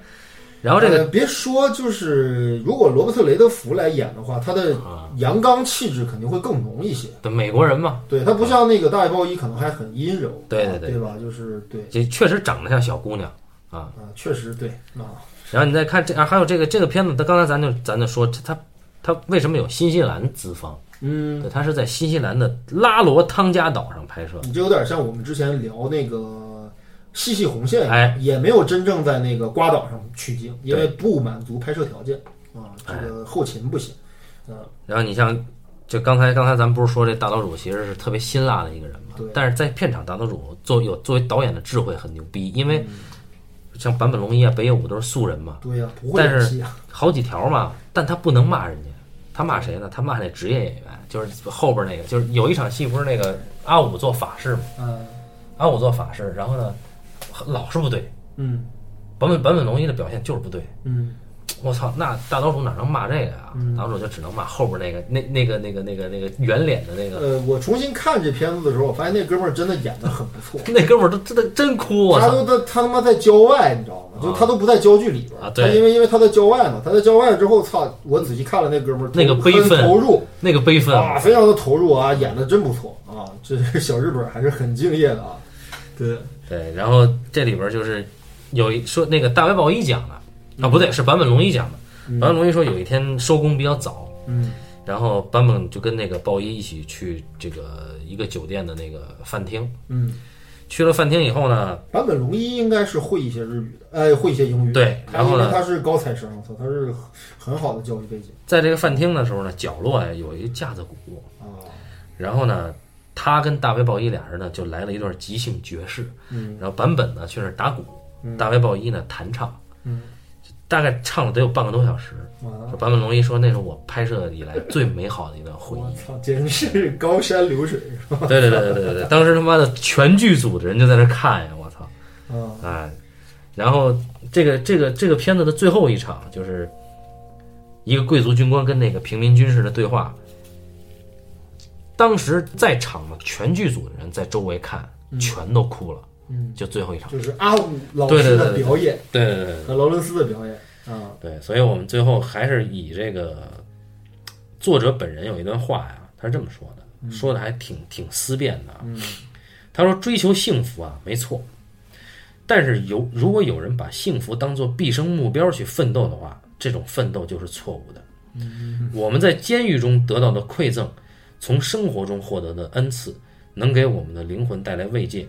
然后这个呃别说，就是如果罗伯特雷德福来演的话，他的啊，阳刚气质肯定会更浓一些。对美国人嘛，对他不像那个大卫鲍伊，可能还很阴柔，对对对啊对吧？就是对这确实长得像小姑娘啊。啊，确实对啊，然后你再看这啊，还有这个这个片子，他刚才咱就咱就说他他为什么有新西兰资方？嗯，对，他是在新西兰的拉罗汤加岛上拍摄。你这有点像我们之前聊那个细细红线，哎，也没有真正在那个瓜岛上取景，因为不满足拍摄条件啊，这哎个后勤不行，啊，然后你像，就刚才刚才咱们不是说这大岛主其实是特别辛辣的一个人嘛对？但是在片场，大岛主作有作为导演的智慧很牛逼，因为嗯像坂本龙一啊、北野武都是素人嘛，对呀，不会演戏啊，好几条嘛，但他不能骂人家，他骂谁呢？他骂那职业演员，就是后边那个，就是有一场戏不是那个阿武做法事嘛，嗯阿武做法事，然后呢老是不对，嗯坂本坂本龙一的表现就是不对。嗯我操，那大岛主哪能骂这个呀、嗯大岛主就只能骂后边那个那那个那个那个那个圆脸的那个，呃，我重新看这片子的时候，我发现那哥们儿真的演的很不错。那哥们儿都真的真哭，啊！他都在他他妈在郊外，你知道吗？就他都不在郊剧里边儿啊对他因为因为他在郊外嘛，他在郊外之后，操！我仔细看了那哥们儿，那个悲愤投入那个悲愤啊，非常的投入啊，演的真不错啊，这小日本还是很敬业的啊。对，对，然后这里边就是有一说那个大白鲍伊讲的啊，不对，是坂本龙一讲的。嗯坂本龙一说有一天收工比较早，嗯然后坂本就跟那个鲍伊一起去这个一个酒店的那个饭厅。嗯，去了饭厅以后呢，坂本龙一应该是会一些日语的，呃，会一些英语。对然后呢他是高材生，操，他是很好的教育背景在这个饭厅的时候呢，角落呀有一架子鼓，啊。然后呢，他跟大卫鲍伊俩人呢就来了一段即兴爵士，嗯然后坂本呢去那儿打鼓，嗯大卫鲍伊呢弹唱，嗯，大概唱了得有半个多小时。啊，坂本龙一说那是我拍摄以来最美好的一段回忆。我操，简直是高山流水是吧？对对对对对对对，当时他妈的全剧组的人就在那看呀，我操！啊，哎，然后这个这个这个片子的最后一场就是一个贵族军官跟那个平民军士的对话。当时在场的全剧组的人在周围看，全都哭了，嗯，就最后一场。就是阿武老师的表演对对对对。和劳伦斯的表演啊，对，所以我们最后还是以这个作者本人有一段话呀，他是这么说的，说的还挺挺思辨的。他说：“追求幸福啊，没错，但是有如果有人把幸福当做毕生目标去奋斗的话，这种奋斗就是错误的。我们在监狱中得到的馈赠，从生活中获得的恩赐，能给我们的灵魂带来慰藉。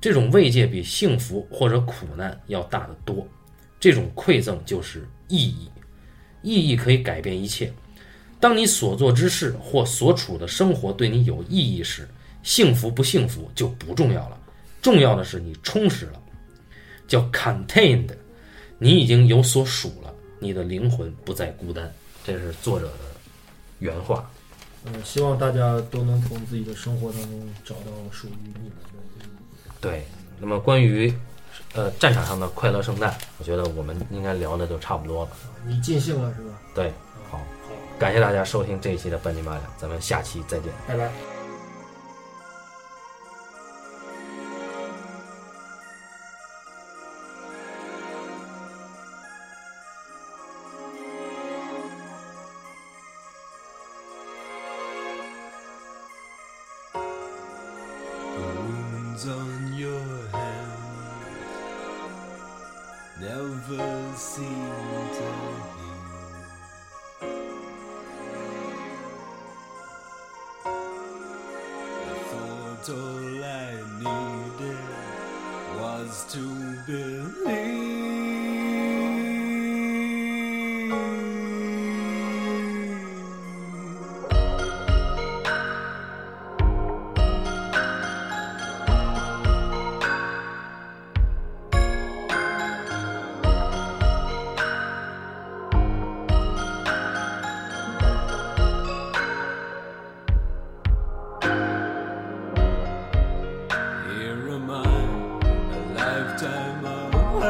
这种慰藉比幸福或者苦难要大得多。这种馈赠就是意义，意义可以改变一切。当你所做之事或所处的生活对你有意义时，幸福不幸福就不重要了。重要的是你充实了，叫 contained，你已经有所属了，你的灵魂不再孤单。这是作者的原话。呃，希望大家都能从自己的生活当中找到属于你们的意义。对，那么关于呃战场上的快乐圣诞，我觉得我们应该聊的就差不多了。你尽兴了是吧？对，好，感谢大家收听这一期的半斤八两，咱们下期再见。拜拜。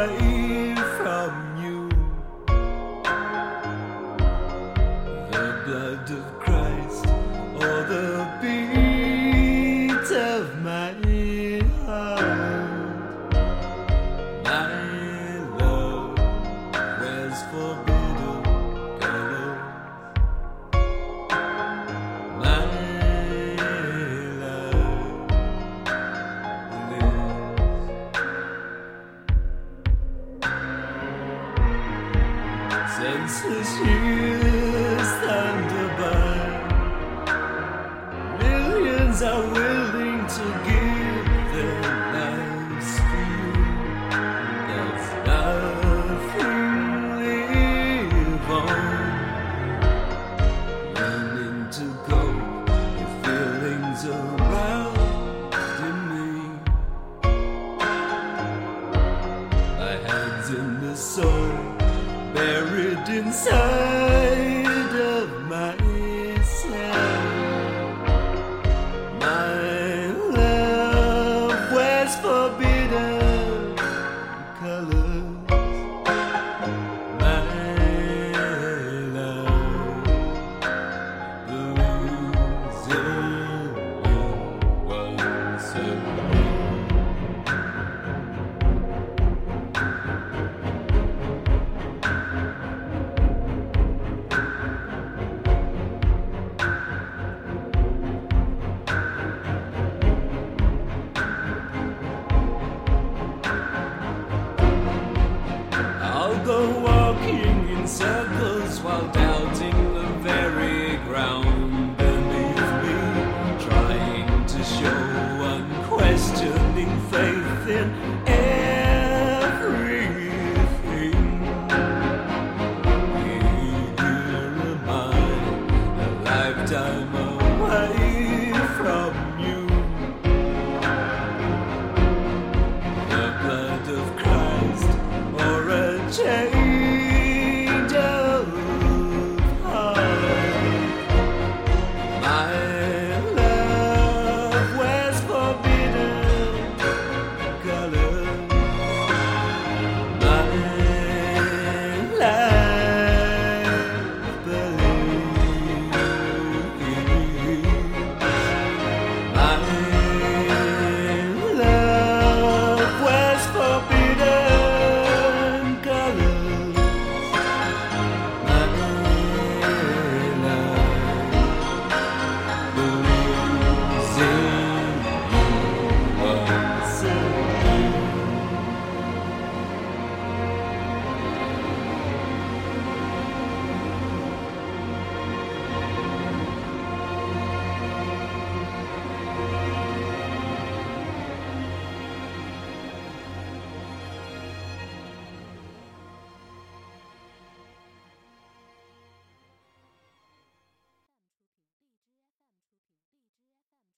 Israel.